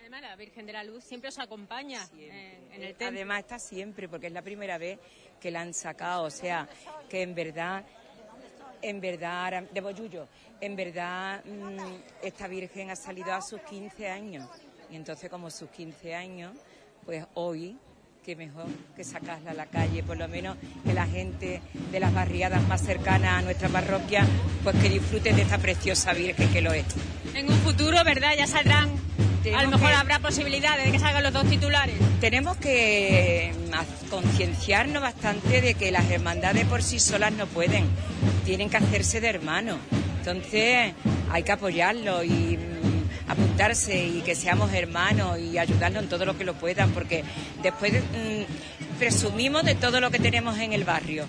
Además, la Virgen de la Luz siempre os acompaña eh, en el templo. Además está siempre, porque es la primera vez que la han sacado, o sea, que en verdad, en verdad, de Boyullo, en verdad mm, esta Virgen ha salido a sus 15 años. Y entonces como sus 15 años, pues hoy, qué mejor que sacarla a la calle, por lo menos que la gente de las barriadas más cercanas a nuestra parroquia, pues que disfruten de esta preciosa Virgen que lo es. En un futuro, ¿verdad? Ya saldrán, a lo mejor que- habrá posibilidades de que salgan los dos titulares. Tenemos que mm, concienciarnos bastante de que las hermandades por sí solas no pueden, tienen que hacerse de hermanos. Entonces hay que apoyarlo y apuntarse y que seamos hermanos y ayudarnos en todo lo que lo puedan, porque después mm, presumimos de todo lo que tenemos en el barrio.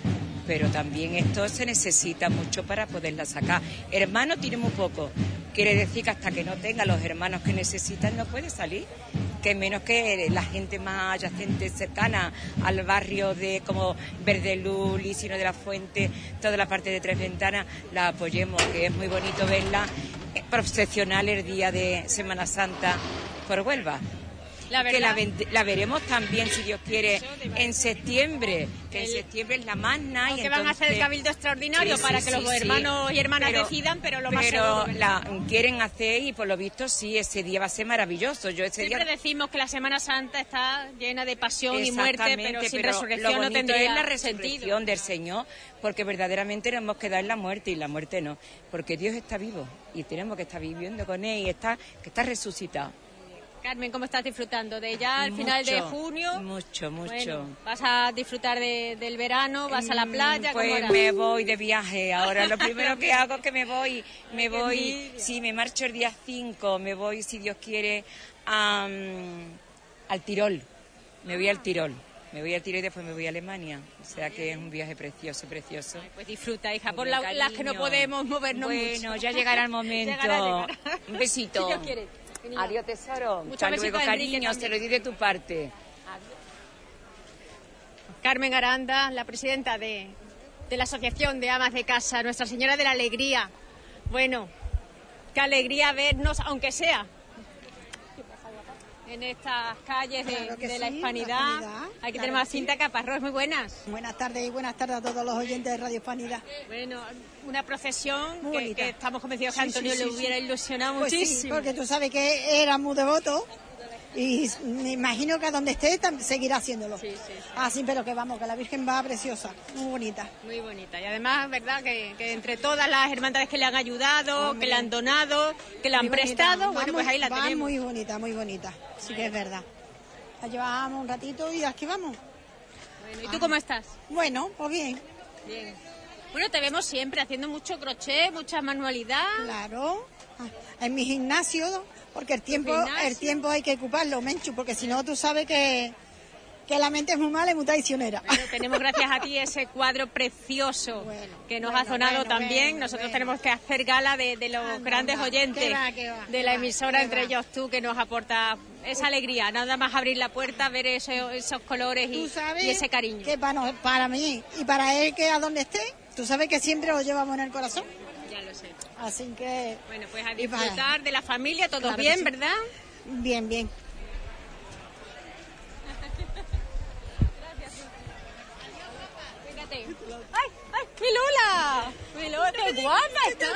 Pero también esto se necesita mucho para poderla sacar. Hermanos tiene muy poco. Quiere decir que hasta que no tenga los hermanos que necesitan no puede salir que menos que la gente más adyacente, cercana al barrio de como Verdeluz, Lisino de la Fuente, toda la parte de Tres Ventanas, la apoyemos, que es muy bonito verla eh, procesional el día de Semana Santa por Huelva. La que la, veremos también, si Dios quiere, en septiembre, que en septiembre es la magna. y que van a hacer el entonces- cabildo extraordinario Sí, para sí, que los sí, hermanos y hermanas Pero- decidan, pero lo más pero la quieren hacer y por lo visto sí, ese día va a ser maravilloso. Yo ese Siempre día decimos que la Semana Santa está llena de pasión y muerte, pero sin pero resurrección lo no tendría es la sentido. resurrección del Señor, porque verdaderamente nos hemos quedado en la muerte y la muerte no, porque Dios está vivo y tenemos que estar viviendo con Él y está, que está resucitado. Carmen, ¿cómo estás disfrutando de ya al final de junio? Mucho, mucho. Bueno, ¿Vas a disfrutar de- del verano? ¿Vas a la playa? ¿Cómo Pues me voy de viaje. Ahora lo primero que hago es que me voy, me voy, sí, me marcho el día 5, me voy, si Dios quiere, a, mm, al Tirol. Me voy al Tirol. Me voy al Tirol y después me voy a Alemania. O sea que es un viaje precioso, precioso. Pues disfruta, hija, por la- las que no podemos movernos Bueno, mucho. ya llegará el momento. Llegará, llegará. Un besito. Si Dios quiere. Adiós, tesoro. Muchos Hasta luego, a Enrique cariño. Se también. lo di de tu parte. Carmen Aranda, la presidenta de, de la Asociación de Amas de Casa, Nuestra Señora de la Alegría. Bueno, qué alegría vernos, aunque sea en estas calles de, Claro que de la hispanidad. la hispanidad, Aquí claro tenemos a que sí. Cinta Caparrós, muy buenas. Buenas tardes y buenas tardes a todos los oyentes de Radio Hispanidad. Bueno, una procesión Muy que, que estamos convencidos que Antonio le hubiera ilusionado Pues sí, muchísimo. porque tú sabes que era muy devoto y me imagino que a donde esté seguirá haciéndolo. Así, pero que vamos, que la Virgen va preciosa, muy bonita. Muy bonita. Y además, ¿verdad? Que, que entre todas las hermandades que le han ayudado, que le han donado, que le han bonita. prestado, Va bueno, pues ahí la va tenemos. muy bonita, muy bonita. Sí que es verdad. La llevamos un ratito y aquí vamos. Bueno, ¿y tú cómo estás? Bueno, pues bien. Bien. Bueno, te vemos siempre haciendo mucho crochet, mucha manualidad. Claro. En mi gimnasio, porque el tiempo, el tiempo hay que ocuparlo, Menchu, porque si no tú sabes que, que la mente es muy mala y muy traicionera. Bueno, tenemos gracias a ti ese cuadro precioso que nos ha bueno, sonado bueno, también. Nosotros tenemos que hacer gala de, de los Anda, grandes oyentes Qué va, qué va, de la emisora, entre va. ellos tú, que nos aporta esa alegría. Nada más abrir la puerta, ver eso- esos colores y, y ese cariño. que para, para mí y para él que a donde esté, tú sabes que siempre lo llevamos en el corazón. Así que... Bueno, pues a disfrutar de la familia, todo Claro bien, sí. ¿verdad? Bien, bien. Fíjate. ¡Ay, ay! ¡Mi Lula! ¡Mi Lula, qué guapa está!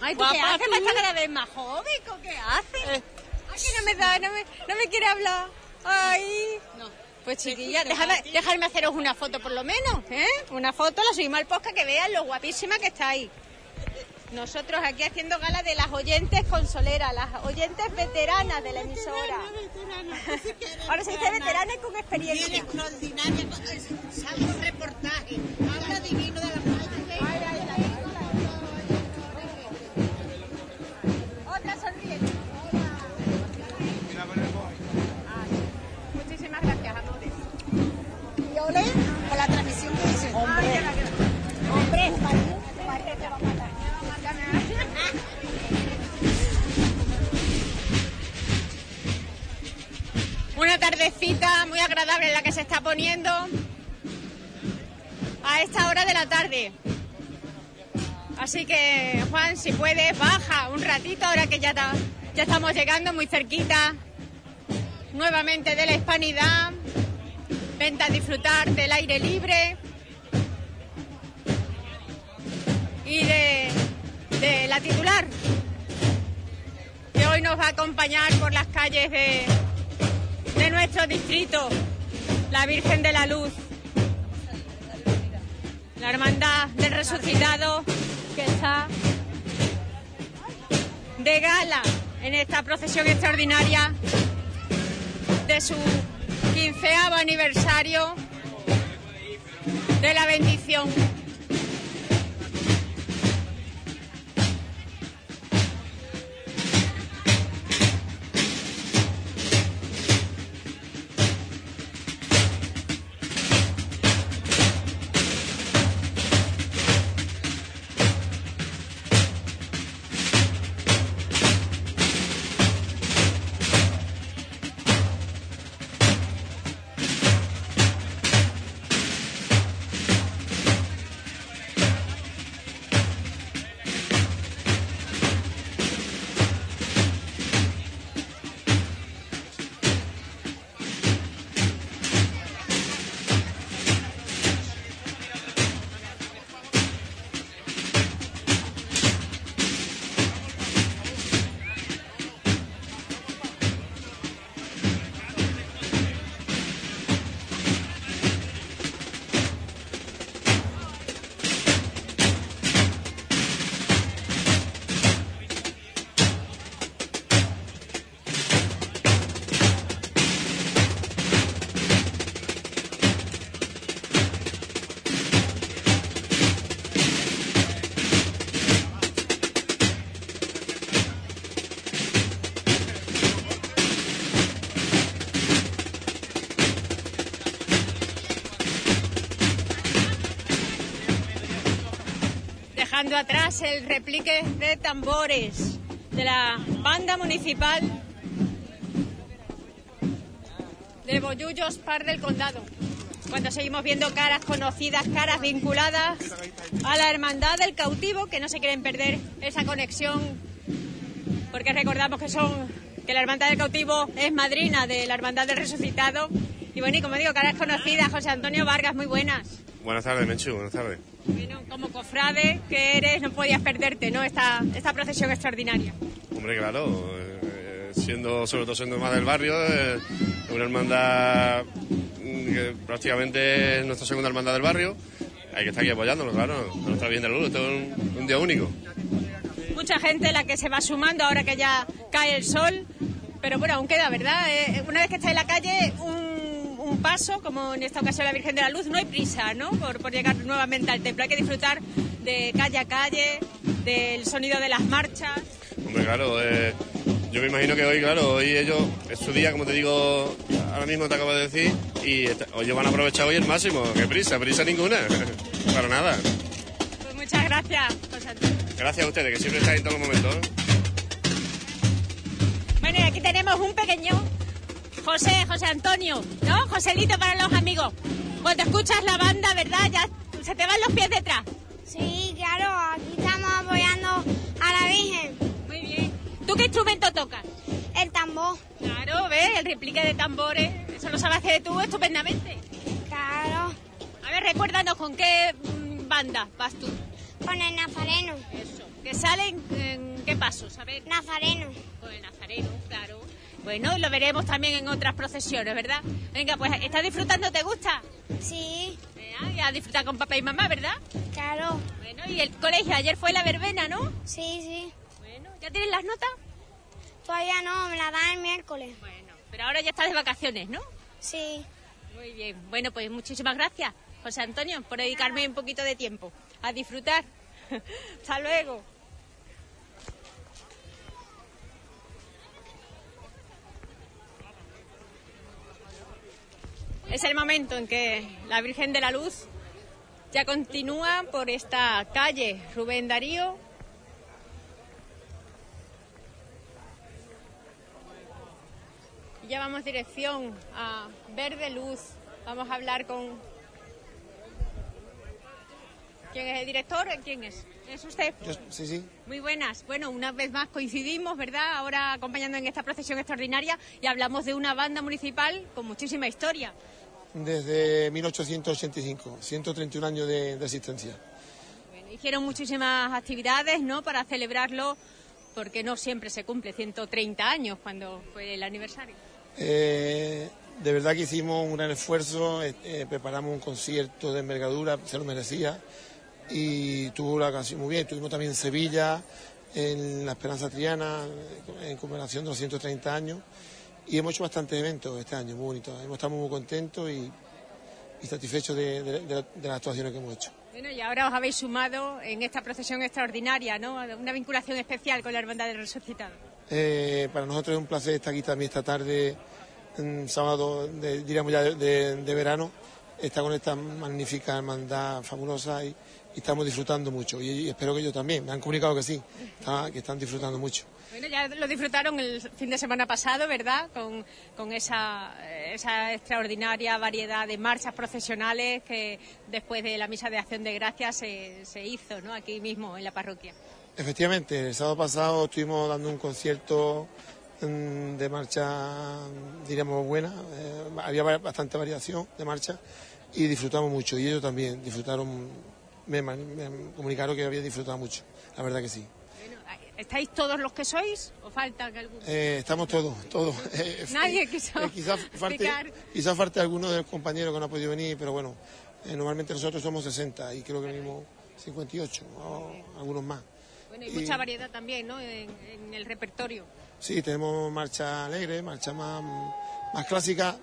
Ay, ¿tú qué haces para estar cada vez más joven? ¿o ¿Qué haces? Ay, que no me da, no me, no me quiere hablar. Ay. Pues chiquilla, déjame, dejarme haceros una foto por lo menos, ¿eh? Una foto, la subimos al podcast que vean lo guapísima que estáis. Nosotros aquí haciendo gala de las oyentes consoleras, las oyentes veteranas de la emisora. Ahora se dice veteranas con experiencia. Bien extraordinaria, sale un reportaje, habla divino de la poniendo a esta hora de la tarde. Así que, Juan, si puedes, baja un ratito ahora que ya, ya estamos llegando muy cerquita nuevamente de la hispanidad. Vente a disfrutar del aire libre y de, de la titular, que hoy nos va a acompañar por las calles de, de nuestro distrito, la Virgen de la Luz, la Hermandad del Resucitado, que está de gala en esta procesión extraordinaria de su quinceavo aniversario de la bendición. Atrás el replique de tambores de la banda municipal de Bollullos Par del Condado. Cuando seguimos viendo caras conocidas, caras vinculadas a la hermandad del cautivo, que no se quieren perder esa conexión, porque recordamos que son que la hermandad del cautivo es madrina de la hermandad del resucitado. Y bueno, y como digo, caras conocidas, José Antonio Vargas, muy buenas. Buenas tardes, Menchu, buenas tardes. Cofrade que eres, no podías perderte, ¿no? Esta, esta procesión extraordinaria. Hombre, claro, eh, siendo, sobre todo siendo más del barrio, eh, una hermandad mm, que prácticamente es nuestra segunda hermandad del barrio, hay que estar aquí apoyándolo, claro, a nuestra bien de luz, esto es un, un día único. Mucha gente la que se va sumando ahora que ya cae el sol, pero bueno, aún queda, ¿verdad? Eh, una vez que está en la calle, un, un paso, como en esta ocasión la Virgen de la Luz, no hay prisa, ¿no? Por, por llegar nuevamente al templo, hay que disfrutar de calle a calle, del sonido de las marchas. Hombre, claro, eh, yo me imagino que hoy, claro, hoy ellos, es su día, como te digo, ahora mismo te acabo de decir, y ellos van a aprovechar hoy el máximo, qué prisa, prisa ninguna, para nada. Pues muchas gracias, José Antonio. Gracias a ustedes, que siempre estáis en todos los momentos. ¿eh? Bueno, y aquí tenemos un pequeño José, José Antonio, ¿no? Joselito para los amigos. Cuando escuchas la banda, ¿verdad? Ya se te van los pies detrás. Sí, claro, aquí estamos apoyando a la Virgen. Muy bien. ¿Tú qué instrumento tocas? El tambor. Claro, ¿ves? El replique de tambores. Eso lo sabes hacer tú estupendamente. Claro. A ver, recuérdanos con qué mm, banda vas tú. Con el nazareno. Eso. ¿Que salen en qué pasos? A ver. Nazareno. Con el nazareno, claro. Bueno, y lo veremos también en otras procesiones, ¿verdad? Venga, pues ¿estás disfrutando? ¿Te gusta? Sí. Y a disfrutar con papá y mamá, ¿verdad? Claro. Bueno, y el colegio, ayer fue la verbena, ¿no? Sí, sí. Bueno, ¿ya tienes las notas? Todavía no, me la dan el miércoles. Bueno, pero ahora ya estás de vacaciones, ¿no? Sí. Muy bien. Bueno, pues muchísimas gracias, José Antonio, por dedicarme un poquito de tiempo a disfrutar. Hasta luego. Es el momento en que la Virgen de la Luz ya continúa por esta calle Rubén Darío. Y ya vamos dirección a Verde Luz. Vamos a hablar con... ¿Quién es el director? ¿Quién es? ¿Es usted? sí, sí. Muy buenas. Bueno, una vez más coincidimos, ¿verdad? Ahora acompañando en esta procesión extraordinaria y hablamos de una banda municipal con muchísima historia. Desde 1885, 131 años de, de existencia. Bueno, hicieron muchísimas actividades, ¿no? Para celebrarlo, porque no siempre se cumple 130 años cuando fue el aniversario. Eh, de verdad que hicimos un gran esfuerzo, eh, eh, preparamos un concierto de envergadura, se lo merecía, y tuvo la canción muy bien. Estuvimos también en Sevilla, en la Esperanza Triana, en conmemoración de los 130 años, y hemos hecho bastantes eventos este año, muy bonitos. Hemos estado muy contentos y, y satisfechos de, de- de- de las actuaciones que hemos hecho. Bueno, y ahora os habéis sumado en esta procesión extraordinaria, ¿no? Una vinculación especial con la Hermandad del Resucitado. Eh, para nosotros es un placer estar aquí también esta tarde, mm, sábado, de- diríamos ya de verano, estar con esta magnífica hermandad fabulosa y, y estamos disfrutando mucho. Y, y espero que ellos también, me han comunicado que sí, está- que están disfrutando mucho. Bueno, ya lo disfrutaron el fin de semana pasado, ¿verdad? Con, con esa, esa extraordinaria variedad de marchas procesionales que después de la misa de acción de gracias se, se hizo, ¿no? Aquí mismo en la parroquia. Efectivamente, el sábado pasado estuvimos dando un concierto de marcha, diríamos, buena. eh, había ba- bastante variación de marcha y disfrutamos mucho. Y ellos también disfrutaron, me, me comunicaron que habían disfrutado mucho. La verdad que sí. ¿Estáis todos los que sois o faltan algunos? Eh, estamos todos, todos. Eh, Nadie quiso eh, quizás falte, quizás falte alguno de los compañeros que no ha podido venir, pero bueno, eh, normalmente nosotros somos 60 y creo que venimos 58 o algunos más. Bueno, y y- mucha variedad también, ¿no? En, en el repertorio. Sí, tenemos marcha alegre, marcha más, más clásica.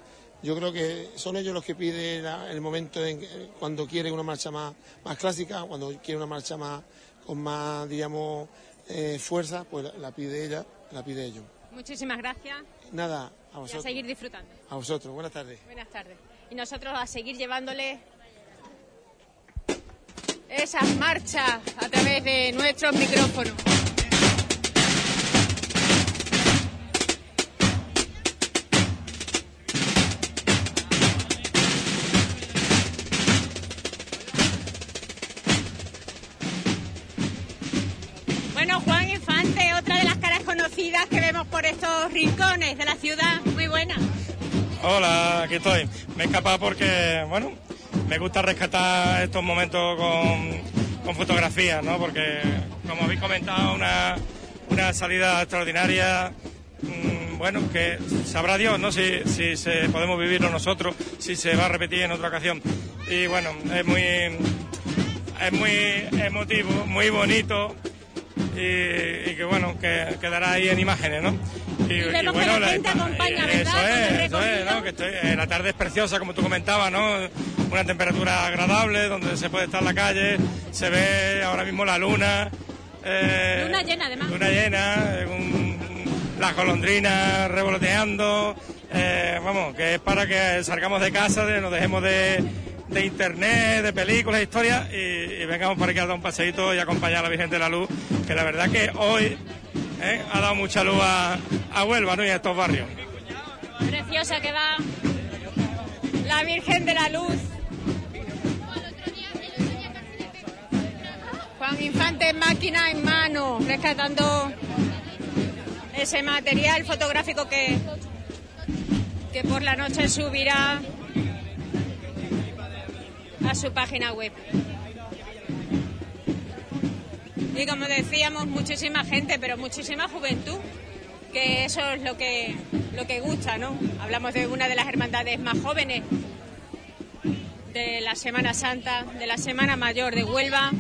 Yo creo que son ellos los que piden la- el momento en que- cuando quieren una marcha más, más clásica, cuando quieren una marcha más con más, digamos, eh, fuerza, pues la, la pide ella, la pide ellos. Muchísimas gracias Nada, a y a vosotros. seguir disfrutando. A vosotros, buenas tardes. Buenas tardes. Y nosotros a seguir llevándole esas marchas a través de nuestros micrófonos. Estos rincones de la ciudad. Muy buena. Hola, aquí estoy. Me he escapado porque, bueno, me gusta rescatar estos momentos con, con fotografías, ¿no? Porque, como habéis comentado, una, una salida extraordinaria, mm, bueno, que sabrá Dios, ¿no? Si, si se, podemos vivirlo nosotros, si se va a repetir en otra ocasión. Y bueno, es muy, es muy emotivo, muy bonito y, y que bueno, que quedará ahí en imágenes, ¿no? Y, vemos que la gente la- acompaña, eso ¿verdad? Con el es, eso es. ¿no? Que estoy- eh, la tarde es preciosa, como tú comentabas, ¿no? Una temperatura agradable, donde se puede estar en la calle, se ve ahora mismo la luna. eh, Luna llena, además. Luna llena, eh, un- las golondrinas revoloteando, eh, vamos, que es para que salgamos de casa, de, nos dejemos de, de internet, de películas, historias y, vengamos para aquí a dar un paseíto y acompañar a la Virgen de la Luz, que la verdad que hoy eh, ha dado mucha luz a, a Huelva ¿no? y a estos barrios. Preciosa que va la Virgen de la Luz. Juan Infante máquina en mano, rescatando ese material fotográfico que, que por la noche subirá a su página web. Y como decíamos, muchísima gente, pero muchísima juventud, que eso es lo que lo que gusta, ¿no? Hablamos de una de las hermandades más jóvenes de la Semana Santa, de la Semana Mayor de Huelva.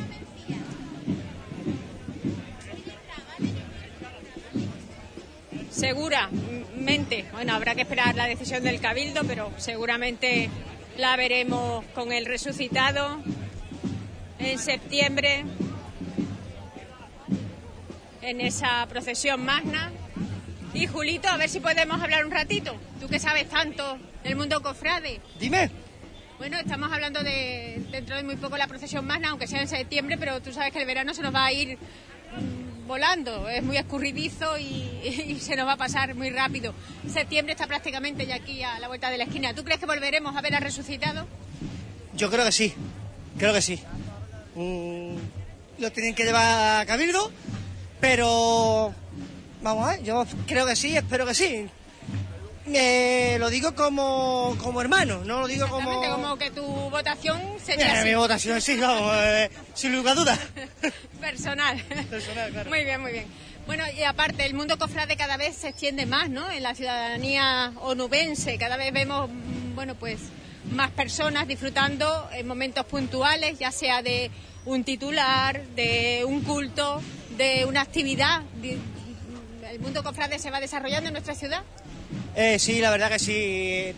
Seguramente, bueno, habrá que esperar la decisión del Cabildo, pero seguramente la veremos con el resucitado en septiembre en esa procesión magna. Y Julito, a ver si podemos hablar un ratito. Tú que sabes tanto del mundo cofrade. Dime. Bueno, estamos hablando de dentro de muy poco la procesión magna, aunque sea en septiembre, pero tú sabes que el verano se nos va a ir mm, volando. Es muy escurridizo y, se nos va a pasar muy rápido. Septiembre está prácticamente ya aquí a la vuelta de la esquina. ¿Tú crees que volveremos a ver a resucitado? Yo creo que sí, creo que sí. Mm, lo tienen que llevar a Cabildo, pero vamos a ver, yo creo que sí, espero que sí. Me lo digo como, como hermano, no lo digo como... Como que tu votación sería Mira, así. mi votación sí, vamos, eh, sin lugar a dudas. Personal. Muy bien, muy bien. Bueno, y aparte, el mundo cofrade cada vez se extiende más, ¿no? En la ciudadanía onubense, cada vez vemos, mm, bueno, pues más personas disfrutando en momentos puntuales, ya sea de un titular, de un culto, de una actividad. El mundo cofrade se va desarrollando en nuestra ciudad. Eh, sí, la verdad que sí.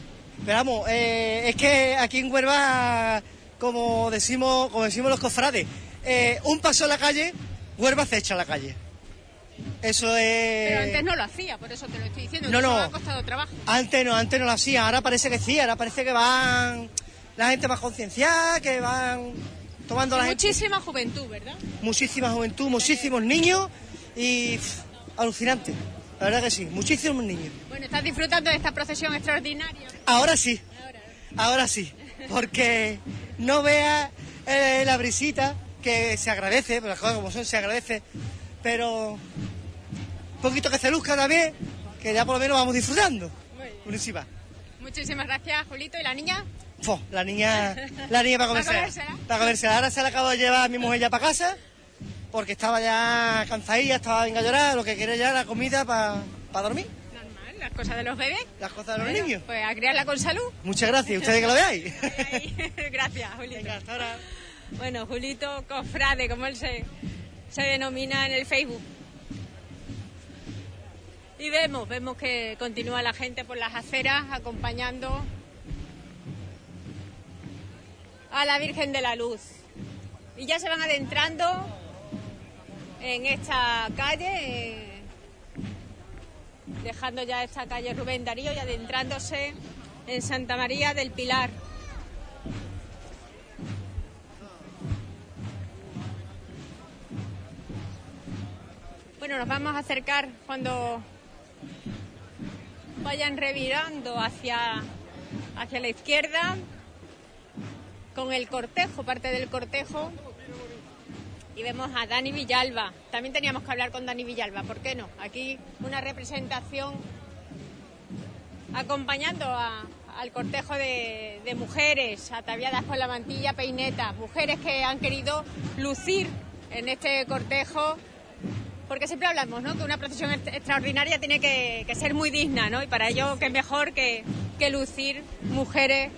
Pero vamos, eh, es que aquí en Huelva, como decimos, como decimos los cofrades, eh, un paso a la calle, Huelva se echa a la calle. Eso es... Pero antes no lo hacía, por eso te lo estoy diciendo. no, no. ha costado trabajo. Antes no, antes no lo hacía, ahora parece que sí, ahora parece que van la gente más concienciada, que van tomando la gente... Muchísima juventud, ¿verdad? Muchísima juventud, muchísimos niños y pff, alucinante. La verdad que sí, muchísimos niños. Bueno, estás disfrutando de esta procesión extraordinaria. Ahora sí, ahora sí, porque no vea eh, la brisita que se agradece, pero las cosas como son se agradece, pero un poquito que se luzca también, que ya por lo menos vamos disfrutando. Buenísima. Muchísimas gracias, Julito. ¿Y la niña? Fo, la niña, la niña para ¿Para comérsela. comérsela? Para comérsela. Ahora se la acabo de llevar a mi mujer ya para casa, porque estaba ya cansadilla, estaba venga a llorar, lo que quiere ya era comida para dormir. Normal, las cosas de los bebés. Las cosas de los Bueno, niños. Pues a criarla con salud. Muchas gracias, ustedes que lo veáis. Gracias, Julito. Bueno, Julito Cofrade, como él se, se denomina en el Facebook. Y vemos, vemos que continúa la gente por las aceras acompañando a la Virgen de la Luz. Y ya se van adentrando en esta calle, eh, dejando ya esta calle Rubén Darío y adentrándose en Santa María del Pilar. Bueno, nos vamos a acercar cuando vayan revirando hacia, hacia la izquierda con el cortejo, parte del cortejo. Y vemos a Dani Villalba. También teníamos que hablar con Dani Villalba, ¿por qué no? Aquí una representación acompañando a- al cortejo de, de mujeres ataviadas con la mantilla peineta, mujeres que han querido lucir en este cortejo, porque siempre hablamos, ¿no? Que una procesión ex- extraordinaria tiene que, que ser muy digna, ¿no? Y para ello, qué mejor que, que lucir mujeres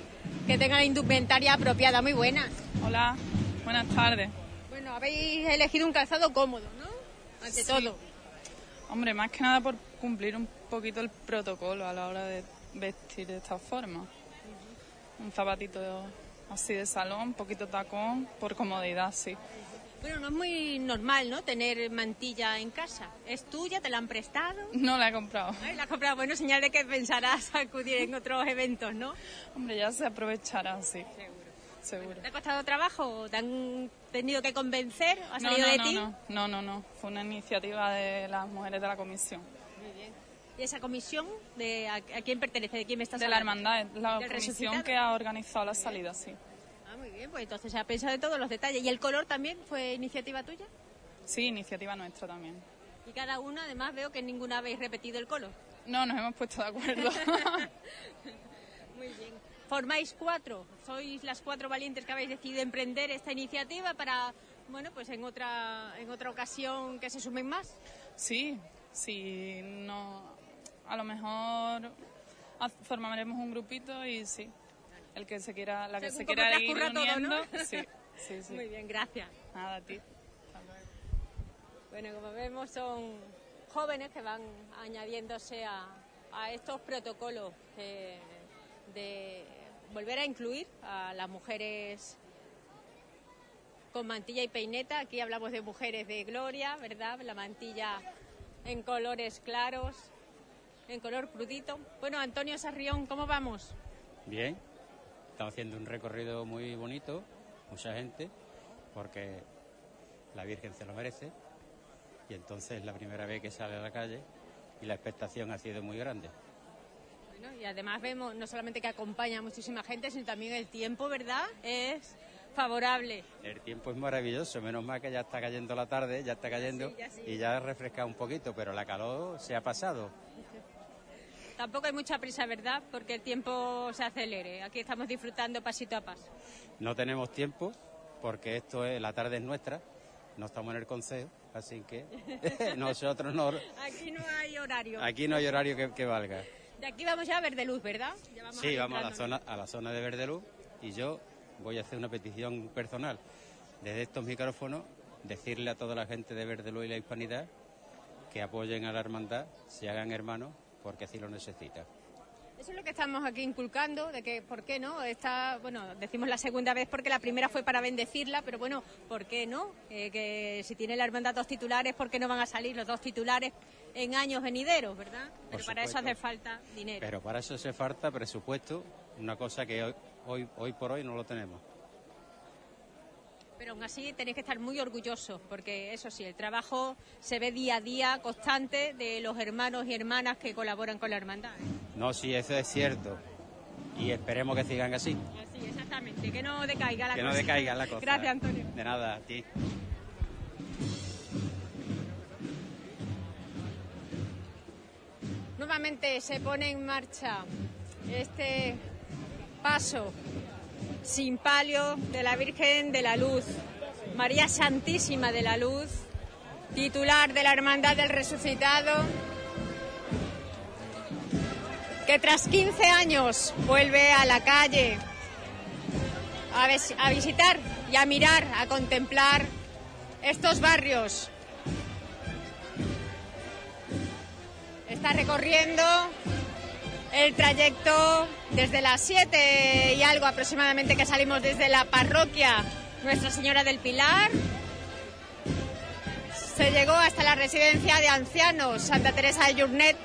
que tengan indumentaria apropiada. Muy buenas. Hola, buenas tardes. Habéis elegido un calzado cómodo, ¿no? Ante Sí. todo. Hombre, más que nada por cumplir un poquito el protocolo a la hora de vestir de esta forma. Un zapatito así de salón, un poquito tacón, por comodidad, sí. Bueno, no es muy normal, ¿no? Tener mantilla en casa. ¿Es tuya? ¿Te la han prestado? No la he comprado. Ay, la has comprado. Bueno, señal de que pensarás acudir en otros eventos, ¿no? Hombre, ya se aprovechará, sí. Seguro. ¿Te ha costado trabajo? ¿O ¿Te han tenido que convencer? ¿Ha No, salido no, de no, ti? no, no, no. Fue una iniciativa de las mujeres de la comisión. Muy bien. ¿Y esa comisión de a, a quién pertenece? ¿De quién me estás De la hablando? hermandad, la ¿Del comisión resucitado? que ha organizado la salida, sí. Ah, muy bien. Pues entonces se ha pensado de todos los detalles. ¿Y el color también fue iniciativa tuya? Sí, iniciativa nuestra también. Y cada una, además, veo que ninguna habéis repetido el color. No, nos hemos puesto de acuerdo. Muy bien. Formáis cuatro. Sois las cuatro valientes que habéis decidido emprender esta iniciativa para, bueno, pues en otra, en otra ocasión que se sumen más. Sí, sí, no. a lo mejor formaremos un grupito y sí, el que se quiera, la que se quiera ir transcurra todo, uniendo, ¿no? sí, sí, sí. Muy bien, gracias. Nada, a ti. Bueno, como vemos son jóvenes que van añadiéndose a, a estos protocolos eh, de volver a incluir a las mujeres con mantilla y peineta. Aquí hablamos de mujeres de gloria, ¿verdad? La mantilla en colores claros, en color crudito. Bueno, Antonio Sarrión, ¿cómo vamos? Bien, estamos haciendo un recorrido muy bonito, mucha gente, porque la Virgen se lo merece y entonces es la primera vez que sale a la calle y la expectación ha sido muy grande. Bueno, y además vemos no solamente que acompaña a muchísima gente, sino también el tiempo, ¿verdad? Es favorable. El tiempo es maravilloso, menos mal que ya está cayendo la tarde, ya está cayendo Sí, ya sí. y ya ha refrescado un poquito, pero la calor se ha pasado. Tampoco hay mucha prisa, ¿verdad? Porque el tiempo se acelere. Aquí estamos disfrutando pasito a paso. No tenemos tiempo porque esto es la tarde es nuestra, no estamos en el consejo, así que nosotros no, Aquí no hay horario. aquí no hay horario que, que valga. De aquí vamos ya a ver de luz, ¿verdad? Ya vamos Sí, vamos a la zona a la zona de Verdeluz y yo voy a hacer una petición personal desde estos micrófonos decirle a toda la gente de Verdeluz y la Hispanidad que apoyen a la hermandad, se hagan hermanos porque así lo necesita. Eso es lo que estamos aquí inculcando, de que, ¿por qué no? Está, bueno, decimos la segunda vez porque la primera fue para bendecirla, pero bueno, ¿por qué no? Eh, que si tiene la hermandad dos titulares, ¿por qué no van a salir los dos titulares en años venideros, verdad? Pero para eso hace falta dinero. Pero para eso se falta presupuesto, una cosa que hoy, hoy, hoy por hoy no lo tenemos. Pero aún así tenéis que estar muy orgullosos, porque eso sí, el trabajo se ve día a día constante de los hermanos y hermanas que colaboran con la hermandad. No, sí, eso es cierto. Y esperemos que sigan así. Sí, exactamente, que no decaiga la que cosa. no decaiga la cosa. Gracias, Antonio. De nada, a ti. Nuevamente se pone en marcha este paso sin palio de la Virgen de la Luz, María Santísima de la Luz, titular de la Hermandad del Resucitado, que tras 15 años vuelve a la calle a, vis- a visitar y a mirar, a contemplar estos barrios. Está recorriendo el trayecto desde las 7 y algo aproximadamente que salimos desde la parroquia Nuestra Señora del Pilar. Se llegó hasta la residencia de ancianos Santa Teresa de Yurnet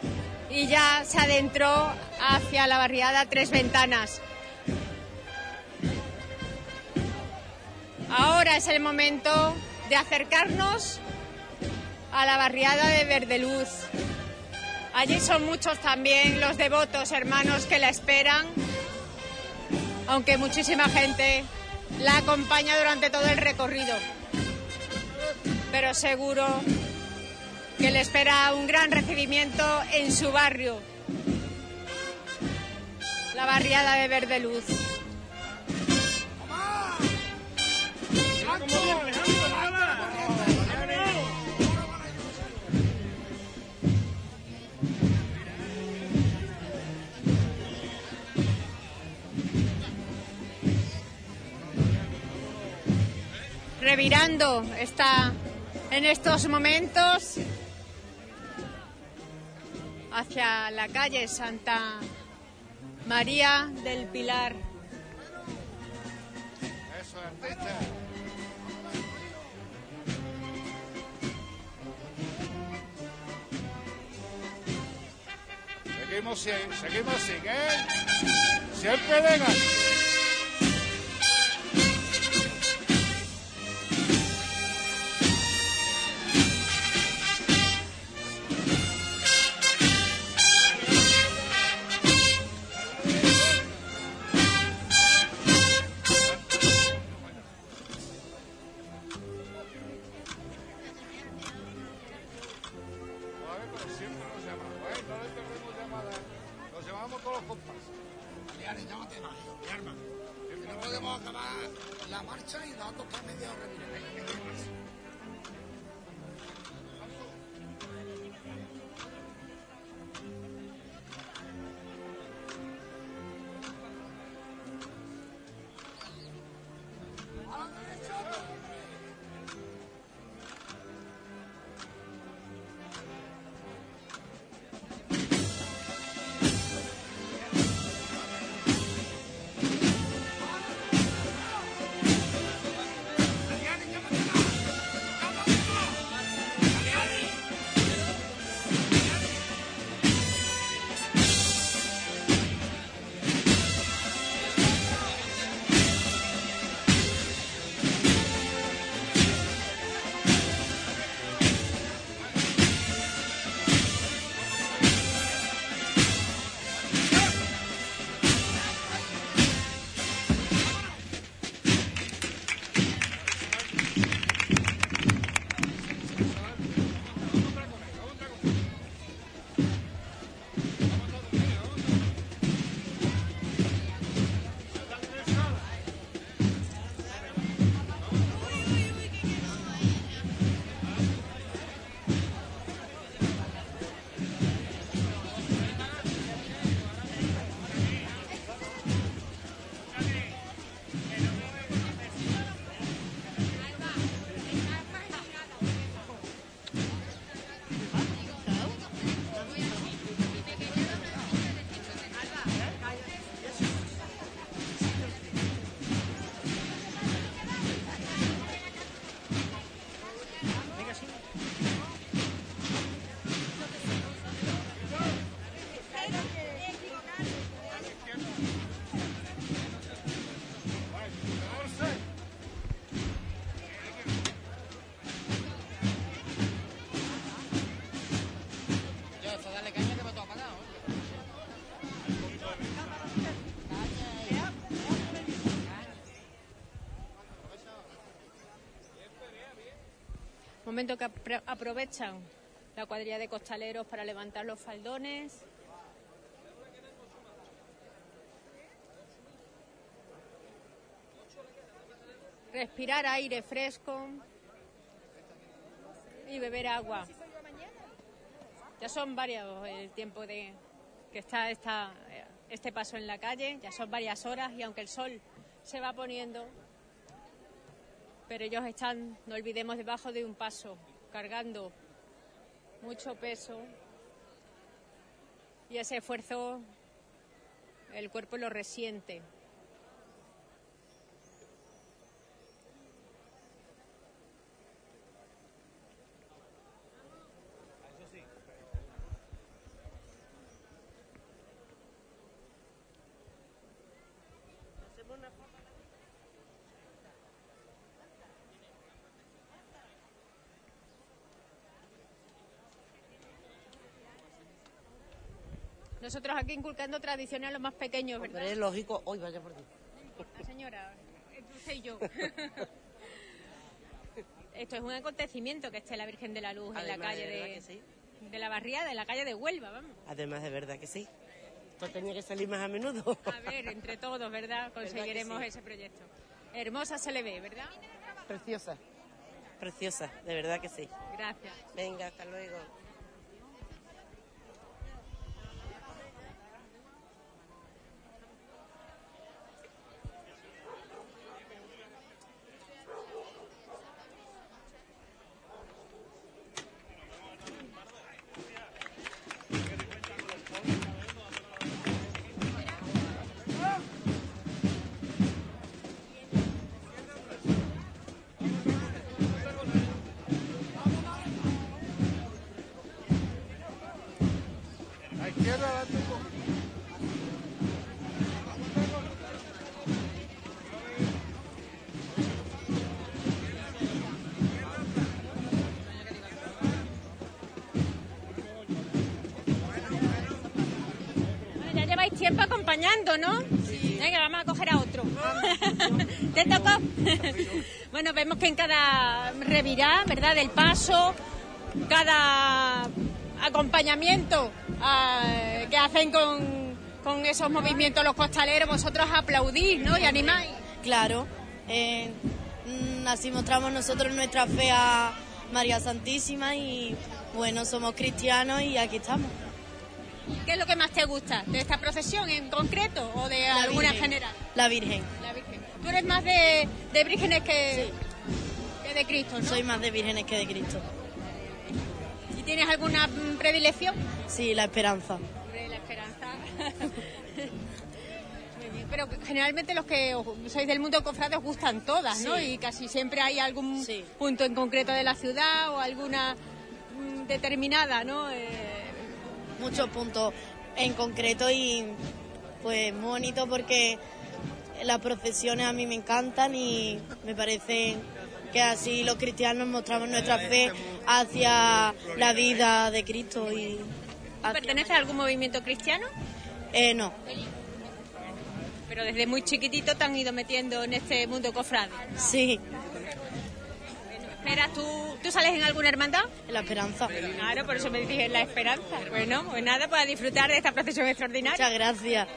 y ya se adentró hacia la barriada Tres Ventanas. Ahora es el momento de acercarnos a la barriada de Verdeluz. Allí son muchos también los devotos hermanos que la esperan, aunque muchísima gente la acompaña durante todo el recorrido. Pero seguro que le espera un gran recibimiento en su barrio, la barriada de Verdeluz. Revirando está en estos momentos hacia la calle Santa María del Pilar. Seguimos, si- seguimos así, ¿qué? Siempre venga. Momento que apro- aprovechan la cuadrilla de costaleros para levantar los faldones. Respirar aire fresco y beber agua. Ya son varios el tiempo de que está esta, este paso en la calle, ya son varias horas y aunque el sol se va poniendo, pero ellos están, no olvidemos, debajo de un paso, cargando mucho peso y ese esfuerzo el cuerpo lo resiente. Nosotros aquí inculcando tradiciones a los más pequeños, ¿verdad? Hombre, es lógico. Hoy vaya por ti. La señora, entre usted y yo. Esto es un acontecimiento que esté la Virgen de la Luz en la calle de verdad de, que sí. de la barriada, en la calle de Huelva, vamos. Además, de verdad que sí. Esto tenía que salir más a menudo. A ver, entre todos, ¿verdad? Conseguiremos sí? ese proyecto. Hermosa se le ve, ¿verdad? Preciosa. Preciosa, de verdad que sí. Gracias. Venga, hasta luego. ¿No? Venga, vamos a coger a otro. ¿Te tocó? bueno, vemos que en cada revirá, ¿verdad? Del paso, cada acompañamiento ah, que hacen con, con esos movimientos los costaleros, vosotros aplaudís, ¿no? Y animáis. Claro, eh, así mostramos nosotros nuestra fe a María Santísima y bueno, somos cristianos y aquí estamos. ¿Qué es lo que más te gusta de esta procesión en concreto o de La alguna Virgen. general? La Virgen. La Virgen. Tú eres más de, de vírgenes que, que de Cristo, ¿no? Soy más de vírgenes que de Cristo. ¿Y tienes alguna mm, predilección? Sí, la esperanza. Hombre, la esperanza. Muy bien, Pero generalmente los que os- sois del mundo cofrade os gustan todas, ¿no? Sí. Y casi siempre hay algún punto en concreto de la ciudad o alguna mm, determinada, ¿no? Eh, Muchos puntos en concreto y pues muy bonito porque las procesiones a mí me encantan y me parece que así los cristianos mostramos nuestra fe hacia la vida de Cristo y ¿Perteneces a algún movimiento cristiano? eh, no. Pero desde muy chiquitito te han ido metiendo en este mundo cofrade. Sí. Espera, ¿tú, ¿tú sales en alguna hermandad? En la esperanza. Claro, por eso me dije la esperanza. Bueno, pues nada, para disfrutar de esta procesión extraordinaria. Muchas gracias.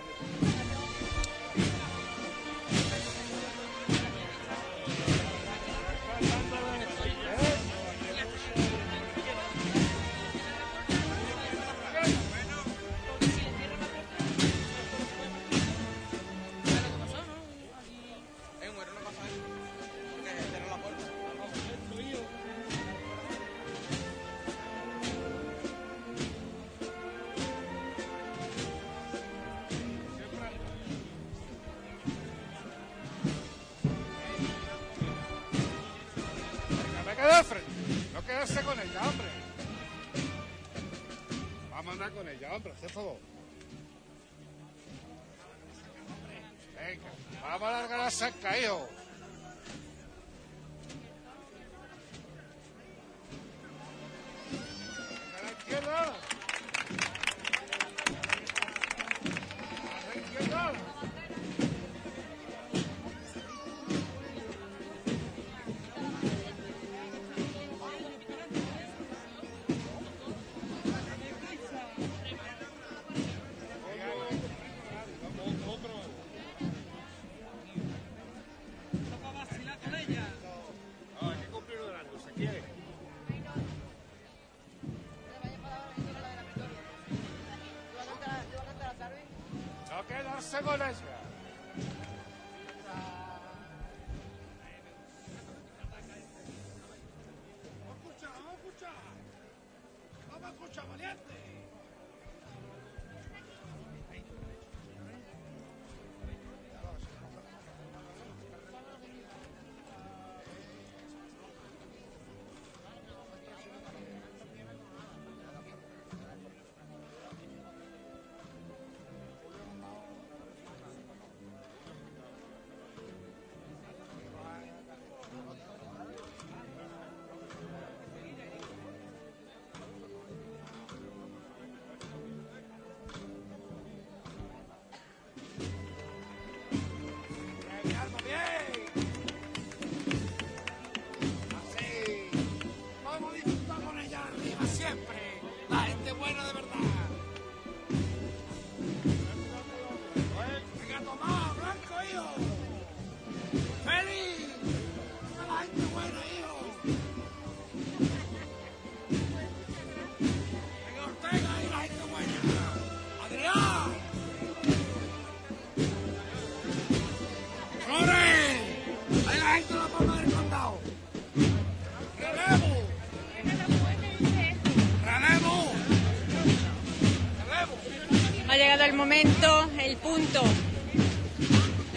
El punto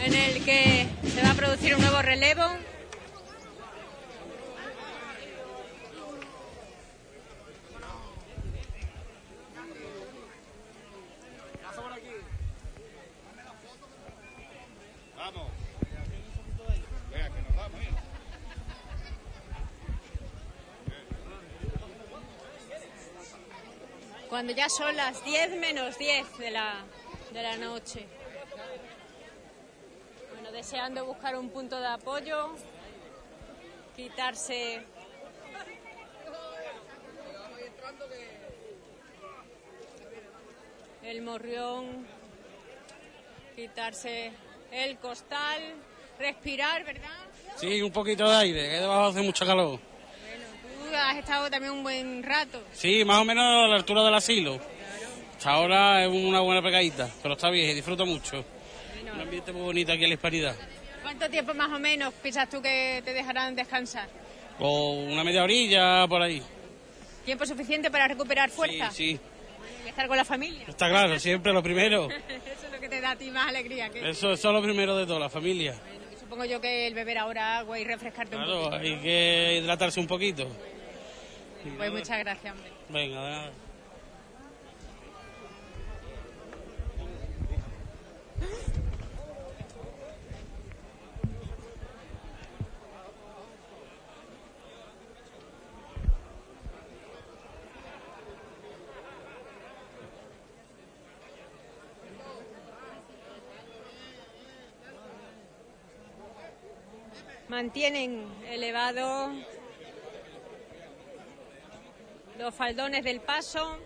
en el que se va a producir un nuevo relevo. Cuando ya son las 10 menos 10 de la, de la noche. Bueno, deseando buscar un punto de apoyo, quitarse el morrión, quitarse el costal, respirar, ¿verdad? Sí, un poquito de aire, que debajo hace mucho calor. Tú has estado también un buen rato. Sí, más o menos a la altura del asilo. Hasta ahora es una buena pegadita, pero está bien, disfruto mucho. Un ambiente muy bonito aquí en la Hispanidad. ¿Cuánto tiempo más o menos piensas tú que te dejarán descansar? O una media orilla por ahí. ¿Tiempo suficiente para recuperar fuerza? Sí, sí, Y estar con la familia. está claro, siempre lo primero. Eso es lo que te da a ti más alegría. Que... Eso, eso es lo primero de todo, la familia. Supongo yo que el beber ahora agua y refrescarte un Claro, poquito. hay que hidratarse un poquito. Pues muchas gracias, hombre. Venga, de nada. Mantienen elevado los faldones del paso.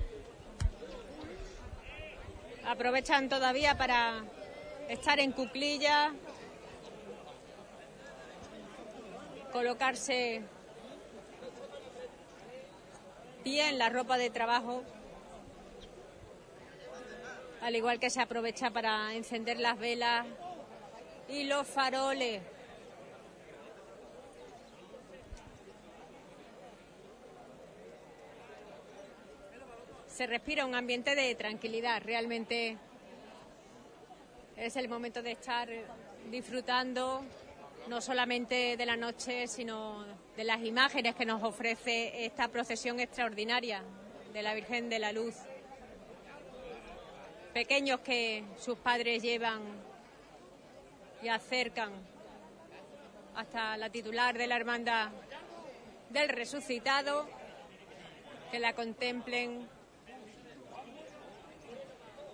Aprovechan todavía para estar en cuclilla, colocarse bien la ropa de trabajo, al igual que se aprovecha para encender las velas y los faroles. Se respira un ambiente de tranquilidad. Realmente es el momento de estar disfrutando no solamente de la noche, sino de las imágenes que nos ofrece esta procesión extraordinaria de la Virgen de la Luz. Pequeños que sus padres llevan y acercan hasta la titular de la Hermandad del Resucitado, que la contemplen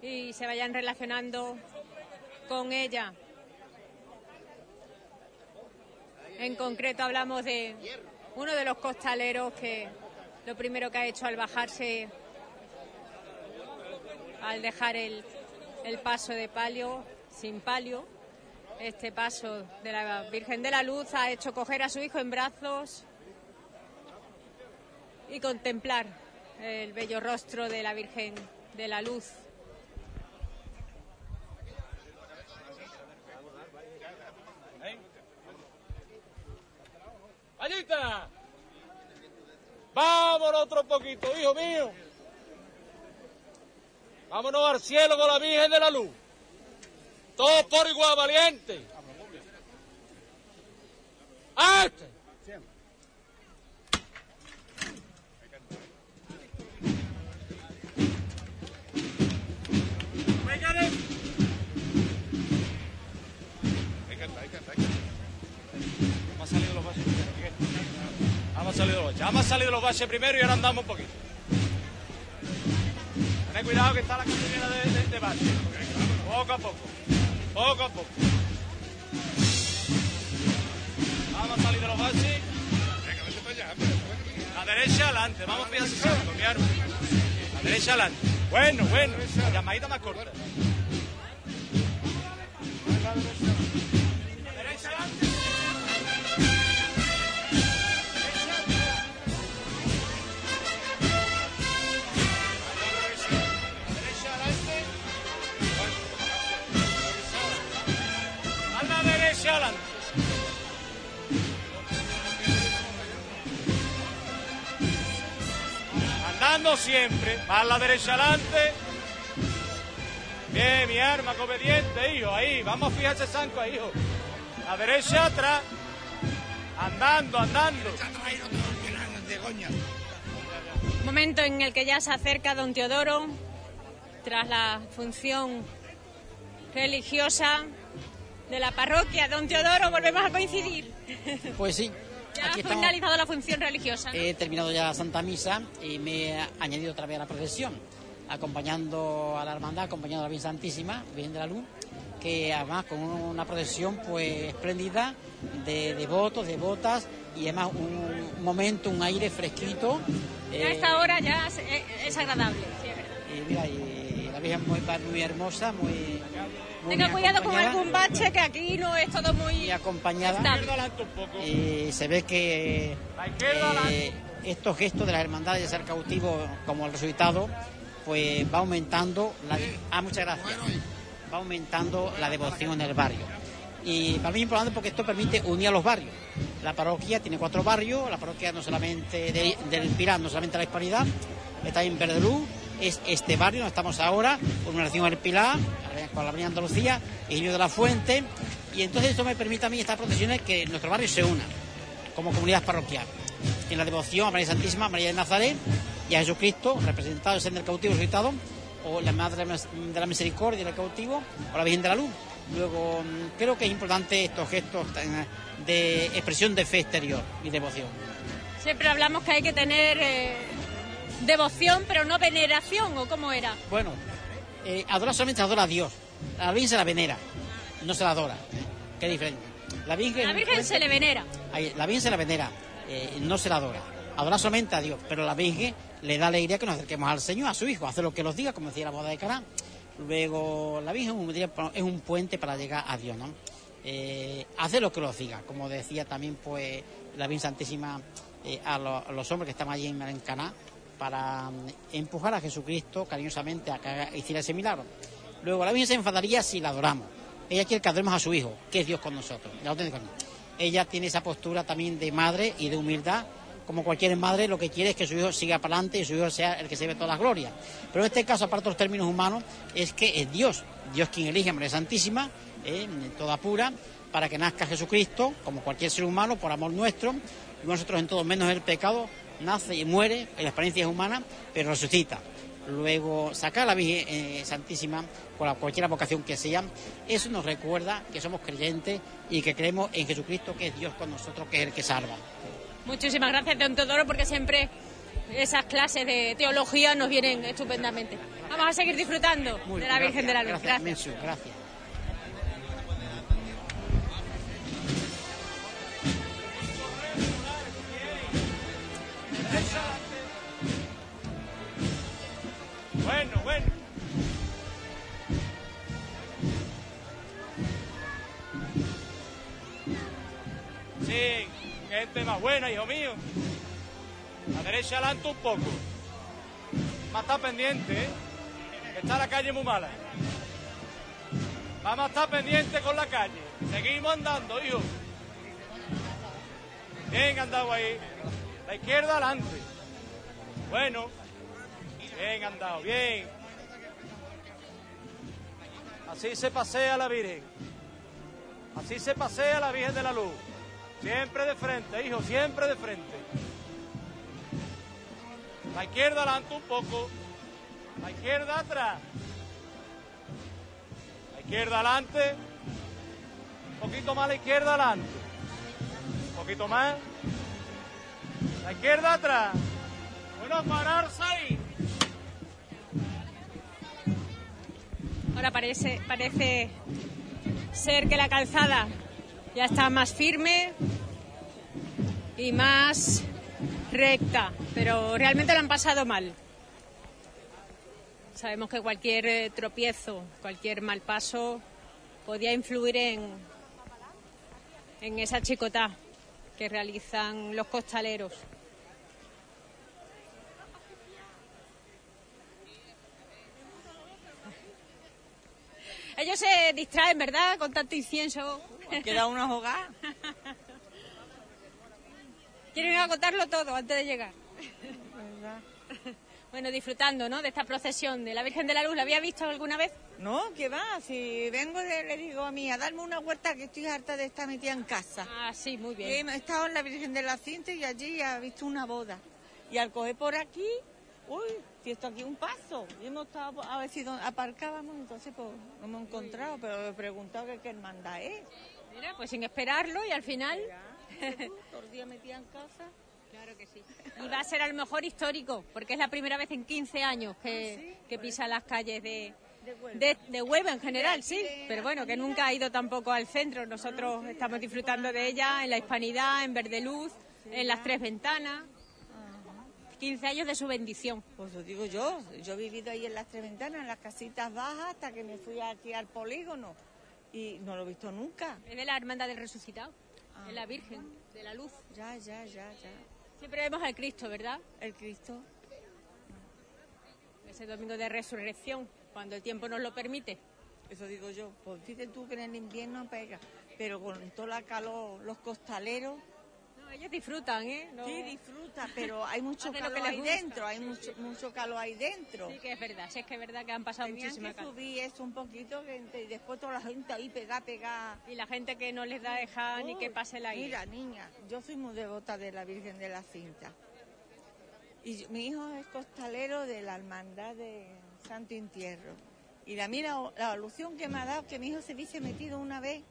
y se vayan relacionando con ella. En concreto hablamos de uno de los costaleros que lo primero que ha hecho al bajarse, al dejar el, el paso de palio, sin palio, este paso de la Virgen de la Luz, ha hecho coger a su hijo en brazos y contemplar el bello rostro de la Virgen de la Luz. Allita. Vámonos otro poquito, hijo mío. Vámonos al cielo con la Virgen de la Luz. Todo por igual valiente. ¡Arte! Ahí canta, ahí canta, ahí canta. No ha salir de los baches. Salir de los baches primero y ahora andamos un poquito. Ten cuidado que está la caminera de, de, de. Poco a poco. Poco a poco. Vamos a salir de los baches. La derecha adelante. Vamos a pillar ese salto, mi arma. La derecha adelante. Bueno, bueno. La llamadita más corta. Adelante. Andando siempre. A la derecha adelante. Bien, mi arma, que obediente, hijo. Ahí, vamos a fijar ese zanco ahí, hijo. La derecha atrás. Andando, andando. Momento en el que ya se acerca don Teodoro tras la función religiosa de la parroquia. Don Teodoro, volvemos a coincidir. Pues sí, Ya ha aquí estamos. finalizado la función religiosa. ¿no? He terminado ya la Santa Misa y me he añadido otra vez a la procesión, acompañando a la hermandad, acompañando a la Virgen Santísima, Virgen de la Luz, que además con una procesión pues espléndida de devotos, devotas y además un momento, un aire fresquito. Ya eh, a esta hora ya es, es agradable. sí, es verdad. y mira, y la Virgen muy, muy hermosa, muy... muy Tenga cuidado con acompañada. algún bache que aquí no es todo muy acompañada. Y se ve que eh, estos gestos de las hermandades de ser cautivo como el resultado, pues va aumentando la... Ah, muchas gracias. Va aumentando la devoción en el barrio. Y para mí es importante porque esto permite unir a los barrios. La parroquia tiene cuatro barrios, la parroquia no solamente de- del Pilar, no solamente la Hispanidad, está en Verdelú, es este barrio donde estamos ahora, una relación al Pilar, con la Avenida Andalucía, Emilio de la Fuente, y entonces esto me permite a mí estas procesiones que nuestro barrio se una como comunidad parroquial. En la devoción a María Santísima, María de Nazaret y a Jesucristo, representado en el cautivo resucitado, o la Madre de la Misericordia del cautivo, o la Virgen de la Luz. Luego, mm, creo que es importante estos gestos de expresión de fe exterior y devoción. Siempre hablamos que hay que tener eh, devoción, pero no veneración, ¿o cómo era? Bueno, eh, adorar solamente adora a Dios. A la Virgen se la venera, no se la adora. Qué diferente. La Virgen, la Virgen se le venera. La Virgen se la venera, eh, no se la adora. Adora solamente a Dios, pero la Virgen le da alegría que nos acerquemos al Señor, a su Hijo, hacer lo que nos diga, como decía la boda de Caná. Luego, la Virgen es un- puente para llegar a Dios, ¿no? Eh, hacer lo que nos diga, como decía también, pues, la Virgen Santísima eh, a, lo- a los hombres que estaban allí en, en Caná, para mm, empujar a Jesucristo cariñosamente a que hiciera ese milagro. Luego, la Virgen se enfadaría si la adoramos. Ella quiere que adoremos a su Hijo, que es Dios con nosotros. Ella tiene esa postura también de madre y de humildad. Como cualquier madre, lo que quiere es que su hijo siga para adelante y su hijo sea el que se ve todas las glorias. Pero en este caso, aparte de los términos humanos, es que es Dios, Dios quien elige a María Santísima, eh, toda pura, para que nazca Jesucristo, como cualquier ser humano, por amor nuestro, y nosotros en todo menos el pecado, nace y muere, en la experiencia es humana, pero resucita. Luego, sacar a la Virgen eh, Santísima, con la, cualquier vocación que sea, eso nos recuerda que somos creyentes y que creemos en Jesucristo, que es Dios con nosotros, que es el que salva. Muchísimas gracias, don Teodoro, porque siempre esas clases de teología nos vienen estupendamente. Vamos a seguir disfrutando de la Virgen de la Luz. Gracias. Bueno, bueno. Sí, gente más buena, hijo mío. La derecha adelante un poco. Más está pendiente, ¿eh? Está la calle muy mala. Vamos a estar pendiente con la calle. Seguimos andando, hijo. Bien andado ahí. La izquierda adelante. Bueno, bien andado, bien. Así se pasea la Virgen. Así se pasea la Virgen de la Luz. Siempre de frente, hijo, siempre de frente. La izquierda adelante un poco. La izquierda atrás. La izquierda adelante. Un poquito más la izquierda adelante. Un poquito más. La izquierda atrás. Bueno, pararse ahí. Ahora parece, parece ser que la calzada ya está más firme y más recta, pero realmente lo han pasado mal. Sabemos que cualquier eh, tropiezo, cualquier mal paso podía influir en, en esa chicotá que realizan los costaleros. Ellos se distraen, ¿verdad? Con tanto incienso. Queda una jugada. Quieren agotarlo todo antes de llegar. Bueno, disfrutando, ¿no? De esta procesión de la Virgen de la Luz. ¿La había visto alguna vez? No, que va, si vengo de- le digo a mí a darme una vuelta que estoy harta de estar metida en casa. Ah, sí, muy bien. He estado en la Virgen de la Cinta y allí he visto una boda. Y al coger por aquí, uy, si esto aquí un paso. Y hemos estado a ver si aparcábamos, entonces pues no hemos encontrado, pero he preguntado que qué hermandad es. Mira, pues sin esperarlo y al final... Todo el día metida en casa. Claro que sí. Y va a ser a lo mejor histórico, porque es la primera vez en 15 años que, que pisa las calles de, de, de Huelva en general, sí. Pero bueno, que nunca ha ido tampoco al centro. Nosotros estamos disfrutando de ella en la Hispanidad, en Verdeluz, en las Tres Ventanas. 15 años de su bendición. Pues lo digo yo, yo he vivido ahí en las tres ventanas, en las casitas bajas, hasta que me fui aquí al polígono. Y no lo he visto nunca. Es de la Hermandad del Resucitado, es la Virgen de la Luz. Ya, ya, ya, ya. Siempre vemos al Cristo, ¿verdad? El Cristo. Ese domingo de resurrección, cuando el tiempo nos lo permite. Eso digo yo. Pues fíjate tú que en el invierno pega, pero con toda la calor, los costaleros. Ellos disfrutan, ¿eh? No- Sí, disfruta, pero hay mucho calor que ahí dentro, hay mucho, mucho calor ahí dentro. Sí que es verdad, sí es que es verdad que han pasado Tenían muchísima que subir eso un poquito y después toda la gente ahí pegada, pegada. Y la gente que no les da dejar ni que pase aire. Mira, niña, yo soy muy devota de la Virgen de la Cinta. Y mi hijo es costalero de la Hermandad de Santo Entierro. Y la mira la alusión que me ha dado que mi hijo se hubiese metido una vez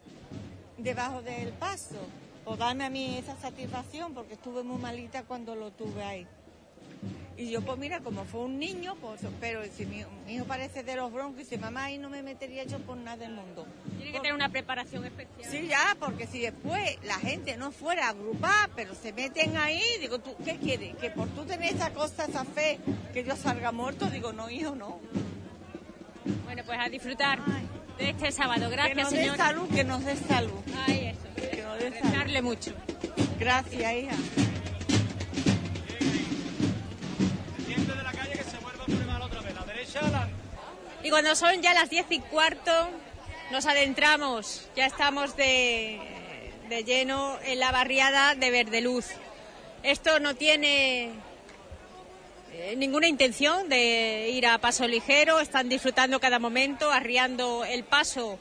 debajo del paso. Por darme a mí esa satisfacción, porque estuve muy malita cuando lo tuve ahí. Y yo, pues mira, como fue un niño, pues, pero si mi, mi hijo parece de los broncos y dice, mamá, ahí no me metería yo por nada del mundo. Tiene que tener una preparación especial. Sí, ya, porque si después la gente no fuera a agrupar, pero se meten ahí, digo, ¿tú qué quieres? Que por tú tener esa cosa, esa fe, que yo salga muerto, digo, no, hijo, no. Bueno, pues a disfrutar de este sábado. Gracias, que nos señor. dé salud, que nos dé salud. Ay, eso. Rezarle mucho. Gracias, hija. Pendiente de la calle que se vuelva a poner mal otra vez. La derecha adelante. Y cuando son ya las diez y cuarto, nos adentramos, ya estamos de, de lleno en la barriada de Verdeluz. Esto no tiene eh, ninguna intención de ir a paso ligero, están disfrutando cada momento, arriando el paso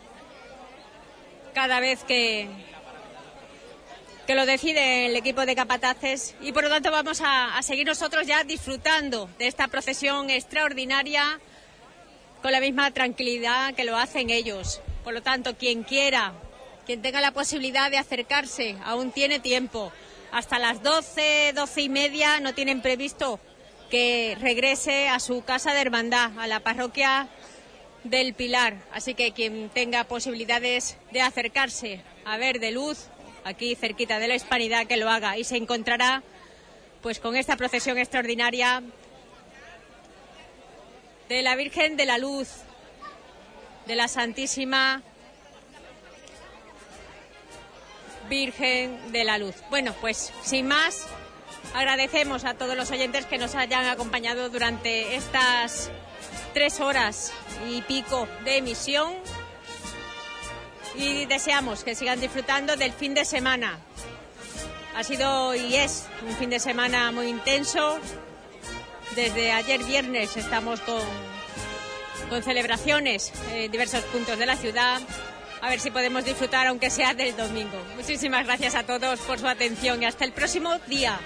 cada vez que, que lo decide el equipo de capataces y por lo tanto vamos a, seguir nosotros ya disfrutando de esta procesión extraordinaria con la misma tranquilidad que lo hacen ellos. Por lo tanto, quien quiera, quien tenga la posibilidad de acercarse, aún tiene tiempo. Hasta las 12, 12 y media no tienen previsto que regrese a su casa de hermandad, a la parroquia del Pilar. Así que quien tenga posibilidades de acercarse a ver de luz, aquí cerquita de la Hispanidad, que lo haga y se encontrará pues con esta procesión extraordinaria de la Virgen de la Luz, de la Santísima Virgen de la Luz. Bueno, pues sin más, agradecemos a todos los oyentes que nos hayan acompañado durante estas tres horas y pico de emisión y deseamos que sigan disfrutando del fin de semana. Ha sido y es un fin de semana muy intenso. Desde ayer viernes estamos con, con celebraciones en diversos puntos de la ciudad. A ver si podemos disfrutar, aunque sea del domingo. Muchísimas gracias a todos por su atención y hasta el próximo día.